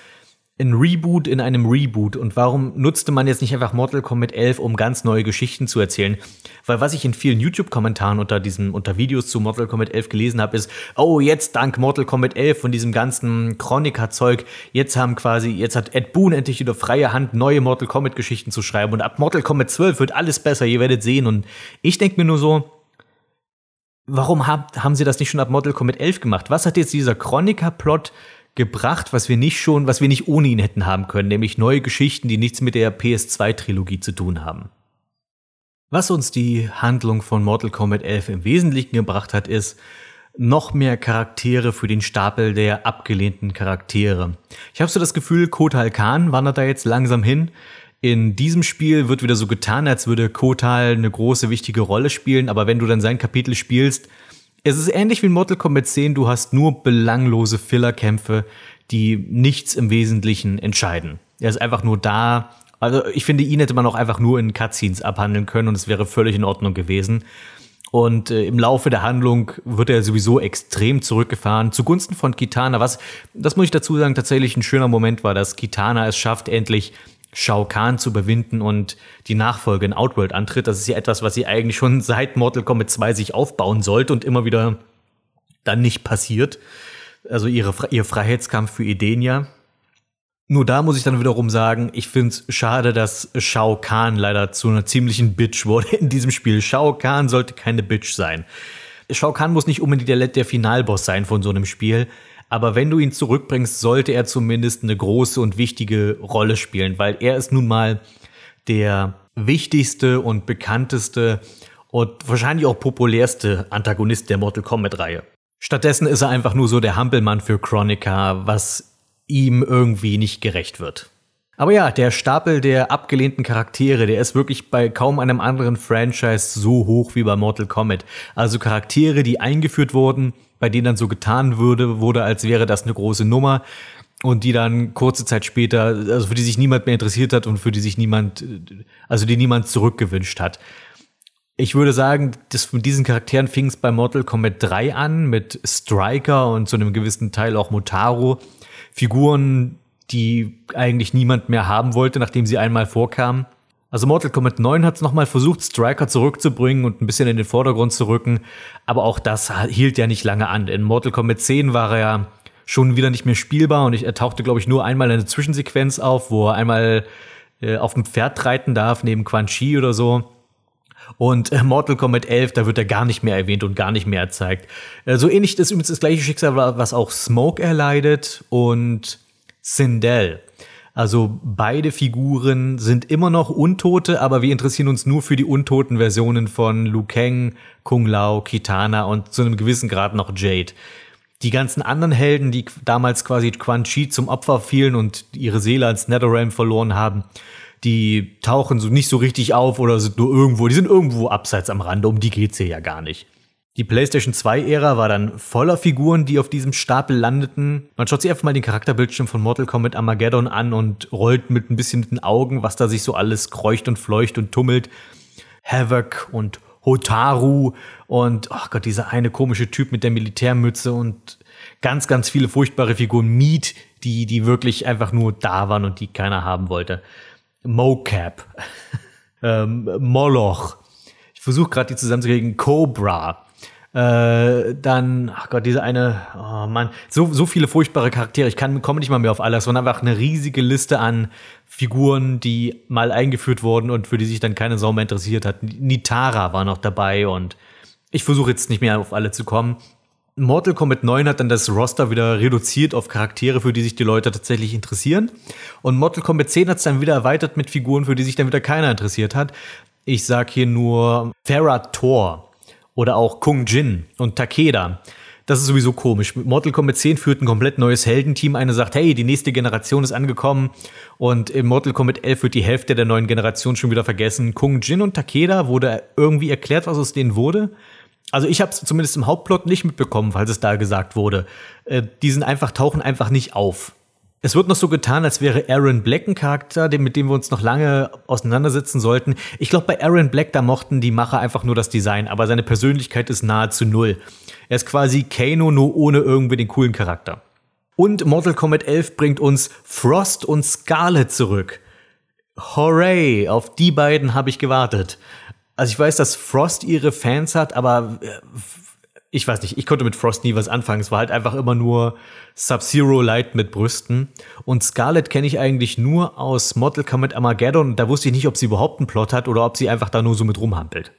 ein Reboot in einem Reboot. Und warum nutzte man jetzt nicht einfach Mortal Kombat 11, um ganz neue Geschichten zu erzählen? Weil was ich in vielen YouTube-Kommentaren unter diesen, unter Videos zu Mortal Kombat 11 gelesen habe, ist, oh, jetzt dank Mortal Kombat 11 von diesem ganzen Chroniker-Zeug, jetzt haben quasi, jetzt hat Ed Boon endlich wieder freie Hand, neue Mortal Kombat-Geschichten zu schreiben. Und ab Mortal Kombat 12 wird alles besser, ihr werdet sehen. Und ich denke mir nur so, warum hab, haben sie das nicht schon ab Mortal Kombat 11 gemacht? Was hat jetzt dieser Chroniker-Plot gebracht, was wir nicht schon, was wir nicht ohne ihn hätten haben können, nämlich neue Geschichten, die nichts mit der PS2-Trilogie zu tun haben. Was uns die Handlung von Mortal Kombat 11 im Wesentlichen gebracht hat, ist noch mehr Charaktere für den Stapel der abgelehnten Charaktere. Ich habe so das Gefühl, Kotal Khan wandert da jetzt langsam hin. In diesem Spiel wird wieder so getan, als würde Kotal eine große wichtige Rolle spielen, aber wenn du dann sein Kapitel spielst, es ist ähnlich wie in Mortal Kombat 10, du hast nur belanglose Fillerkämpfe, die nichts im Wesentlichen entscheiden. Er ist einfach nur da. Also ich finde, ihn hätte man auch einfach nur in Cutscenes abhandeln können und es wäre völlig in Ordnung gewesen. Und äh, im Laufe der Handlung wird er sowieso extrem zurückgefahren zugunsten von Kitana, was, das muss ich dazu sagen, tatsächlich ein schöner Moment war, dass Kitana es schafft, endlich Shao Kahn zu überwinden und die Nachfolge in Outworld antritt. Das ist ja etwas, was sie eigentlich schon seit Mortal Kombat 2 sich aufbauen sollte und immer wieder dann nicht passiert. Also ihre, ihr Freiheitskampf für Edenia. Nur da muss ich dann wiederum sagen, ich finde es schade, dass Shao Kahn leider zu einer ziemlichen Bitch wurde in diesem Spiel. Shao Kahn sollte keine Bitch sein. Shao Kahn muss nicht unbedingt der, der Finalboss sein von so einem Spiel, aber wenn du ihn zurückbringst, sollte er zumindest eine große und wichtige Rolle spielen, weil er ist nun mal der wichtigste und bekannteste und wahrscheinlich auch populärste Antagonist der Mortal Kombat-Reihe. Stattdessen ist er einfach nur so der Hampelmann für Chronica, was ihm irgendwie nicht gerecht wird. Aber ja, der Stapel der abgelehnten Charaktere, der ist wirklich bei kaum einem anderen Franchise so hoch wie bei Mortal Kombat. Also Charaktere, die eingeführt wurden, bei denen dann so getan würde, wurde, als wäre das eine große Nummer und die dann kurze Zeit später, also für die sich niemand mehr interessiert hat und für die sich niemand, also die niemand zurückgewünscht hat. Ich würde sagen, das, mit diesen Charakteren fing es bei Mortal Kombat 3 an, mit Striker und zu einem gewissen Teil auch Motaro. Figuren, die eigentlich niemand mehr haben wollte, nachdem sie einmal vorkamen. Also Mortal Kombat 9 hat es nochmal versucht, Striker zurückzubringen und ein bisschen in den Vordergrund zu rücken, aber auch das hielt ja nicht lange an. In Mortal Kombat 10 war er ja schon wieder nicht mehr spielbar und ich, er tauchte, glaube ich, nur einmal in eine Zwischensequenz auf, wo er einmal äh, auf dem Pferd reiten darf, neben Quan Chi oder so. Und äh, Mortal Kombat 11, da wird er gar nicht mehr erwähnt und gar nicht mehr erzeigt. Äh, so ähnlich ist übrigens das gleiche Schicksal, was auch Smoke erleidet und Sindel. Also beide Figuren sind immer noch Untote, aber wir interessieren uns nur für die untoten Versionen von Liu Kang, Kung Lao, Kitana und zu einem gewissen Grad noch Jade. Die ganzen anderen Helden, die damals quasi Quan Chi zum Opfer fielen und ihre Seele als Netherrealm verloren haben, die tauchen so nicht so richtig auf oder sind nur irgendwo, die sind irgendwo abseits am Rande, um die geht's hier ja gar nicht. Die PlayStation 2-Ära war dann voller Figuren, die auf diesem Stapel landeten. Man schaut sich einfach mal den Charakterbildschirm von Mortal Kombat Armageddon an und rollt mit ein bisschen mit den Augen, was da sich so alles kreucht und fleucht und tummelt. Havoc und Hotaru und, oh Gott, dieser eine komische Typ mit der Militärmütze und ganz, ganz viele furchtbare Figuren. Meat, die, die wirklich einfach nur da waren und die keiner haben wollte. Mocap. ähm, Moloch. Ich versuche gerade die zusammenzukriegen. Cobra. Äh, dann, ach Gott, diese eine, oh Mann, so, so viele furchtbare Charaktere. Ich kann, komme nicht mal mehr auf alles, sondern einfach eine riesige Liste an Figuren, die mal eingeführt wurden und für die sich dann keine Sau mehr interessiert hat. Nitara war noch dabei und ich versuche jetzt nicht mehr auf alle zu kommen. Mortal Kombat 9 hat dann das Roster wieder reduziert auf Charaktere, für die sich die Leute tatsächlich interessieren. Und Mortal Kombat 10 hat es dann wieder erweitert mit Figuren, für die sich dann wieder keiner interessiert hat. Ich sag hier nur Farah Thor oder auch Kung Jin und Takeda. Das ist sowieso komisch. Mortal Kombat 10 führt ein komplett neues Heldenteam. Eine sagt, hey, die nächste Generation ist angekommen. Und im Mortal Kombat 11 wird die Hälfte der neuen Generation schon wieder vergessen. Kung Jin und Takeda wurde irgendwie erklärt, was aus denen wurde. Also ich habe es zumindest im Hauptplot nicht mitbekommen, falls es da gesagt wurde. Äh, die sind einfach, tauchen einfach nicht auf. Es wird noch so getan, als wäre Aaron Black ein Charakter, mit dem wir uns noch lange auseinandersetzen sollten. Ich glaube, bei Aaron Black, da mochten die Macher einfach nur das Design, aber seine Persönlichkeit ist nahezu null. Er ist quasi Kano, nur ohne irgendwie den coolen Charakter. Und Mortal Kombat 11 bringt uns Frost und Scarlet zurück. Hooray, auf die beiden habe ich gewartet. Also ich weiß, dass Frost ihre Fans hat, aber äh, ich weiß nicht, ich konnte mit Frost nie was anfangen. Es war halt einfach immer nur Sub-Zero Light mit Brüsten. Und Scarlet kenne ich eigentlich nur aus Mortal Kombat Armageddon. Da wusste ich nicht, ob sie überhaupt einen Plot hat oder ob sie einfach da nur so mit rumhampelt.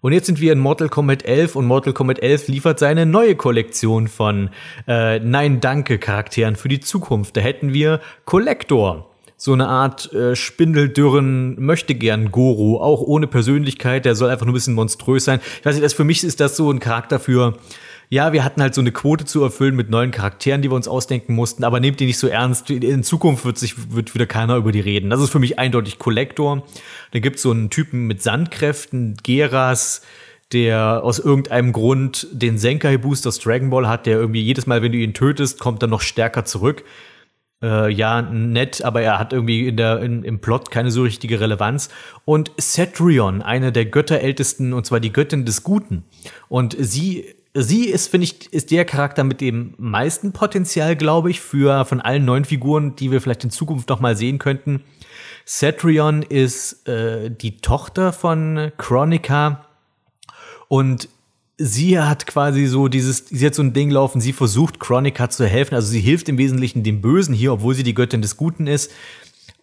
Und jetzt sind wir in Mortal Kombat 11 und Mortal Kombat 11 liefert seine neue Kollektion von äh, Nein-Danke-Charakteren für die Zukunft. Da hätten wir Collector, so eine Art äh, Spindeldürren möchte gern Goro, auch ohne Persönlichkeit, der soll einfach nur ein bisschen monströs sein. Ich weiß nicht, das für mich ist das so ein Charakter für ja, wir hatten halt so eine Quote zu erfüllen mit neuen Charakteren, die wir uns ausdenken mussten, aber nehmt die nicht so ernst. In Zukunft wird sich wird wieder keiner über die reden. Das ist für mich eindeutig Kollektor. Da gibt's so einen Typen mit Sandkräften, Geras, der aus irgendeinem Grund den Senkai Boost aus Dragon Ball hat, der irgendwie jedes Mal, wenn du ihn tötest, kommt dann noch stärker zurück äh, ja, nett, aber er hat irgendwie in der, in, im Plot keine so richtige Relevanz. Und Cetrion, eine der Götterältesten, und zwar die Göttin des Guten. Und sie, sie ist, finde ich, ist der Charakter mit dem meisten Potenzial, glaube ich, für von allen neuen Figuren, die wir vielleicht in Zukunft noch mal sehen könnten. Cetrion ist äh, die Tochter von Chronica und sie hat quasi so dieses, sie hat so ein Ding laufen, sie versucht Chronica zu helfen, also sie hilft im Wesentlichen dem Bösen hier, obwohl sie die Göttin des Guten ist,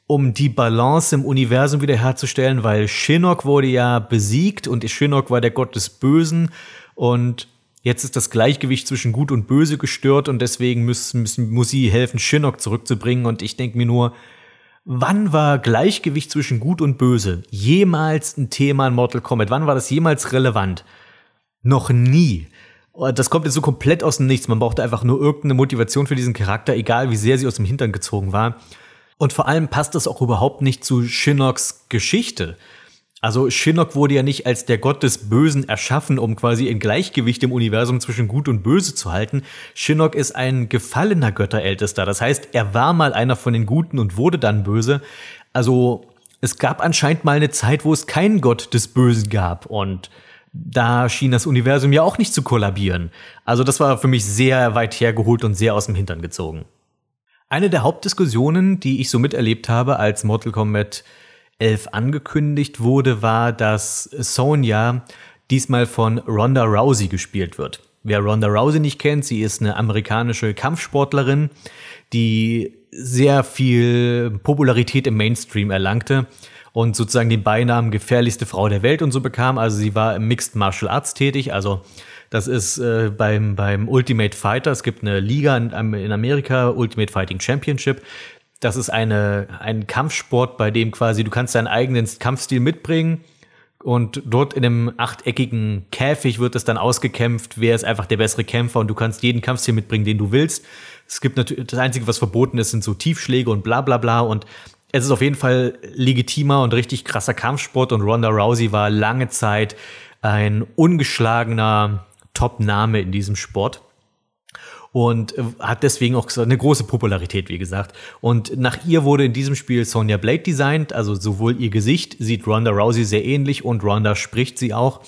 um die Balance im Universum wiederherzustellen, weil Shinnok wurde ja besiegt und Shinnok war der Gott des Bösen und jetzt ist das Gleichgewicht zwischen Gut und Böse gestört und deswegen muss, muss, muss sie helfen, Shinnok zurückzubringen und ich denke mir nur, Wann war Gleichgewicht zwischen Gut und Böse jemals ein Thema in Mortal Kombat? Wann war das jemals relevant? Noch nie. Oh, das kommt jetzt so komplett aus dem Nichts. Man brauchte einfach nur irgendeine Motivation für diesen Charakter, egal wie sehr sie aus dem Hintern gezogen war. Und vor allem passt das auch überhaupt nicht zu Shinnocks Geschichte. Also Shinnok wurde ja nicht als der Gott des Bösen erschaffen, um quasi ein Gleichgewicht im Universum zwischen Gut und Böse zu halten. Shinnok ist ein gefallener Götterältester. Das heißt, er war mal einer von den Guten und wurde dann böse. Also es gab anscheinend mal eine Zeit, wo es keinen Gott des Bösen gab. Und da schien das Universum ja auch nicht zu kollabieren. Also das war für mich sehr weit hergeholt und sehr aus dem Hintern gezogen. Eine der Hauptdiskussionen, die ich so miterlebt habe, als Mortal Kombat 11 angekündigt wurde, war, dass Sonya diesmal von Ronda Rousey gespielt wird. Wer Ronda Rousey nicht kennt, sie ist eine amerikanische Kampfsportlerin, die sehr viel Popularität im Mainstream erlangte und sozusagen den Beinamen gefährlichste Frau der Welt und so bekam. Also sie war im Mixed Martial Arts tätig, also das ist äh, beim, beim Ultimate Fighter, es gibt eine Liga in, in Amerika, Ultimate Fighting Championship. Das ist eine, ein Kampfsport, bei dem quasi du kannst deinen eigenen Kampfstil mitbringen und dort in einem achteckigen Käfig wird es dann ausgekämpft, wer ist einfach der bessere Kämpfer und du kannst jeden Kampfstil mitbringen, den du willst. Es gibt natürlich, das Einzige, was verboten ist, sind so Tiefschläge und bla bla bla und es ist auf jeden Fall legitimer und richtig krasser Kampfsport und Ronda Rousey war lange Zeit ein ungeschlagener Top-Name in diesem Sport und äh, hat deswegen auch eine große Popularität, wie gesagt. Und nach ihr wurde in diesem Spiel Sonya Blade designt, also sowohl ihr Gesicht sieht Ronda Rousey sehr ähnlich und Ronda spricht sie auch.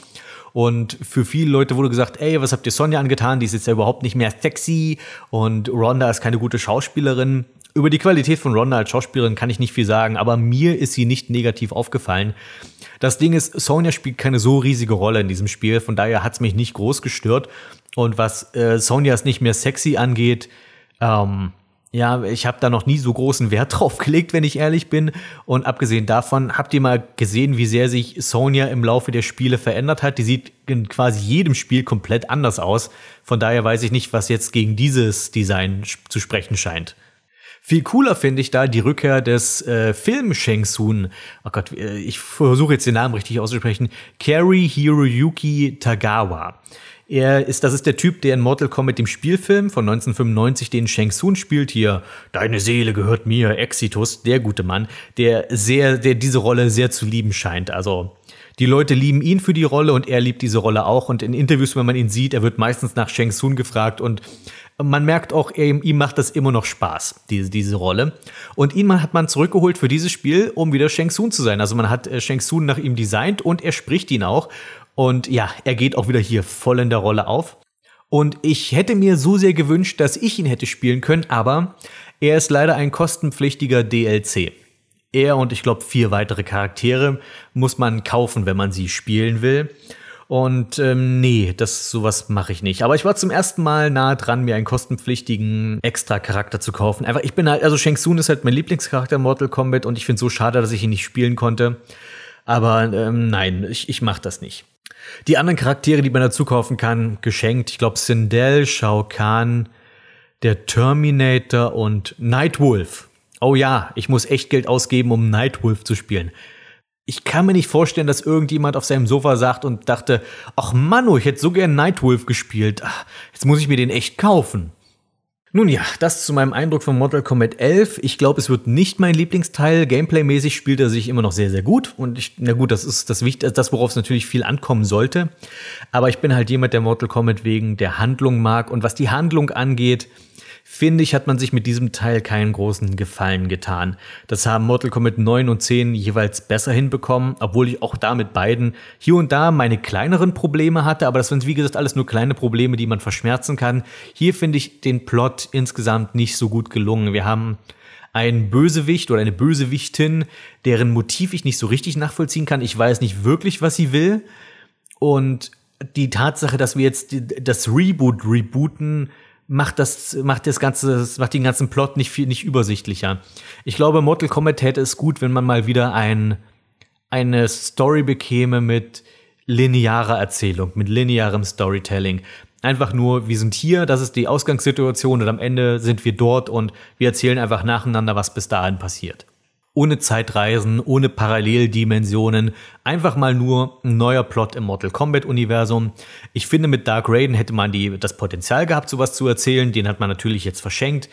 Und für viele Leute wurde gesagt, ey, was habt ihr Sonja angetan? Die ist jetzt ja überhaupt nicht mehr sexy und Ronda ist keine gute Schauspielerin. Über die Qualität von Ronda als Schauspielerin kann ich nicht viel sagen, aber mir ist sie nicht negativ aufgefallen. Das Ding ist, Sonja spielt keine so riesige Rolle in diesem Spiel, von daher hat es mich nicht groß gestört. Und was äh, Sonjas nicht mehr sexy angeht, ähm, ja, ich habe da noch nie so großen Wert drauf gelegt, wenn ich ehrlich bin. Und abgesehen davon, habt ihr mal gesehen, wie sehr sich Sonja im Laufe der Spiele verändert hat? Die sieht in quasi jedem Spiel komplett anders aus. Von daher weiß ich nicht, was jetzt gegen dieses Design zu sprechen scheint. Viel cooler finde ich da die Rückkehr des äh, Film Shang Tsung. Oh Gott, äh, ich versuche jetzt den Namen richtig auszusprechen. Kari Hiroyuki Tagawa. Er ist, das ist der Typ, der in Mortal Kombat dem Spielfilm von 1995 den Shang Tsung spielt hier. Deine Seele gehört mir, Exitus, der gute Mann, der sehr, der diese Rolle sehr zu lieben scheint. Also die Leute lieben ihn für die Rolle und er liebt diese Rolle auch. Und in Interviews, wenn man ihn sieht, er wird meistens nach Shang Tsung gefragt und man merkt auch, ihm, ihm macht das immer noch Spaß, diese, diese Rolle. Und ihn hat man zurückgeholt für dieses Spiel, um wieder Shang Tsung zu sein. Also man hat äh, Shang Tsung nach ihm designt und er spricht ihn auch. Und ja, er geht auch wieder hier voll in der Rolle auf. Und ich hätte mir so sehr gewünscht, dass ich ihn hätte spielen können, aber er ist leider ein kostenpflichtiger DLC. Er und ich glaube vier weitere Charaktere muss man kaufen, wenn man sie spielen will. Und ähm, nee, das sowas mache ich nicht. Aber ich war zum ersten Mal nahe dran, mir einen kostenpflichtigen Extra-Charakter zu kaufen. Einfach, ich bin halt, also Shang Tsung ist halt mein Lieblingscharakter in Mortal Kombat und ich finde es so schade, dass ich ihn nicht spielen konnte. Aber ähm, nein, ich, ich mache das nicht. Die anderen Charaktere, die man dazu kaufen kann, geschenkt. Ich glaube, Sindel, Shao Kahn, der Terminator und Nightwolf. Oh ja, ich muss echt Geld ausgeben, um Nightwolf zu spielen. Ich kann mir nicht vorstellen, dass irgendjemand auf seinem Sofa sagt und dachte, ach Manu, ich hätte so gern Nightwolf gespielt. Ach, jetzt muss ich mir den echt kaufen. Nun ja, das zu meinem Eindruck von Mortal Kombat 11. Ich glaube, es wird nicht mein Lieblingsteil. Gameplaymäßig spielt er sich immer noch sehr, sehr gut. Und ich, na gut, das ist das das, worauf es natürlich viel ankommen sollte. Aber ich bin halt jemand, der Mortal Kombat wegen der Handlung mag. Und was die Handlung angeht, finde ich, hat man sich mit diesem Teil keinen großen Gefallen getan. Das haben Mortal Kombat 9 und 10 jeweils besser hinbekommen, obwohl ich auch da mit beiden hier und da meine kleineren Probleme hatte, aber das sind wie gesagt alles nur kleine Probleme, die man verschmerzen kann. Hier finde ich den Plot insgesamt nicht so gut gelungen. Wir haben einen Bösewicht oder eine Bösewichtin, deren Motiv ich nicht so richtig nachvollziehen kann. Ich weiß nicht wirklich, was sie will. Und die Tatsache, dass wir jetzt das Reboot rebooten, macht das, macht das Ganze, macht den ganzen Plot nicht viel, nicht übersichtlicher. Ich glaube, Mortal Kombat hätte es gut, wenn man mal wieder ein, eine Story bekäme mit linearer Erzählung, mit linearem Storytelling. Einfach nur, wir sind hier, das ist die Ausgangssituation und am Ende sind wir dort und wir erzählen einfach nacheinander, was bis dahin passiert ohne Zeitreisen, ohne Paralleldimensionen, einfach mal nur ein neuer Plot im Mortal Kombat Universum. Ich finde, mit Dark Raiden hätte man die, das Potenzial gehabt, sowas zu erzählen. Den hat man natürlich jetzt verschenkt.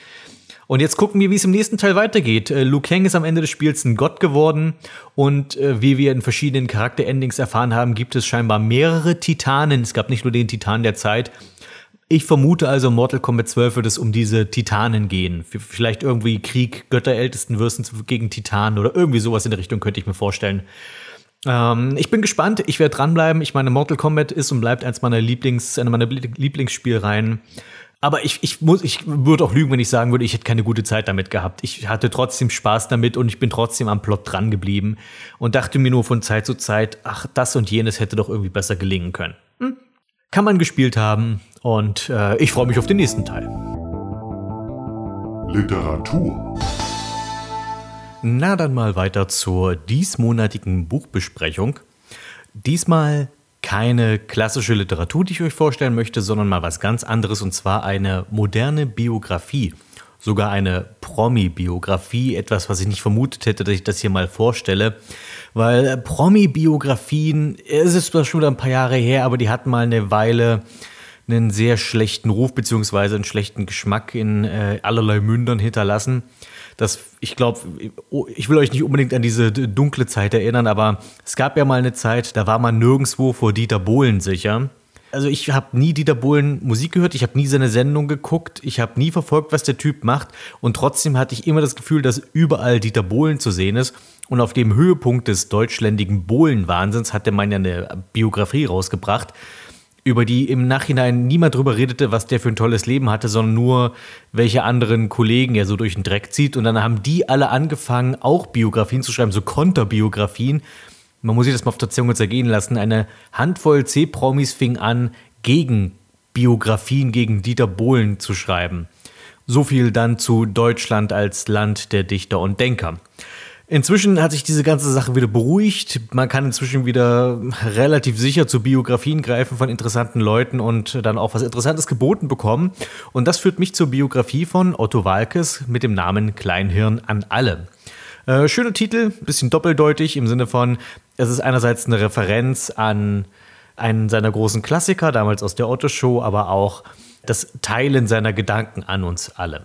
Und jetzt gucken wir, wie es im nächsten Teil weitergeht. Äh, Liu Kang ist am Ende des Spiels ein Gott geworden und äh, wie wir in verschiedenen Charakterendings erfahren haben, gibt es scheinbar mehrere Titanen. Es gab nicht nur den Titan der Zeit, ich vermute also, Mortal Kombat 12 wird es um diese Titanen gehen. Vielleicht irgendwie Krieg, Götterältesten versus gegen Titanen oder irgendwie sowas in der Richtung könnte ich mir vorstellen. Ähm, ich bin gespannt, ich werde dranbleiben. Ich meine, Mortal Kombat ist und bleibt eins meiner Lieblings, eine meiner Lieblingsspielreihen. Aber ich, ich muss, ich würde auch lügen, wenn ich sagen würde, ich hätte keine gute Zeit damit gehabt. Ich hatte trotzdem Spaß damit und ich bin trotzdem am Plot dran geblieben und dachte mir nur von Zeit zu Zeit, ach, das und jenes hätte doch irgendwie besser gelingen können. Hm? Kann man gespielt haben, und äh, ich freue mich auf den nächsten Teil. Literatur. Na dann mal weiter zur diesmonatigen Buchbesprechung. Diesmal keine klassische Literatur, die ich euch vorstellen möchte, sondern mal was ganz anderes und zwar eine moderne Biografie. Sogar eine Promi-Biografie, etwas, was ich nicht vermutet hätte, dass ich das hier mal vorstelle. Weil Promi-Biografien, es ist zwar schon wieder ein paar Jahre her, aber die hatten mal eine Weile einen sehr schlechten Ruf beziehungsweise einen schlechten Geschmack in äh, allerlei Mündern hinterlassen. Das, ich glaube, ich will euch nicht unbedingt an diese dunkle Zeit erinnern, aber es gab ja mal eine Zeit, da war man nirgendwo vor Dieter Bohlen sicher. Also ich habe nie Dieter Bohlen Musik gehört, ich habe nie seine Sendung geguckt, ich habe nie verfolgt, was der Typ macht und trotzdem hatte ich immer das Gefühl, dass überall Dieter Bohlen zu sehen ist und auf dem Höhepunkt des deutschländigen Bohlen-Wahnsinns hat der Mann ja eine Biografie rausgebracht über die im Nachhinein niemand drüber redete, was der für ein tolles Leben hatte, sondern nur, welche anderen Kollegen er so durch den Dreck zieht. Und dann haben die alle angefangen, auch Biografien zu schreiben, so Konterbiografien. Man muss sich das mal auf der Zunge zergehen lassen. Eine Handvoll C-Promis fing an, gegen Biografien gegen Dieter Bohlen zu schreiben. So viel dann zu Deutschland als Land der Dichter und Denker. Inzwischen hat sich diese ganze Sache wieder beruhigt. Man kann inzwischen wieder relativ sicher zu Biografien greifen von interessanten Leuten und dann auch was Interessantes geboten bekommen. Und das führt mich zur Biografie von Otto Walkes mit dem Namen Kleinhirn an alle. Äh, schöner Titel, bisschen doppeldeutig im Sinne von, es ist einerseits eine Referenz an einen seiner großen Klassiker, damals aus der Otto-Show, aber auch das Teilen seiner Gedanken an uns alle.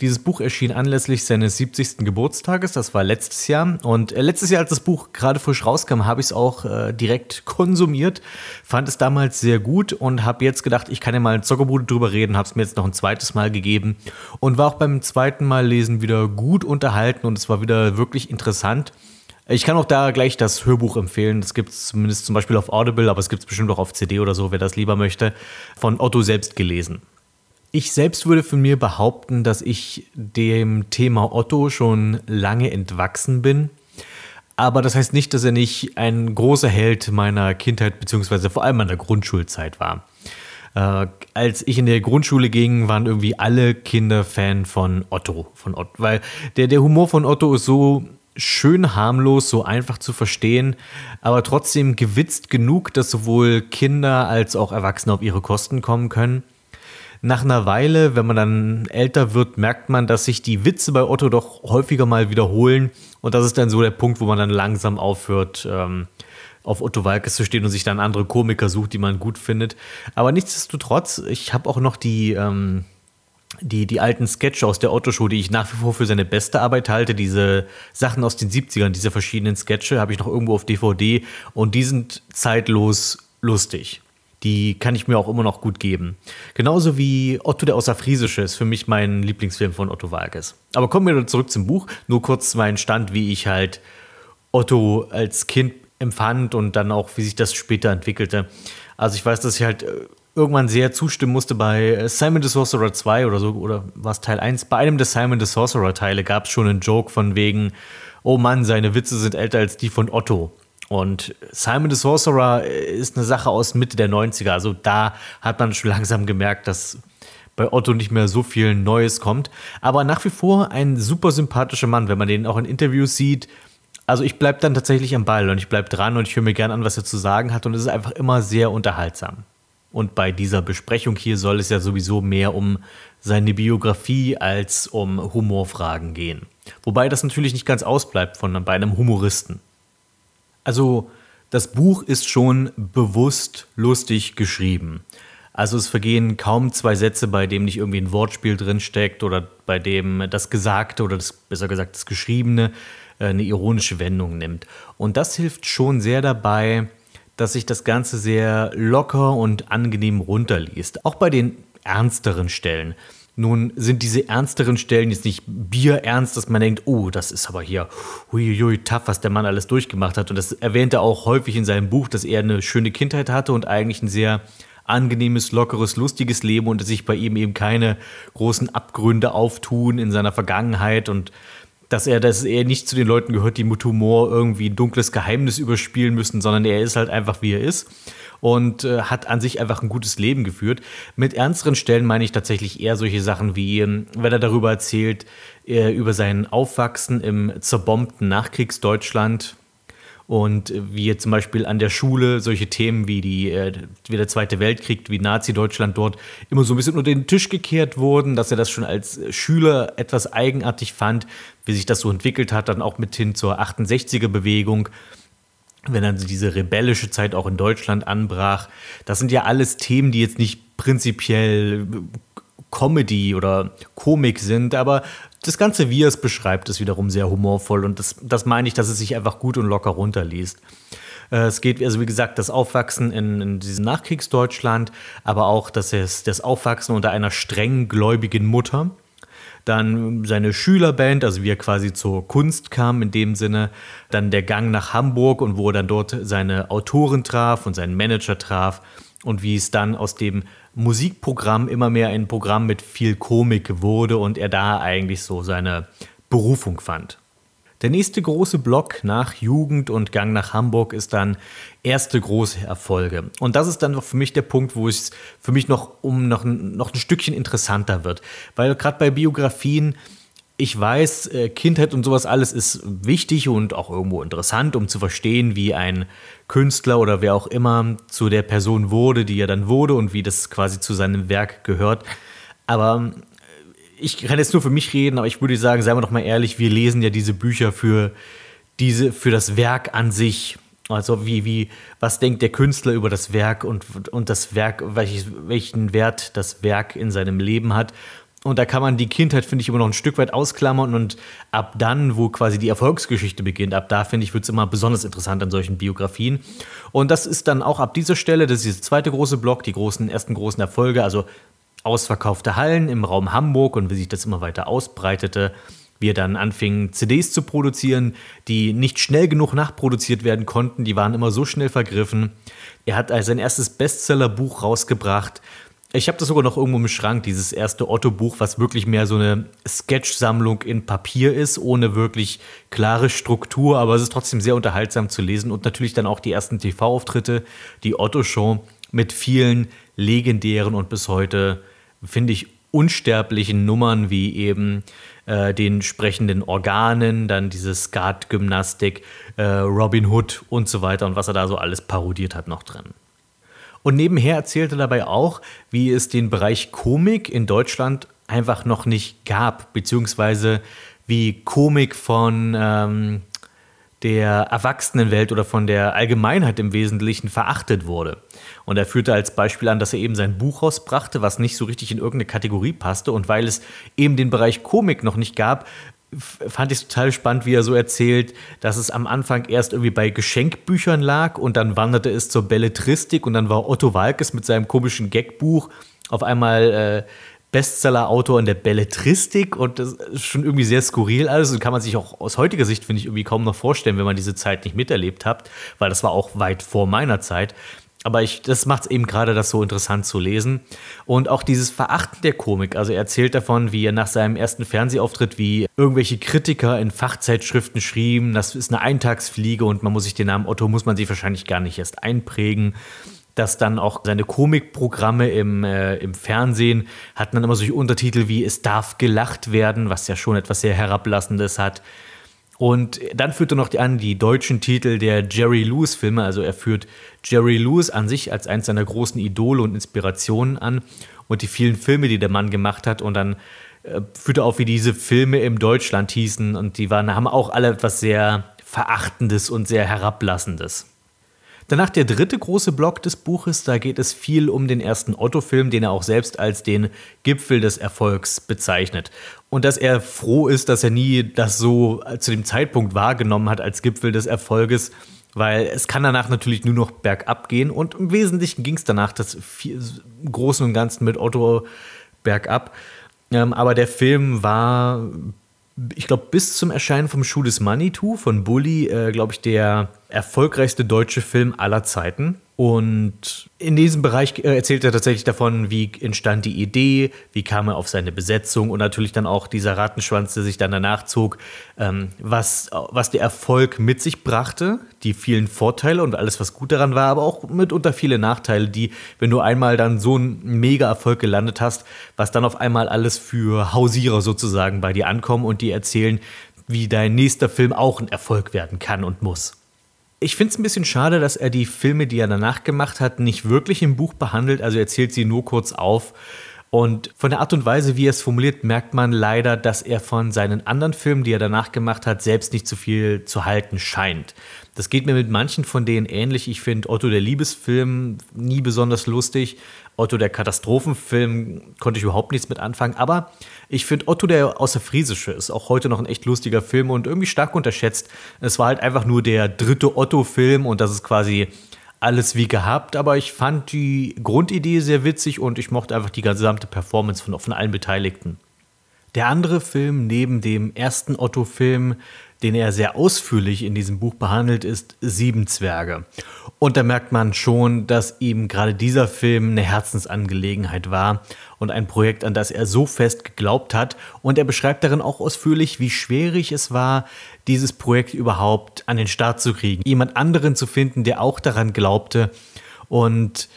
Dieses Buch erschien anlässlich seines 70. Geburtstages, das war letztes Jahr. Und äh, letztes Jahr, als das Buch gerade frisch rauskam, habe ich es auch äh, direkt konsumiert, fand es damals sehr gut und habe jetzt gedacht, ich kann ja mal in Zockerbude drüber reden, habe es mir jetzt noch ein zweites Mal gegeben und war auch beim zweiten Mal lesen wieder gut unterhalten und es war wieder wirklich interessant. Ich kann auch da gleich das Hörbuch empfehlen. Das gibt es zumindest zum Beispiel auf Audible, aber es gibt es bestimmt auch auf CD oder so, wer das lieber möchte. Von Otto selbst gelesen. Ich selbst würde von mir behaupten, dass ich dem Thema Otto schon lange entwachsen bin. Aber das heißt nicht, dass er nicht ein großer Held meiner Kindheit beziehungsweise vor allem meiner Grundschulzeit war. Äh, als ich in der Grundschule ging, waren irgendwie alle Kinder Fan von Otto, von Otto, weil der, der Humor von Otto ist so schön harmlos, so einfach zu verstehen, aber trotzdem gewitzt genug, dass sowohl Kinder als auch Erwachsene auf ihre Kosten kommen können nach einer Weile, wenn man dann älter wird, merkt man, dass sich die Witze bei Otto doch häufiger mal wiederholen. Und das ist dann so der Punkt, wo man dann langsam aufhört, ähm, auf Otto Walkes zu stehen und sich dann andere Komiker sucht, die man gut findet. Aber nichtsdestotrotz, ich habe auch noch die, ähm, die, die alten Sketche aus der Otto-Show, die ich nach wie vor für seine beste Arbeit halte. Diese Sachen aus den 70ern, diese verschiedenen Sketche, habe ich noch irgendwo auf DVD und die sind zeitlos lustig die kann ich mir auch immer noch gut geben. Genauso wie Otto der Außerfriesische ist für mich mein Lieblingsfilm von Otto Walkes. Aber kommen wir zurück zum Buch. Nur kurz meinen Stand, wie ich halt Otto als Kind empfand und dann auch, wie sich das später entwickelte. Also ich weiß, dass ich halt äh, irgendwann sehr zustimmen musste bei Simon the Sorcerer 2 oder so, oder was Teil 1. Bei einem der Simon the Sorcerer Teile gab es schon einen Joke von wegen, oh Mann, seine Witze sind älter als die von Otto. Und Simon the Sorcerer ist eine Sache aus Mitte der 90er. Also da hat man schon langsam gemerkt, dass bei Otto nicht mehr so viel Neues kommt. Aber nach wie vor ein super sympathischer Mann, wenn man den auch in Interviews sieht. Also ich bleibe dann tatsächlich am Ball und ich bleibe dran und ich höre mir gerne an, was er zu sagen hat. Und es ist einfach immer sehr unterhaltsam. Und bei dieser Besprechung hier soll es ja sowieso mehr um seine Biografie als um Humorfragen gehen. Wobei das natürlich nicht ganz ausbleibt von bei einem Humoristen. Also das Buch ist schon bewusst lustig geschrieben. Also es vergehen kaum zwei Sätze, bei dem nicht irgendwie ein Wortspiel drinsteckt oder bei dem das Gesagte oder das, besser gesagt das Geschriebene äh, eine ironische Wendung nimmt. Und das hilft schon sehr dabei, dass sich das Ganze sehr locker und angenehm runterliest. Auch bei den ernsteren Stellen. Nun sind diese ernsteren Stellen jetzt nicht bierernst, dass man denkt, oh, das ist aber hier huiuiui, tough, was der Mann alles durchgemacht hat. Und das erwähnt er auch häufig in seinem Buch, dass er eine schöne Kindheit hatte und eigentlich ein sehr angenehmes, lockeres, lustiges Leben und dass sich bei ihm eben keine großen Abgründe auftun in seiner Vergangenheit und dass er, dass er nicht zu den Leuten gehört, die mit Humor irgendwie ein dunkles Geheimnis überspielen müssen, sondern er ist halt einfach, wie er ist und äh, hat an sich einfach ein gutes Leben geführt. Mit ernsteren Stellen meine ich tatsächlich eher solche Sachen wie, ähm, wenn er darüber erzählt, äh, über sein Aufwachsen im zerbombten Nachkriegsdeutschland und wie zum Beispiel an der Schule solche Themen wie, die, äh, wie der Zweite Weltkrieg, wie Nazi-Deutschland dort immer so ein bisschen unter den Tisch gekehrt wurden, dass er das schon als Schüler etwas eigenartig fand, wie sich das so entwickelt hat, dann auch mit hin zur 68er-Bewegung wenn dann diese rebellische Zeit auch in Deutschland anbrach. Das sind ja alles Themen, die jetzt nicht prinzipiell Comedy oder Komik sind, aber das Ganze, wie er es beschreibt, ist wiederum sehr humorvoll und das, das meine ich, dass es sich einfach gut und locker runterliest. Äh, es geht, also wie gesagt, das Aufwachsen in, in diesem Nachkriegsdeutschland, aber auch das, das Aufwachsen unter einer streng gläubigen Mutter dann seine Schülerband, also wie er quasi zur Kunst kam in dem Sinne, dann der Gang nach Hamburg und wo er dann dort seine Autoren traf und seinen Manager traf und wie es dann aus dem Musikprogramm immer mehr ein Programm mit viel Komik wurde und er da eigentlich so seine Berufung fand. Der nächste große Block nach Jugend und Gang nach Hamburg ist dann erste große Erfolge. Und das ist dann für mich der Punkt, wo es für mich noch um noch, noch ein Stückchen interessanter wird. Weil gerade bei Biografien, ich weiß, äh, Kindheit und sowas alles ist wichtig und auch irgendwo interessant, um zu verstehen, wie ein Künstler oder wer auch immer zu der Person wurde, die er dann wurde und wie das quasi zu seinem Werk gehört. Aber ich kann jetzt nur für mich reden, aber ich würde sagen, seien wir doch mal ehrlich, wir lesen ja diese Bücher für, diese, für das Werk an sich Also wie, wie, was denkt der Künstler über das Werk und, und das Werk, welches, welchen Wert das Werk in seinem Leben hat. Und da kann man die Kindheit, finde ich, immer noch ein Stück weit ausklammern. Und ab dann, wo quasi die Erfolgsgeschichte beginnt, ab da, finde ich, wird es immer besonders interessant an solchen Biografien. Und das ist dann auch ab dieser Stelle, das ist dieser zweite große Block, die großen, ersten großen Erfolge, also ausverkaufte Hallen im Raum Hamburg und wie sich das immer weiter ausbreitete. wie er dann anfing, CDs zu produzieren, die nicht schnell genug nachproduziert werden konnten. Die waren immer so schnell vergriffen. Er hat also sein erstes Bestsellerbuch rausgebracht ich habe das sogar noch irgendwo im Schrank, dieses erste Otto-Buch, was wirklich mehr so eine Sketch-Sammlung in Papier ist, ohne wirklich klare Struktur, aber es ist trotzdem sehr unterhaltsam zu lesen und natürlich dann auch die ersten TV-Auftritte, die Otto-Show mit vielen legendären und bis heute, finde ich, unsterblichen Nummern wie eben äh, den sprechenden Organen, dann diese Skat-Gymnastik, äh, Robin Hood und so weiter und was er da so alles parodiert hat noch drin. Und nebenher erzählte er dabei auch, wie es den Bereich Komik in Deutschland einfach noch nicht gab, beziehungsweise wie Komik von ähm, der Erwachsenenwelt oder von der Allgemeinheit im Wesentlichen verachtet wurde. Und er führte als Beispiel an, dass er eben sein Buch rausbrachte, was nicht so richtig in irgendeine Kategorie passte. Und weil es eben den Bereich Komik noch nicht gab, fand ich total spannend, wie er so erzählt, dass es am Anfang erst irgendwie bei Geschenkbüchern lag und dann wanderte es zur Belletristik und dann war Otto Walkes mit seinem komischen Gagbuch auf einmal äh, Bestseller-Autor in der Belletristik und das ist schon irgendwie sehr skurril alles und kann man sich auch aus heutiger Sicht, finde ich, irgendwie kaum noch vorstellen, wenn man diese Zeit nicht miterlebt hat, weil das war auch weit vor meiner Zeit. Aber ich, das macht es eben gerade das so interessant zu lesen. Und auch dieses Verachten der Komik. Also er erzählt davon, wie er nach seinem ersten Fernsehauftritt, wie irgendwelche Kritiker in Fachzeitschriften schrieben, das ist eine Eintagsfliege und man muss sich den Namen Otto, muss man sich wahrscheinlich gar nicht erst einprägen dass dann auch seine Komikprogramme im, äh, im Fernsehen hatten dann immer solche Untertitel wie Es darf gelacht werden, was ja schon etwas sehr Herablassendes hat. Und dann führt er noch an die deutschen Titel der Jerry Lewis-Filme. Also er führt Jerry Lewis an sich als eins seiner großen Idole und Inspirationen an und die vielen Filme, die der Mann gemacht hat. Und dann äh, führt er auf, wie diese Filme im Deutschland hießen. Und die waren, haben auch alle etwas sehr Verachtendes und sehr Herablassendes. Danach der dritte große Block des Buches, da geht es viel um den ersten Otto-Film, den er auch selbst als den Gipfel des Erfolgs bezeichnet. Und dass er froh ist, dass er nie das so zu dem Zeitpunkt wahrgenommen hat als Gipfel des Erfolges, weil es kann danach natürlich nur noch bergab gehen und im Wesentlichen ging es danach das viel, im Großen und Ganzen mit Otto bergab. Ähm, aber der Film war, ich glaube, bis zum Erscheinen vom Schuh des Manitou von Bully, äh, glaube ich, der erfolgreichste deutsche Film aller Zeiten. Und in diesem Bereich äh, erzählt er tatsächlich davon, wie entstand die Idee, wie kam er auf seine Besetzung und natürlich dann auch dieser Rattenschwanz, der sich dann danach zog, ähm, was, was der Erfolg mit sich brachte, die vielen Vorteile und alles, was gut daran war, aber auch mitunter viele Nachteile, die, wenn du einmal dann so einen Mega-Erfolg gelandet hast, was dann auf einmal alles für Hausierer sozusagen bei dir ankommen und die erzählen, wie dein nächster Film auch ein Erfolg werden kann und muss. Ich finde es ein bisschen schade, dass er die Filme, die er danach gemacht hat, nicht wirklich im Buch behandelt. Also er zählt sie nur kurz auf. Und von der Art und Weise, wie er es formuliert, merkt man leider, dass er von seinen anderen Filmen, die er danach gemacht hat, selbst nicht so viel zu halten scheint. Das geht mir mit manchen von denen ähnlich. Ich finde Otto der Liebesfilm nie besonders lustig. Otto der Katastrophenfilm konnte ich überhaupt nichts mit anfangen. Aber ich finde Otto der Außerfriesische ist auch heute noch ein echt lustiger Film und irgendwie stark unterschätzt. Es war halt einfach nur der dritte Otto-Film und das ist quasi alles wie gehabt. Aber ich fand die Grundidee sehr witzig und ich mochte einfach die gesamte Performance von, von allen Beteiligten. Der andere Film neben dem ersten Otto-Film den er sehr ausführlich in diesem Buch behandelt, ist Sieben Zwerge. Und da merkt man schon, dass ihm gerade dieser Film eine Herzensangelegenheit war und ein Projekt, an das er so fest geglaubt hat. Und er beschreibt darin auch ausführlich, wie schwierig es war, dieses Projekt überhaupt an den Start zu kriegen. Jemand anderen zu finden, der auch daran glaubte und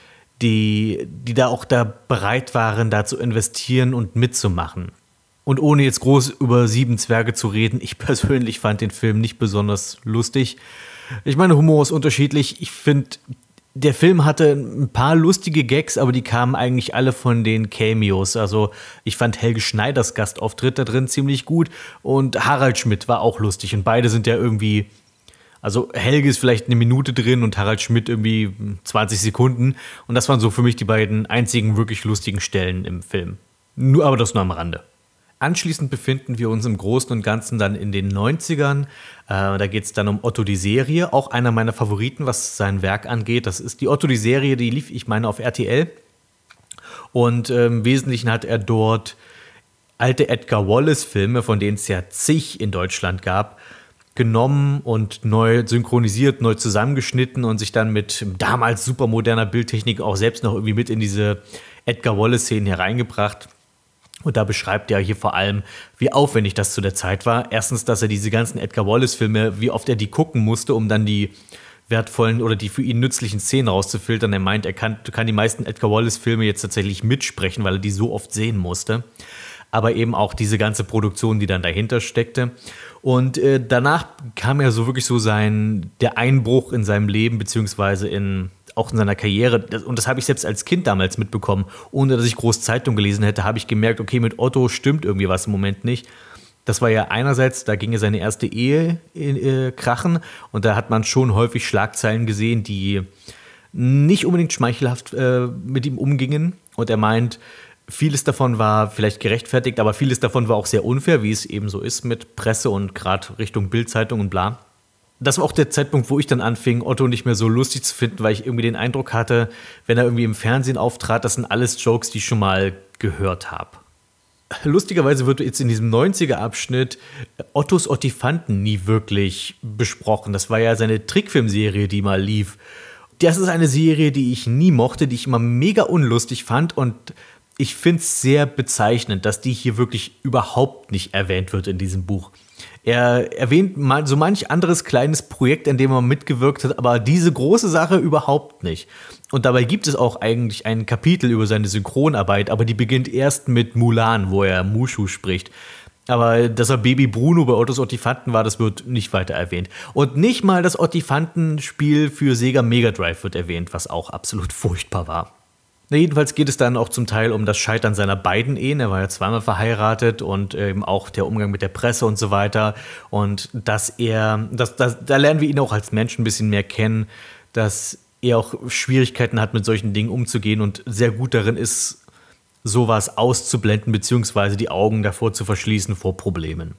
die, die da auch da bereit waren, da zu investieren und mitzumachen. Und ohne jetzt groß über Sieben Zwerge zu reden, ich persönlich fand den Film nicht besonders lustig. Ich meine, Humor ist unterschiedlich. Ich finde, der Film hatte ein paar lustige Gags, aber die kamen eigentlich alle von den Cameos. Also ich fand Helge Schneiders Gastauftritt da drin ziemlich gut und Harald Schmidt war auch lustig und beide sind ja irgendwie Also Helge ist vielleicht eine Minute drin und Harald Schmidt irgendwie 20 Sekunden. Und das waren so für mich die beiden einzigen wirklich lustigen Stellen im Film. Nur aber das nur am Rande. Anschließend befinden wir uns im Großen und Ganzen dann in den 90ern. Äh, da geht es dann um Otto die Serie, auch einer meiner Favoriten, was sein Werk angeht. Das ist die Otto die Serie, die lief, ich meine, auf RTL. Und äh, im Wesentlichen hat er dort alte Edgar Wallace-Filme, von denen es ja zig in Deutschland gab, genommen und neu synchronisiert, neu zusammengeschnitten und sich dann mit damals supermoderner Bildtechnik auch selbst noch irgendwie mit in diese Edgar Wallace-Szenen hereingebracht. Und da beschreibt er hier vor allem, wie aufwendig das zu der Zeit war. Erstens, dass er diese ganzen Edgar Wallace-Filme, wie oft er die gucken musste, um dann die wertvollen oder die für ihn nützlichen Szenen rauszufiltern. Er meint, er kann, kann die meisten Edgar Wallace-Filme jetzt tatsächlich mitsprechen, weil er die so oft sehen musste. Aber eben auch diese ganze Produktion, die dann dahinter steckte. Und äh, danach kam ja so wirklich so sein, der Einbruch in seinem Leben, beziehungsweise in auch in seiner Karriere, und das habe ich selbst als Kind damals mitbekommen, ohne dass ich groß Zeitung gelesen hätte, habe ich gemerkt, okay, mit Otto stimmt irgendwie was im Moment nicht. Das war ja einerseits, da ging ja seine erste Ehe äh, krachen und da hat man schon häufig Schlagzeilen gesehen, die nicht unbedingt schmeichelhaft äh, mit ihm umgingen. Und er meint, vieles davon war vielleicht gerechtfertigt, aber vieles davon war auch sehr unfair, wie es eben so ist mit Presse und gerade Richtung Bildzeitung und bla das war auch der Zeitpunkt, wo ich dann anfing, Otto nicht mehr so lustig zu finden, weil ich irgendwie den Eindruck hatte, wenn er irgendwie im Fernsehen auftrat, das sind alles Jokes, die ich schon mal gehört habe. Lustigerweise wird jetzt in diesem 90er-Abschnitt Ottos Ottifanten nie wirklich besprochen. Das war ja seine Trickfilmserie, die mal lief. Das ist eine Serie, die ich nie mochte, die ich immer mega unlustig fand und ich finde es sehr bezeichnend, dass die hier wirklich überhaupt nicht erwähnt wird in diesem Buch. Er erwähnt so manch anderes kleines Projekt, in dem er mitgewirkt hat, aber diese große Sache überhaupt nicht. Und dabei gibt es auch eigentlich ein Kapitel über seine Synchronarbeit, aber die beginnt erst mit Mulan, wo er Mushu spricht. Aber dass er Baby Bruno bei Ottos Ottifanten war, das wird nicht weiter erwähnt. Und nicht mal das Ottifanten-Spiel für Sega Mega Drive wird erwähnt, was auch absolut furchtbar war. Na, jedenfalls geht es dann auch zum Teil um das Scheitern seiner beiden Ehen. Er war ja zweimal verheiratet und eben auch der Umgang mit der Presse und so weiter. Und dass er, das, das, da lernen wir ihn auch als Mensch ein bisschen mehr kennen, dass er auch Schwierigkeiten hat, mit solchen Dingen umzugehen und sehr gut darin ist, sowas auszublenden, beziehungsweise die Augen davor zu verschließen vor Problemen.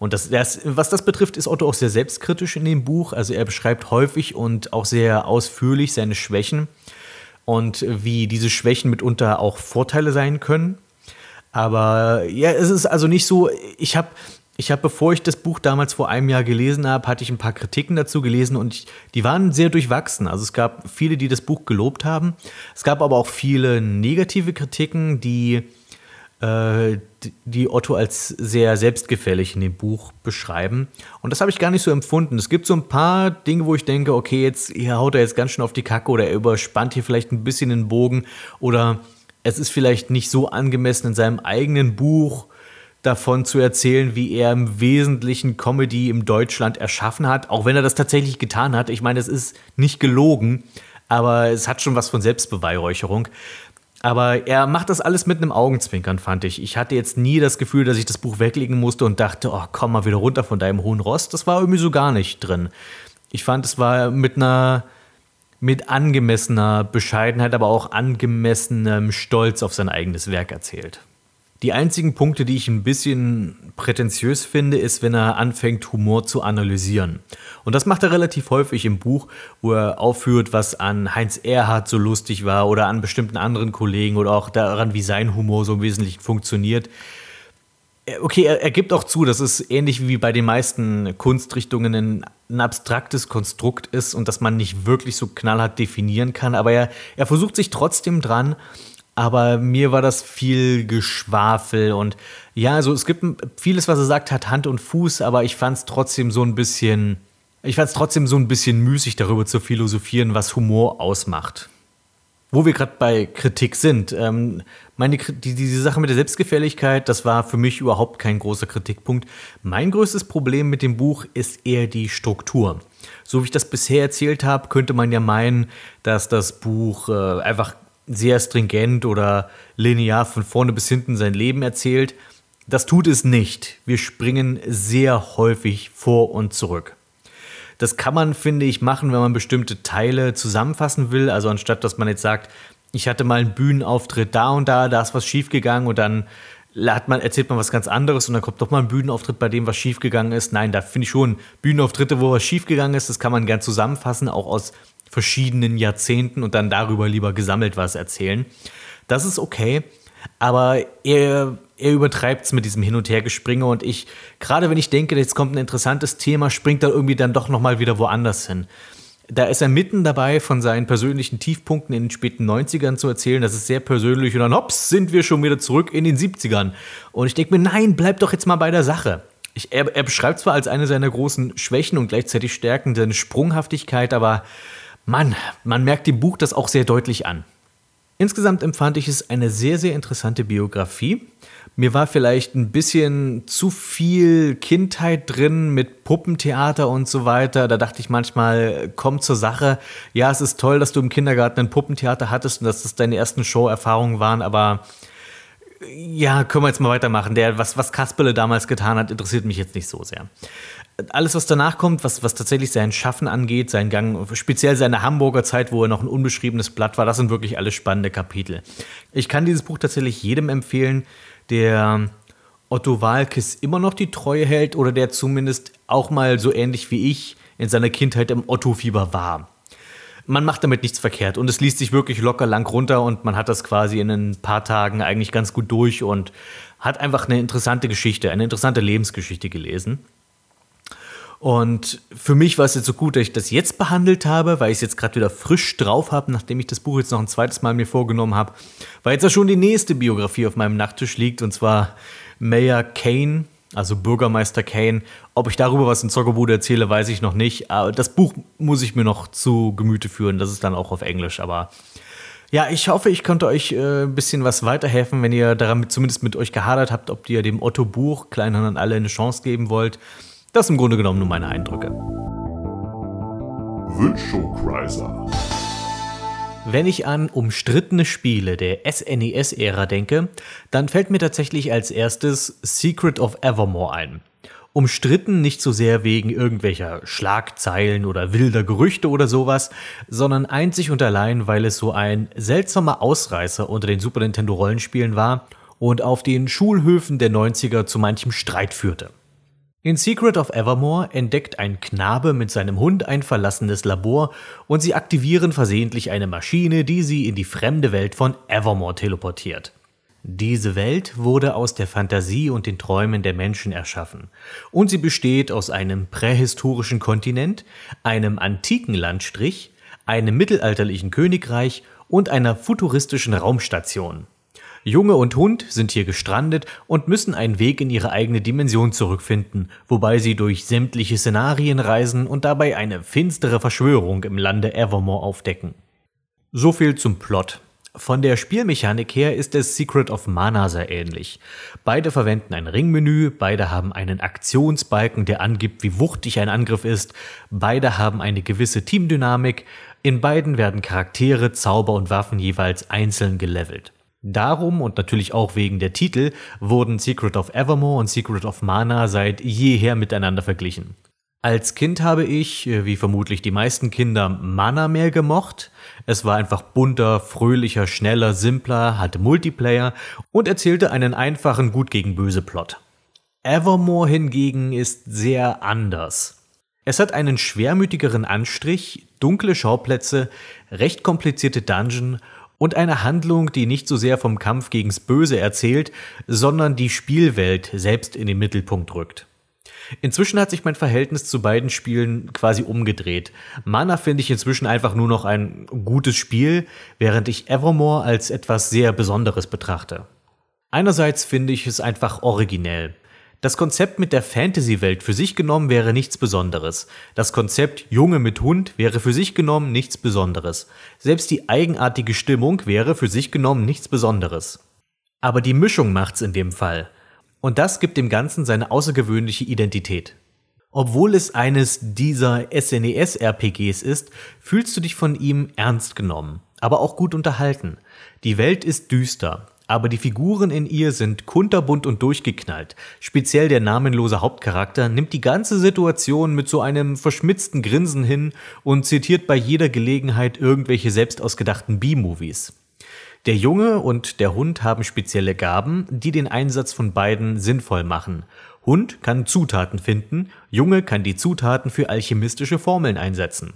Und das, das, was das betrifft, ist Otto auch sehr selbstkritisch in dem Buch. Also er beschreibt häufig und auch sehr ausführlich seine Schwächen und wie diese Schwächen mitunter auch Vorteile sein können. Aber ja, es ist also nicht so, ich habe ich habe, bevor ich das Buch damals vor einem Jahr gelesen habe, hatte ich ein paar Kritiken dazu gelesen und ich, die waren sehr durchwachsen. Also es gab viele, die das Buch gelobt haben. Es gab aber auch viele negative Kritiken, die die Otto als sehr selbstgefällig in dem Buch beschreiben. Und das habe ich gar nicht so empfunden. Es gibt so ein paar Dinge, wo ich denke, okay, jetzt hier haut er jetzt ganz schön auf die Kacke oder er überspannt hier vielleicht ein bisschen den Bogen oder es ist vielleicht nicht so angemessen in seinem eigenen Buch davon zu erzählen, wie er im Wesentlichen Comedy im Deutschland erschaffen hat, auch wenn er das tatsächlich getan hat. Ich meine, es ist nicht gelogen, aber es hat schon was von Selbstbeweihräucherung. Aber er macht das alles mit einem Augenzwinkern, fand ich. Ich hatte jetzt nie das Gefühl, dass ich das Buch weglegen musste und dachte, oh, komm mal wieder runter von deinem hohen Rost. Das war irgendwie so gar nicht drin. Ich fand, es war mit einer, mit angemessener Bescheidenheit, aber auch angemessenem Stolz auf sein eigenes Werk erzählt. Die einzigen Punkte, die ich ein bisschen prätentiös finde, ist, wenn er anfängt, Humor zu analysieren. Und das macht er relativ häufig im Buch, wo er aufführt, was an Heinz Erhardt so lustig war oder an bestimmten anderen Kollegen oder auch daran, wie sein Humor so im Wesentlichen funktioniert. Äh, okay, er, er gibt auch zu, dass es ähnlich wie bei den meisten Kunstrichtungen ein, ein, abstraktes Konstrukt ist und dass man nicht wirklich so knallhart definieren kann, aber er, er versucht sich trotzdem dran, aber mir war das viel Geschwafel und ja, also es gibt vieles, was er sagt, hat Hand und Fuß, aber ich fand es trotzdem so ein bisschen, ich fand es trotzdem so ein bisschen müßig, darüber zu philosophieren, was Humor ausmacht. Wo wir gerade bei Kritik sind, ähm, meine, die, diese Sache mit der Selbstgefälligkeit, das war für mich überhaupt kein großer Kritikpunkt. Mein größtes Problem mit dem Buch ist eher die Struktur. So wie ich das bisher erzählt habe, könnte man ja meinen, dass das Buch äh, einfach sehr stringent oder linear von vorne bis hinten sein Leben erzählt. Das tut es nicht. Wir springen sehr häufig vor und zurück. Das kann man, finde ich, machen, wenn man bestimmte Teile zusammenfassen will. Also anstatt, dass man jetzt sagt, ich hatte mal einen Bühnenauftritt da und da, da ist was schiefgegangen und dann man, erzählt man was ganz anderes und dann kommt doch mal ein Bühnenauftritt, bei dem was schiefgegangen ist. Nein, da finde ich schon Bühnenauftritte, wo was schiefgegangen ist, das kann man gern zusammenfassen, auch aus verschiedenen Jahrzehnten und dann darüber lieber gesammelt was erzählen. Das ist okay, aber er, er übertreibt es mit diesem Hin- und Hergespringe und ich, gerade wenn ich denke, jetzt kommt ein interessantes Thema, springt er irgendwie dann doch nochmal wieder woanders hin da ist er mitten dabei, von seinen persönlichen Tiefpunkten in den späten 90ern zu erzählen. Das ist sehr persönlich. Und dann, hops, sind wir schon wieder zurück in den 70ern. Und ich denke mir, nein, bleib doch jetzt mal bei der Sache. Ich, er, er, beschreibt zwar als eine seiner großen Schwächen und gleichzeitig Stärken seine Sprunghaftigkeit, aber Mann, man merkt dem Buch das auch sehr deutlich an. Insgesamt empfand ich es eine sehr, sehr interessante Biografie. Mir war vielleicht ein bisschen zu viel Kindheit drin mit Puppentheater und so weiter. Da dachte ich manchmal, komm zur Sache. Ja, es ist toll, dass du im Kindergarten ein Puppentheater hattest und dass das deine ersten Show-Erfahrungen waren, aber ja, können wir jetzt mal weitermachen. Der, was, was Kasperle damals getan hat, interessiert mich jetzt nicht so sehr. Alles, was danach kommt, was, was tatsächlich sein Schaffen angeht, sein Gang, speziell seine Hamburger Zeit, wo er noch ein unbeschriebenes Blatt war, das sind wirklich alles spannende Kapitel. Ich kann dieses Buch tatsächlich jedem empfehlen, der Otto Walkes immer noch die Treue hält oder der zumindest auch mal so ähnlich wie ich in seiner Kindheit im Otto-Fieber war. Man macht damit nichts verkehrt und es liest sich wirklich locker lang runter und man hat das quasi in ein paar Tagen eigentlich ganz gut durch und hat einfach eine interessante Geschichte, eine interessante Lebensgeschichte gelesen. Und für mich war es jetzt so gut, dass ich das jetzt behandelt habe, weil ich es jetzt gerade wieder frisch drauf habe, nachdem ich das Buch jetzt noch ein zweites Mal mir vorgenommen habe, weil jetzt ja schon die nächste Biografie auf meinem Nachttisch liegt, und zwar Mayor Kane, also Bürgermeister Kane. Ob ich darüber was in Zockerbude erzähle, weiß ich noch nicht. Aber das Buch muss ich mir noch zu Gemüte führen. Das ist dann auch auf Englisch. Aber ja, ich hoffe, ich konnte euch äh, ein bisschen was weiterhelfen, wenn ihr daran zumindest mit euch gehadert habt, ob ihr dem Otto Buch Kleinhand an alle eine Chance geben wollt. Das sind im Grunde genommen nur meine Eindrücke. Wenn ich an umstrittene Spiele der SNES-Ära denke, dann fällt mir tatsächlich als erstes Secret of Evermore ein. Umstritten nicht so sehr wegen irgendwelcher Schlagzeilen oder wilder Gerüchte oder sowas, sondern einzig und allein, weil es so ein seltsamer Ausreißer unter den Super Nintendo Rollenspielen war und auf den Schulhöfen der 90er zu manchem Streit führte. In Secret of Evermore entdeckt ein Knabe mit seinem Hund ein verlassenes Labor und sie aktivieren versehentlich eine Maschine, die sie in die fremde Welt von Evermore teleportiert. Diese Welt wurde aus der Fantasie und den Träumen der Menschen erschaffen und sie besteht aus einem prähistorischen Kontinent, einem antiken Landstrich, einem mittelalterlichen Königreich und einer futuristischen Raumstation. Junge und Hund sind hier gestrandet und müssen einen Weg in ihre eigene Dimension zurückfinden, wobei sie durch sämtliche Szenarien reisen und dabei eine finstere Verschwörung im Lande Evermore aufdecken. So viel zum Plot. Von der Spielmechanik her ist es Secret of Mana sehr ähnlich. Beide verwenden ein Ringmenü, beide haben einen Aktionsbalken, der angibt, wie wuchtig ein Angriff ist, beide haben eine gewisse Teamdynamik, in beiden werden Charaktere, Zauber und Waffen jeweils einzeln gelevelt. Darum und natürlich auch wegen der Titel wurden Secret of Evermore und Secret of Mana seit jeher miteinander verglichen. Als Kind habe ich, äh, wie vermutlich die meisten Kinder, Mana mehr gemocht. Es war einfach bunter, fröhlicher, schneller, simpler, hatte Multiplayer und erzählte einen einfachen Gut gegen Böse Plot. Evermore hingegen ist sehr anders. Es hat einen schwermütigeren Anstrich, dunkle Schauplätze, recht komplizierte Dungeon und eine Handlung, die nicht so sehr vom Kampf gegens Böse erzählt, sondern die Spielwelt selbst in den Mittelpunkt rückt. Inzwischen hat sich mein Verhältnis zu beiden Spielen quasi umgedreht. Mana finde ich inzwischen einfach nur noch ein gutes Spiel, während ich Evermore als etwas sehr Besonderes betrachte. Einerseits finde ich es einfach originell. Das Konzept mit der Fantasy-Welt für sich genommen wäre nichts Besonderes. Das Konzept Junge mit Hund wäre für sich genommen nichts Besonderes. Selbst die eigenartige Stimmung wäre für sich genommen nichts Besonderes. Aber die Mischung macht's in dem Fall. Und das gibt dem Ganzen seine außergewöhnliche Identität. Obwohl es eines dieser SNES-RPGs ist, fühlst du dich von ihm ernst genommen, aber auch gut unterhalten. Die Welt ist düster, aber die Figuren in ihr sind kunterbunt und durchgeknallt. Speziell der namenlose Hauptcharakter nimmt die ganze Situation mit so einem verschmitzten Grinsen hin und zitiert bei jeder Gelegenheit irgendwelche selbst ausgedachten B-Movies. Der Junge und der Hund haben spezielle Gaben, die den Einsatz von beiden sinnvoll machen. Hund kann Zutaten finden, Junge kann die Zutaten für alchemistische Formeln einsetzen.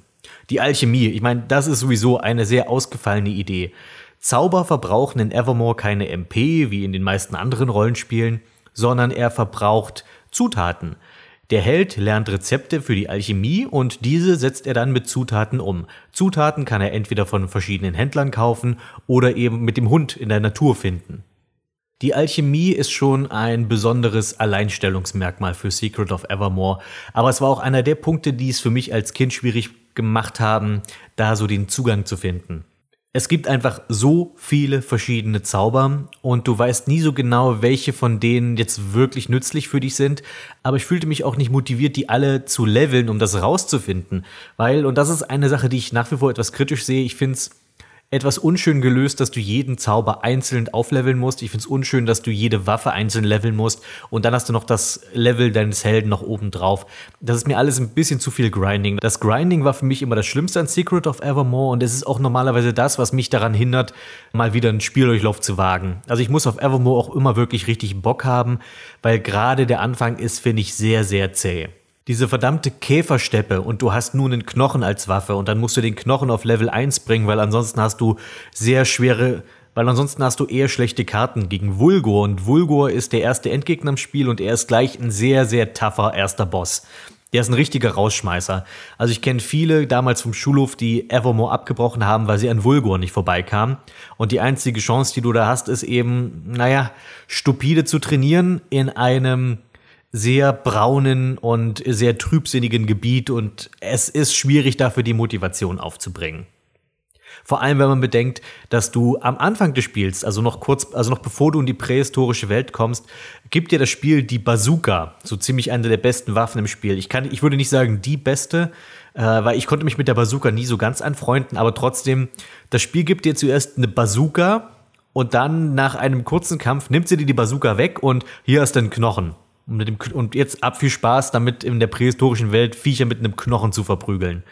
Die Alchemie, ich meine, das ist sowieso eine sehr ausgefallene Idee. Zauber verbrauchen in Evermore keine MP, wie in den meisten anderen Rollenspielen, sondern er verbraucht Zutaten. Der Held lernt Rezepte für die Alchemie und diese setzt er dann mit Zutaten um. Zutaten kann er entweder von verschiedenen Händlern kaufen oder eben mit dem Hund in der Natur finden. Die Alchemie ist schon ein besonderes Alleinstellungsmerkmal für Secret of Evermore, aber es war auch einer der Punkte, die es für mich als Kind schwierig gemacht haben, da so den Zugang zu finden. Es gibt einfach so viele verschiedene Zauber und du weißt nie so genau, welche von denen jetzt wirklich nützlich für dich sind. Aber ich fühlte mich auch nicht motiviert, die alle zu leveln, um das rauszufinden. Weil, und das ist eine Sache, die ich nach wie vor etwas kritisch sehe, ich finde es etwas unschön gelöst, dass du jeden Zauber einzeln aufleveln musst. Ich finde es unschön, dass du jede Waffe einzeln leveln musst und dann hast du noch das Level deines Helden noch oben drauf. Das ist mir alles ein bisschen zu viel Grinding. Das Grinding war für mich immer das Schlimmste an Secret of Evermore und es ist auch normalerweise das, was mich daran hindert, mal wieder einen Spieldurchlauf zu wagen. Also ich muss auf Evermore auch immer wirklich richtig Bock haben, weil gerade der Anfang ist, finde ich, sehr, sehr zäh diese verdammte Käfersteppe und du hast nun einen Knochen als Waffe und dann musst du den Knochen auf Level 1 bringen, weil ansonsten hast du sehr schwere, weil ansonsten hast du eher schlechte Karten gegen Vulgor und Vulgor ist der erste Endgegner im Spiel und er ist gleich ein sehr, sehr tougher erster Boss. Der ist ein richtiger Rausschmeißer. Also ich kenne viele damals vom Schulhof, die Evermore abgebrochen haben, weil sie an Vulgor nicht vorbeikamen. Und die einzige Chance, die du da hast, ist eben, naja, stupide zu trainieren in einem sehr braunen und sehr trübsinnigen Gebiet und es ist schwierig dafür die Motivation aufzubringen. Vor allem, wenn man bedenkt, dass du am Anfang des Spiels, also noch kurz, also noch bevor du in die prähistorische Welt kommst, gibt dir das Spiel die Bazooka, so ziemlich eine der besten Waffen im Spiel. Ich kann, ich würde nicht sagen die beste, äh, weil ich konnte mich mit der Bazooka nie so ganz anfreunden, aber trotzdem, das Spiel gibt dir zuerst eine Bazooka und dann nach einem kurzen Kampf nimmt sie dir die Bazooka weg und hier hast du einen Knochen. Und, mit dem, und jetzt ab viel Spaß damit in der prähistorischen Welt Viecher mit einem Knochen zu verprügeln.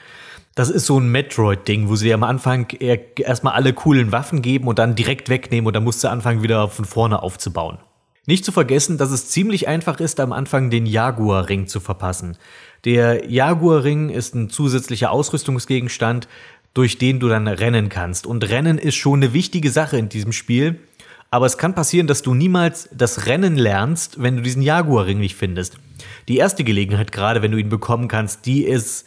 Das ist so ein Metroid-Ding, wo sie am Anfang erstmal alle coolen Waffen geben und dann direkt wegnehmen und dann musst du anfangen, wieder von vorne aufzubauen. Nicht zu vergessen, dass es ziemlich einfach ist, am Anfang den Jaguar-Ring zu verpassen. Der Jaguar-Ring ist ein zusätzlicher Ausrüstungsgegenstand, durch den du dann rennen kannst. Und Rennen ist schon eine wichtige Sache in diesem Spiel, aber es kann passieren, dass du niemals das Rennen lernst, wenn du diesen Jaguar-Ring nicht findest. Die erste Gelegenheit, gerade wenn du ihn bekommen kannst, die ist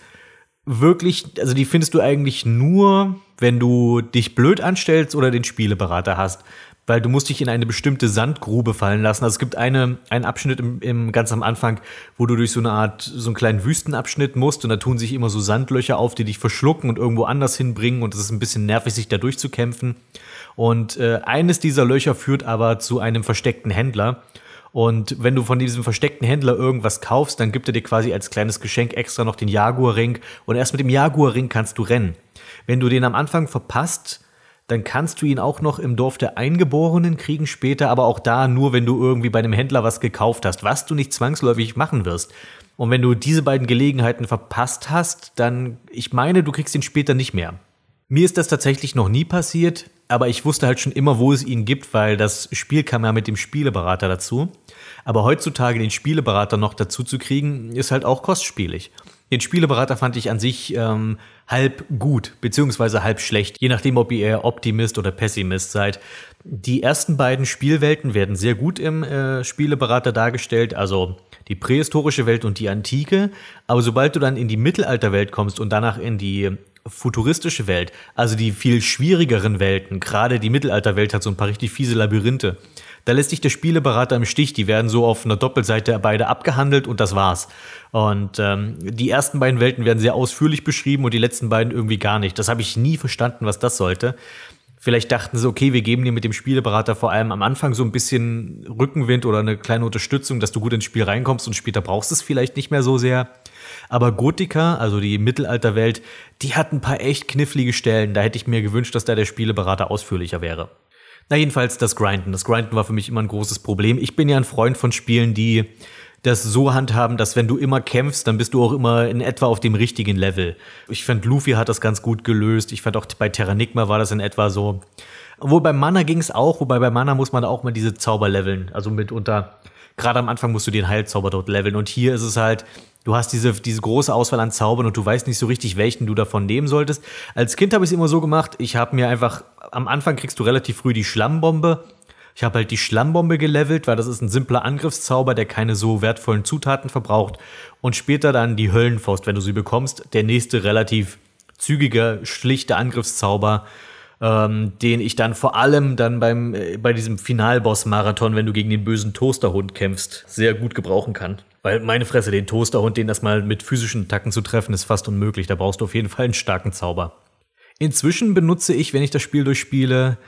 wirklich, also die findest du eigentlich nur, wenn du dich blöd anstellst oder den Spieleberater hast. Weil du musst dich in eine bestimmte Sandgrube fallen lassen. Also es gibt eine, einen Abschnitt im, im ganz am Anfang, wo du durch so eine Art, so einen kleinen Wüstenabschnitt musst und da tun sich immer so Sandlöcher auf, die dich verschlucken und irgendwo anders hinbringen und es ist ein bisschen nervig, sich da durchzukämpfen. Und äh, eines dieser Löcher führt aber zu einem versteckten Händler. Und wenn du von diesem versteckten Händler irgendwas kaufst, dann gibt er dir quasi als kleines Geschenk extra noch den Jaguar-Ring. Und erst mit dem Jaguar-Ring kannst du rennen. Wenn du den am Anfang verpasst, dann kannst du ihn auch noch im Dorf der Eingeborenen kriegen später, aber auch da nur, wenn du irgendwie bei einem Händler was gekauft hast, was du nicht zwangsläufig machen wirst. Und wenn du diese beiden Gelegenheiten verpasst hast, dann, ich meine, du kriegst ihn später nicht mehr. Mir ist das tatsächlich noch nie passiert aber ich wusste halt schon immer, wo es ihn gibt, weil das Spiel kam ja mit dem Spieleberater dazu. Aber heutzutage den Spieleberater noch dazu zu kriegen, ist halt auch kostspielig. Den Spieleberater fand ich an sich ähm, halb gut, beziehungsweise halb schlecht, je nachdem, ob ihr eher Optimist oder Pessimist seid. Die ersten beiden Spielwelten werden sehr gut im äh, Spieleberater dargestellt, also die prähistorische Welt und die antike. Aber sobald du dann in die Mittelalterwelt kommst und danach in die futuristische Welt, also die viel schwierigeren Welten, gerade die Mittelalterwelt hat so ein paar richtig fiese Labyrinthe. Da lässt sich der Spieleberater im Stich, die werden so auf einer Doppelseite beide abgehandelt und das war's. Und ähm, die ersten beiden Welten werden sehr ausführlich beschrieben und die letzten beiden irgendwie gar nicht. Das habe ich nie verstanden, was das sollte. Vielleicht dachten sie, okay, wir geben dir mit dem Spieleberater vor allem am Anfang so ein bisschen Rückenwind oder eine kleine Unterstützung, dass du gut ins Spiel reinkommst und später brauchst es vielleicht nicht mehr so sehr. Aber Gotika, also die Mittelalterwelt, die hat ein paar echt knifflige Stellen. Da hätte ich mir gewünscht, dass da der Spieleberater ausführlicher wäre. Na, jedenfalls das Grinden. Das Grinden war für mich immer ein großes Problem. Ich bin ja ein Freund von Spielen, die das so handhaben, dass wenn du immer kämpfst, dann bist du auch immer in etwa auf dem richtigen Level. Ich fand, Luffy hat das ganz gut gelöst. Ich fand auch bei Terranigma war das in etwa so. Obwohl bei Mana ging es auch, wobei bei Mana muss man auch mal diese Zauber leveln. Also mitunter, gerade am Anfang musst du den Heilzauber dort leveln. Und hier ist es halt, du hast diese, diese große Auswahl an Zaubern und du weißt nicht so richtig, welchen du davon nehmen solltest. Als Kind habe ich es immer so gemacht, ich habe mir einfach, am Anfang kriegst du relativ früh die Schlammbombe ich habe halt die Schlammbombe gelevelt, weil das ist ein simpler Angriffszauber, der keine so wertvollen Zutaten verbraucht. Und später dann die Höllenfaust, wenn du sie bekommst. Der nächste relativ zügige, schlichte Angriffszauber, ähm, den ich dann vor allem dann beim, äh, bei diesem Finalboss-Marathon, wenn du gegen den bösen Toasterhund kämpfst, sehr gut gebrauchen kann. Weil meine Fresse, den Toasterhund, den das mal mit physischen Attacken zu treffen, ist fast unmöglich. Da brauchst du auf jeden Fall einen starken Zauber. Inzwischen benutze ich, wenn ich das Spiel durchspiele,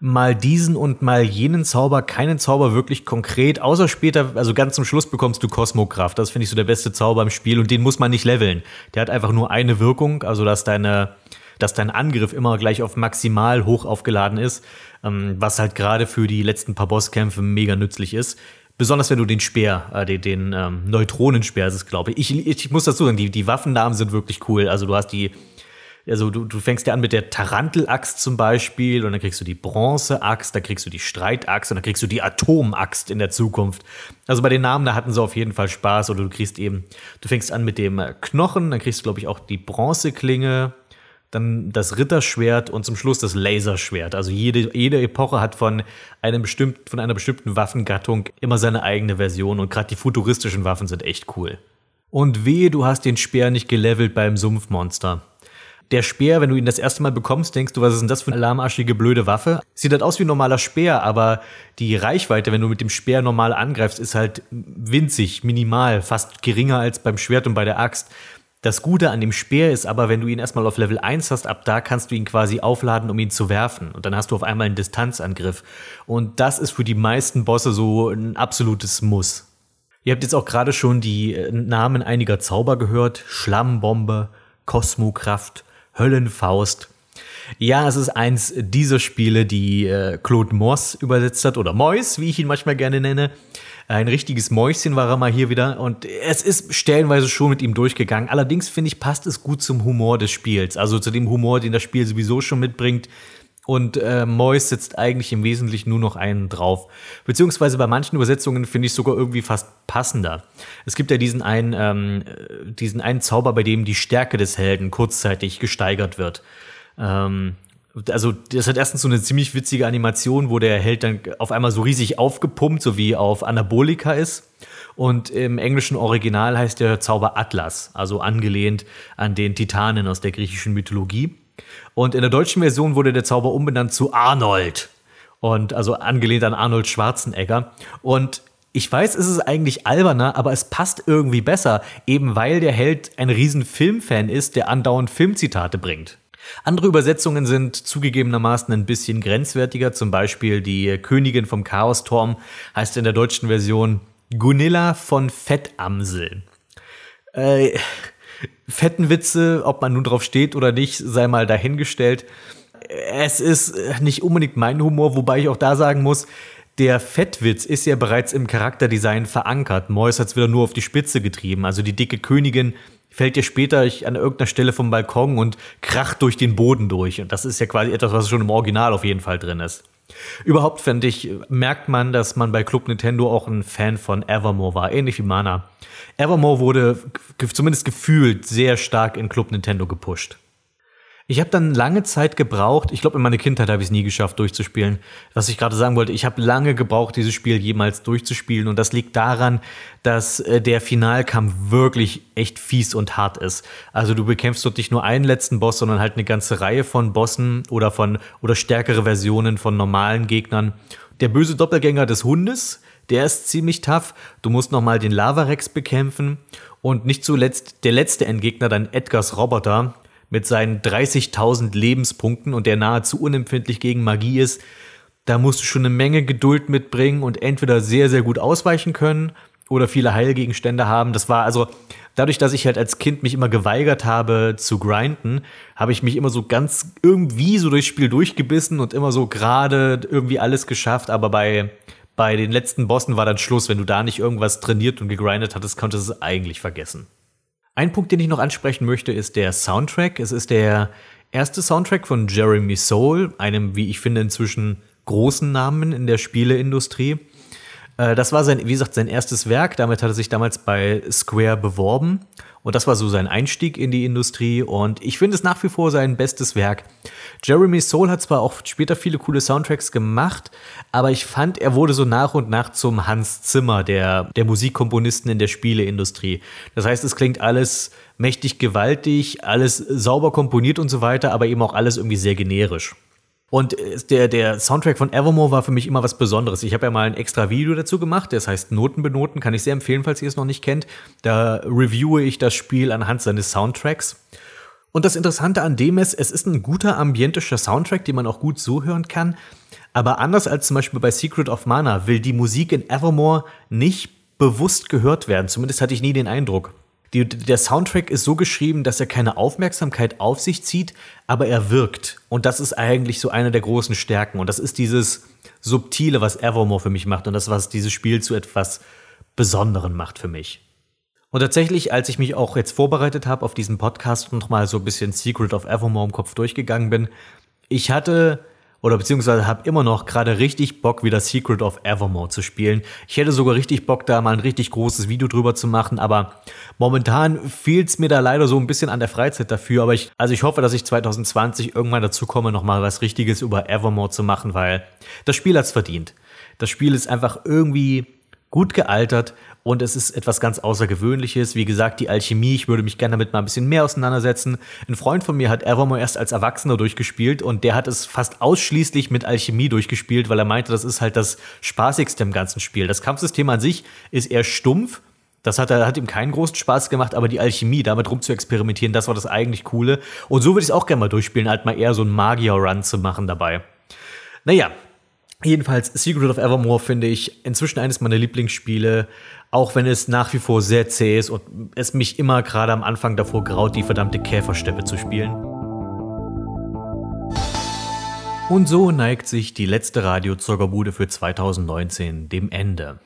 mal diesen und mal jenen Zauber, keinen Zauber wirklich konkret, außer später, also ganz zum Schluss bekommst du Kosmokraft. Das finde ich so der beste Zauber im Spiel und den muss man nicht leveln. Der hat einfach nur eine Wirkung, also dass deine, dass dein Angriff immer gleich auf maximal hoch aufgeladen ist, ähm, was halt gerade für die letzten paar Bosskämpfe mega nützlich ist. Besonders wenn du den Speer, äh, den, den ähm, Neutronenspeer ist es, glaube ich. ich. Ich muss dazu sagen, die, die Waffennamen sind wirklich cool. Also du hast die also du, du fängst ja an mit der Tarantelaxt zum Beispiel und dann kriegst du die Bronzeaxt, dann kriegst du die Streitaxt und dann kriegst du die Atomaxt in der Zukunft. Also bei den Namen, da hatten sie auf jeden Fall Spaß oder du kriegst eben, du fängst an mit dem Knochen, dann kriegst du glaube ich auch die Bronzeklinge, dann das Ritterschwert und zum Schluss das Laserschwert. Also jede, jede Epoche hat von, einem bestimmt, von einer bestimmten Waffengattung immer seine eigene Version und gerade die futuristischen Waffen sind echt cool. Und wehe, du hast den Speer nicht gelevelt beim Sumpfmonster. Der Speer, wenn du ihn das erste Mal bekommst, denkst du, was ist denn das für eine alarmarschige, blöde Waffe? Sieht halt aus wie ein normaler Speer, aber die Reichweite, wenn du mit dem Speer normal angreifst, ist halt winzig, minimal, fast geringer als beim Schwert und bei der Axt. Das Gute an dem Speer ist aber, wenn du ihn erstmal auf Level 1 hast, ab da kannst du ihn quasi aufladen, um ihn zu werfen. Und dann hast du auf einmal einen Distanzangriff. Und das ist für die meisten Bosse so ein absolutes Muss. Ihr habt jetzt auch gerade schon die äh, Namen einiger Zauber gehört. Schlammbombe, Kosmokraft, Höllenfaust. Ja, es ist eins dieser Spiele, die äh, Claude Moss übersetzt hat, oder Mois, wie ich ihn manchmal gerne nenne. Ein richtiges Mäuschen war er mal hier wieder und es ist stellenweise schon mit ihm durchgegangen. Allerdings finde ich, passt es gut zum Humor des Spiels, also zu dem Humor, den das Spiel sowieso schon mitbringt. Und äh, Mois setzt eigentlich im Wesentlichen nur noch einen drauf. Beziehungsweise bei manchen Übersetzungen finde ich sogar irgendwie fast passender. Es gibt ja diesen einen, ähm, diesen einen Zauber, bei dem die Stärke des Helden kurzzeitig gesteigert wird. Ähm, also das hat erstens so eine ziemlich witzige Animation, wo der Held dann auf einmal so riesig aufgepumpt, so wie auf Anabolika ist. Und im englischen Original heißt der Zauber Atlas, also angelehnt an den Titanen aus der griechischen Mythologie. Und in der deutschen Version wurde der Zauber umbenannt zu Arnold. Und also angelehnt an Arnold Schwarzenegger. Und ich weiß, es ist eigentlich alberner, aber es passt irgendwie besser, eben weil der Held ein riesen Filmfan ist, der andauernd Filmzitate bringt. Andere Übersetzungen sind zugegebenermaßen ein bisschen grenzwertiger, zum Beispiel die Königin vom Chaosturm heißt in der deutschen Version Gunilla von Fettamsel. Äh, fetten Witze, ob man nun drauf steht oder nicht, sei mal dahingestellt. Es ist nicht unbedingt mein Humor, wobei ich auch da sagen muss, der Fettwitz ist ja bereits im Charakterdesign verankert. Mois hat es wieder nur auf die Spitze getrieben. Also die dicke Königin fällt dir später an irgendeiner Stelle vom Balkon und kracht durch den Boden durch. Und das ist ja quasi etwas, was schon im Original auf jeden Fall drin ist. Überhaupt fände ich, merkt man, dass man bei Club Nintendo auch ein Fan von Evermore war, ähnlich wie Mana. Evermore wurde zumindest gefühlt sehr stark in Club Nintendo gepusht. Ich habe dann lange Zeit gebraucht, ich glaube in meiner Kindheit habe ich es nie geschafft durchzuspielen. Was ich gerade sagen wollte, ich habe lange gebraucht, dieses Spiel jemals durchzuspielen und das liegt daran, dass äh, der Finalkampf wirklich echt fies und hart ist. Also du bekämpfst dort nicht nur einen letzten Boss, sondern halt eine ganze Reihe von Bossen oder von oder stärkere Versionen von normalen Gegnern. Der böse Doppelgänger des Hundes, der ist ziemlich tough. Du musst nochmal den Lavarex bekämpfen. Und nicht zuletzt der letzte Endgegner, dein Edgars Roboter, mit seinen 30.000 Lebenspunkten und der nahezu unempfindlich gegen Magie ist. Da musst du schon eine Menge Geduld mitbringen und entweder sehr, sehr gut ausweichen können oder viele Heilgegenstände haben. Das war also dadurch, dass ich halt als Kind mich immer geweigert habe zu grinden, habe ich mich immer so ganz irgendwie so durchs Spiel durchgebissen und immer so gerade irgendwie alles geschafft. Aber bei, bei den letzten Bossen war dann Schluss. Wenn du da nicht irgendwas trainiert und gegrindet hattest, konntest du es eigentlich vergessen. Ein Punkt, den ich noch ansprechen möchte, ist der Soundtrack. Es ist der erste Soundtrack von Jeremy Soule, einem, wie ich finde, inzwischen großen Namen in der Spieleindustrie. Äh, das war sein, wie gesagt, sein erstes Werk. Damit hat er sich damals bei Square beworben. Und das war so sein Einstieg in die Industrie. Und ich finde es nach wie vor sein bestes Werk. Jeremy Soule hat zwar auch später viele coole Soundtracks gemacht, aber ich fand, er wurde so nach und nach zum Hans Zimmer der, der Musikkomponisten in der Spieleindustrie. Das heißt, es klingt alles mächtig gewaltig, alles sauber komponiert und so weiter, aber eben auch alles irgendwie sehr generisch. Und äh, der, der Soundtrack von Evermore war für mich immer was Besonderes. Ich habe ja mal ein extra Video dazu gemacht, das heißt Noten benoten, kann ich sehr empfehlen, falls ihr es noch nicht kennt. Da reviewe ich das Spiel anhand seines Soundtracks. Und das Interessante an dem ist, es ist ein guter ambientischer Soundtrack, den man auch gut so hören kann. Aber anders als zum Beispiel bei Secret of Mana will die Musik in Evermore nicht bewusst gehört werden. Zumindest hatte ich nie den Eindruck. Die, der Soundtrack ist so geschrieben, dass er keine Aufmerksamkeit auf sich zieht, aber er wirkt. Und das ist eigentlich so eine der großen Stärken. Und das ist dieses Subtile, was Evermore für mich macht und das, was dieses Spiel zu etwas Besonderen macht für mich. Und tatsächlich, als ich mich auch jetzt vorbereitet habe auf diesen Podcast und nochmal so ein bisschen Secret of Evermore im Kopf durchgegangen bin, ich hatte oder beziehungsweise habe immer noch gerade richtig Bock, wieder Secret of Evermore zu spielen. Ich hätte sogar richtig Bock, da mal ein richtig großes Video drüber zu machen, aber momentan fehlt es mir da leider so ein bisschen an der Freizeit dafür. Aber ich, also ich hoffe, dass ich 2020 irgendwann dazu komme, nochmal was Richtiges über Evermore zu machen, weil das Spiel hat's verdient. Das Spiel ist einfach irgendwie gut gealtert und es ist etwas ganz Außergewöhnliches. Wie gesagt, die Alchemie, ich würde mich gerne damit mal ein bisschen mehr auseinandersetzen. Ein Freund von mir hat Evermore erst als Erwachsener durchgespielt und der hat es fast ausschließlich mit Alchemie durchgespielt, weil er meinte, das ist halt das Spaßigste im ganzen Spiel. Das Kampfsystem an sich ist eher stumpf. Das hat, hat ihm keinen großen Spaß gemacht, aber die Alchemie, damit rum zu experimentieren, das war das eigentlich Coole. Und so würde ich es auch gerne mal durchspielen, halt mal eher so einen Magier-Run zu machen dabei. Naja, Jedenfalls, Secret of Evermore finde ich inzwischen eines meiner Lieblingsspiele, auch wenn es nach wie vor sehr zäh ist und es mich immer gerade am Anfang davor graut, die verdammte Käfersteppe zu spielen. Und so neigt sich die letzte Radiozockerbude für 2019 dem Ende.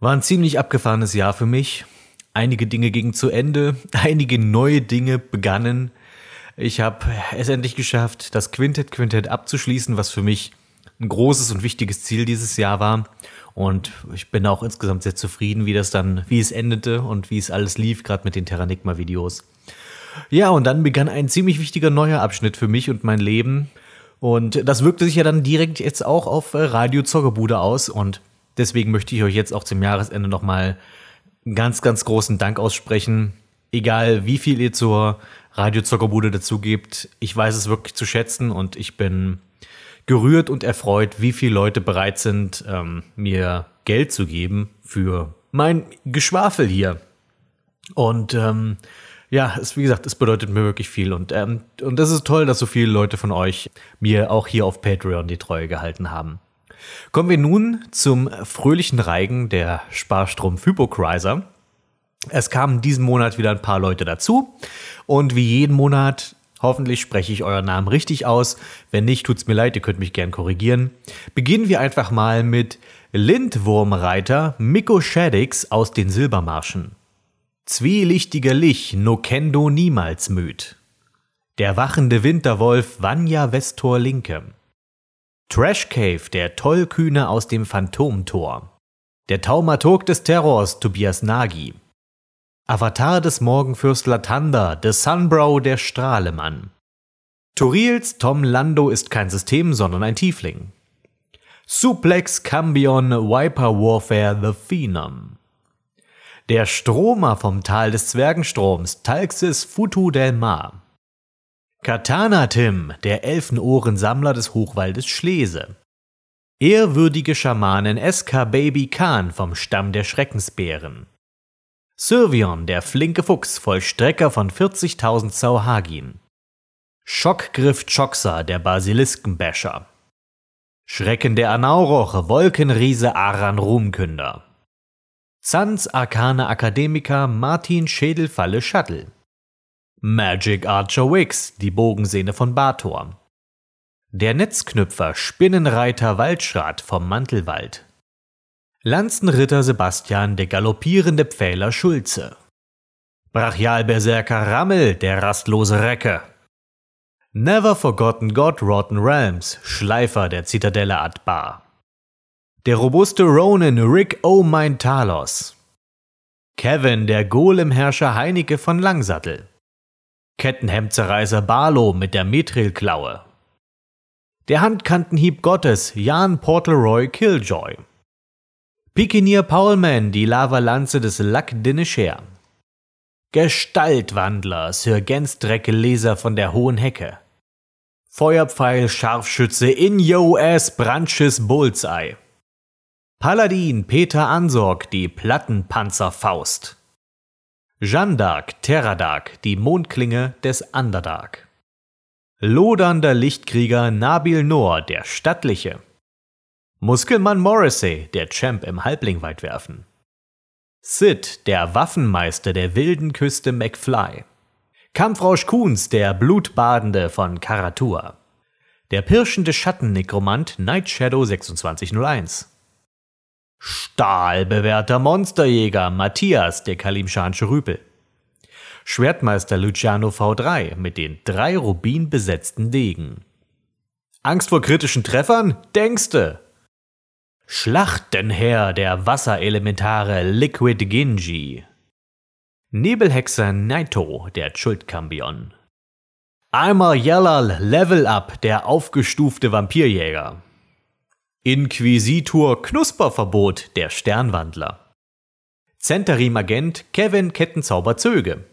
War ein ziemlich abgefahrenes Jahr für mich. Einige Dinge gingen zu Ende, einige neue Dinge begannen. Ich habe es endlich geschafft, das Quintet Quintett abzuschließen, was für mich ein großes und wichtiges Ziel dieses Jahr war. Und ich bin auch insgesamt sehr zufrieden, wie das dann, wie es endete und wie es alles lief, gerade mit den Terranigma-Videos. Ja, und dann begann ein ziemlich wichtiger neuer Abschnitt für mich und mein Leben. Und das wirkte sich ja dann direkt jetzt auch auf äh, Radio Zockerbude aus. Und deswegen möchte ich euch jetzt auch zum Jahresende nochmal einen ganz, ganz großen Dank aussprechen. Egal wie viel ihr zur Radio Zockerbude dazu gebt, ich weiß es wirklich zu schätzen und ich bin gerührt und erfreut, wie viele Leute bereit sind, ähm, mir Geld zu geben für mein Geschwafel hier. Und ähm, ja, es, wie gesagt, es bedeutet mir wirklich viel. Und, ähm, und das ist toll, dass so viele Leute von euch mir auch hier auf Patreon die Treue gehalten haben. Kommen wir nun zum fröhlichen Reigen der Sparstrom Hypochrysler. Es kamen diesen Monat wieder ein paar Leute dazu. Und wie jeden Monat Hoffentlich spreche ich euren Namen richtig aus. Wenn nicht, tut's mir leid, ihr könnt mich gern korrigieren. Beginnen wir einfach mal mit Lindwurmreiter Mikko Shaddix aus den Silbermarschen. Zwielichtiger Lich no kendo niemals müd. Der wachende Winterwolf Vanya Vestor Linke. Trash Cave, der Tollkühne aus dem Phantomtor. Der Taumaturg des Terrors Tobias Nagy. Avatar des Morgenfürst Latanda, The Sunbrow der Strahlemann. Turils Tom Lando ist kein System, sondern ein Tiefling. Suplex Cambion Viper Warfare The Phenom. Der Stromer vom Tal des Zwergenstroms, Talxis Futu del Mar. Katana Tim, der Elfenohrensammler des Hochwaldes Schlese. Ehrwürdige Schamanin SK Baby Khan vom Stamm der Schreckensbären. Sylvion, der flinke Fuchs, Vollstrecker von 40.000 Sauhagin. Schockgriff Choxa, der Basiliskenbäscher. Schrecken der Anauroche, Wolkenriese Aran Ruhmkünder. Sans Arcana Academica Martin Schädelfalle Shuttle. Magic Archer Wix, die Bogensehne von Bator. Der Netzknüpfer Spinnenreiter Waldschrat vom Mantelwald. Lanzenritter Sebastian, der galoppierende Pfähler Schulze. Brachialberserker Rammel, der rastlose Recke. Never Forgotten God Rotten Realms, Schleifer der Zitadelle Adbar. Der robuste Ronin Rick O'Mine Talos. Kevin, der Golemherrscher Heinecke von Langsattel. Kettenhemdzerreißer Barlow mit der Mithril-Klaue. Der Handkantenhieb Gottes Jan Portleroy Killjoy. Pikinier Paulman, die Lavalanze des Lac Dinnescher. Gestaltwandler Sir Gensdrecke Leser von der Hohen Hecke. Feuerpfeil Scharfschütze in Yo Ass Branches Bullseye. Paladin Peter Ansorg, die Plattenpanzerfaust. Jeanne d'Arc Terradark, die Mondklinge des Underdark. Lodernder Lichtkrieger Nabil Noor, der Stattliche. Muskelmann Morrissey, der Champ im Halblingweitwerfen. Sid, der Waffenmeister der wilden Küste McFly. Kampfrausch Kuhns, der Blutbadende von Karatua. Der pirschende Schattennekromant Night Shadow 2601. Stahlbewährter Monsterjäger Matthias, der Kalimschansche Rüpel. Schwertmeister Luciano V3 mit den drei Rubin besetzten Degen. Angst vor kritischen Treffern? Denkste! Schlachtenherr der Wasserelementare Liquid Ginji. Nebelhexer Naito, der Schuldkambion. Einmal Yellal Level Up, der aufgestufte Vampirjäger. Inquisitor Knusperverbot, der Sternwandler. Zentarim Agent Kevin Kettenzauber Zöge.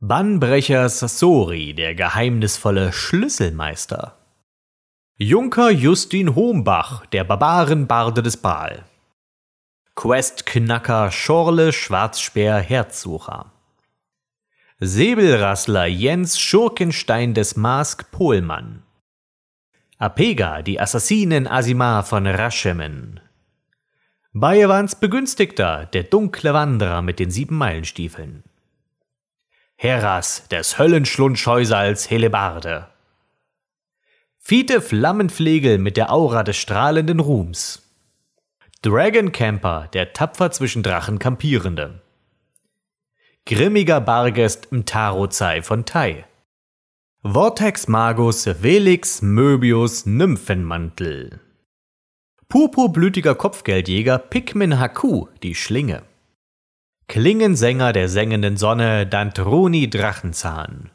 Bannbrecher Sassori, der geheimnisvolle Schlüsselmeister. Junker Justin Hombach, der Barbarenbarde des Baal. Questknacker Schorle Schwarzspeer Herzsucher. Säbelrassler Jens Schurkenstein des Mask Pohlmann. Apega, die Assassinen Asimar von Raschemen. Bayewans Begünstigter, der dunkle Wanderer mit den sieben Meilenstiefeln. Heras des Höllenschlundscheusals Helebarde. Fiete Flammenflegel mit der Aura des strahlenden Ruhms. Dragon Camper, der tapfer zwischen Drachen kampierende. Grimmiger Bargest Mtarozai von Tai. Vortex Magus Velix Möbius Nymphenmantel. Purpurblütiger Kopfgeldjäger Pikmin Haku, die Schlinge. Klingensänger der sengenden Sonne Dantroni Drachenzahn.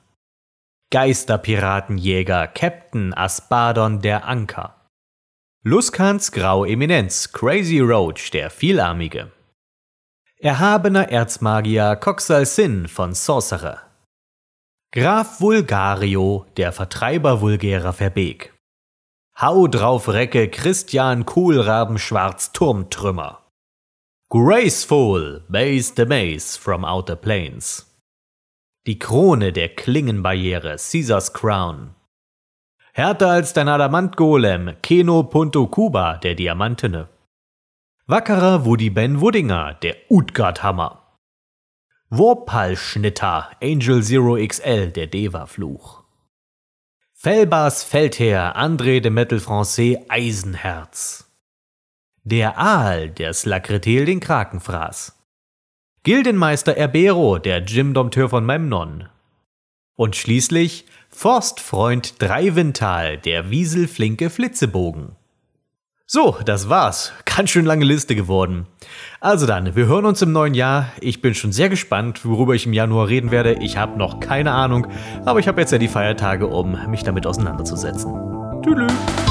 Geisterpiratenjäger Captain Aspadon der Anker. Luskans Grau Eminenz Crazy Roach der Vielarmige. Erhabener Erzmagier Coxal Sin von Sorcerer. Graf Vulgario, der Vertreiber vulgärer Verbeek. Hau drauf Recke Christian Kohlraben Schwarz Turmtrümmer. Graceful, Base the Maze from Outer Plains. Die Krone der Klingenbarriere, Caesars Crown. Härter als dein Adamantgolem, Keno Punto Kuba, der Diamantene. Wackerer Woody Ben Woodinger, der Utgard-Hammer. Warpal-Schnitter, Angel Zero XL, der Deva-Fluch. Felbars Feldherr, André de Metal Francais, Eisenherz. Der Aal, der Slakretel den Kraken fraß. Gildenmeister Erbero, der Jim-Dompteur von Memnon. Und schließlich Forstfreund Dreivental, der Wieselflinke Flitzebogen. So, das war's. Ganz schön lange Liste geworden. Also dann, wir hören uns im neuen Jahr. Ich bin schon sehr gespannt, worüber ich im Januar reden werde. Ich habe noch keine Ahnung, aber ich habe jetzt ja die Feiertage, um mich damit auseinanderzusetzen. Tschüss.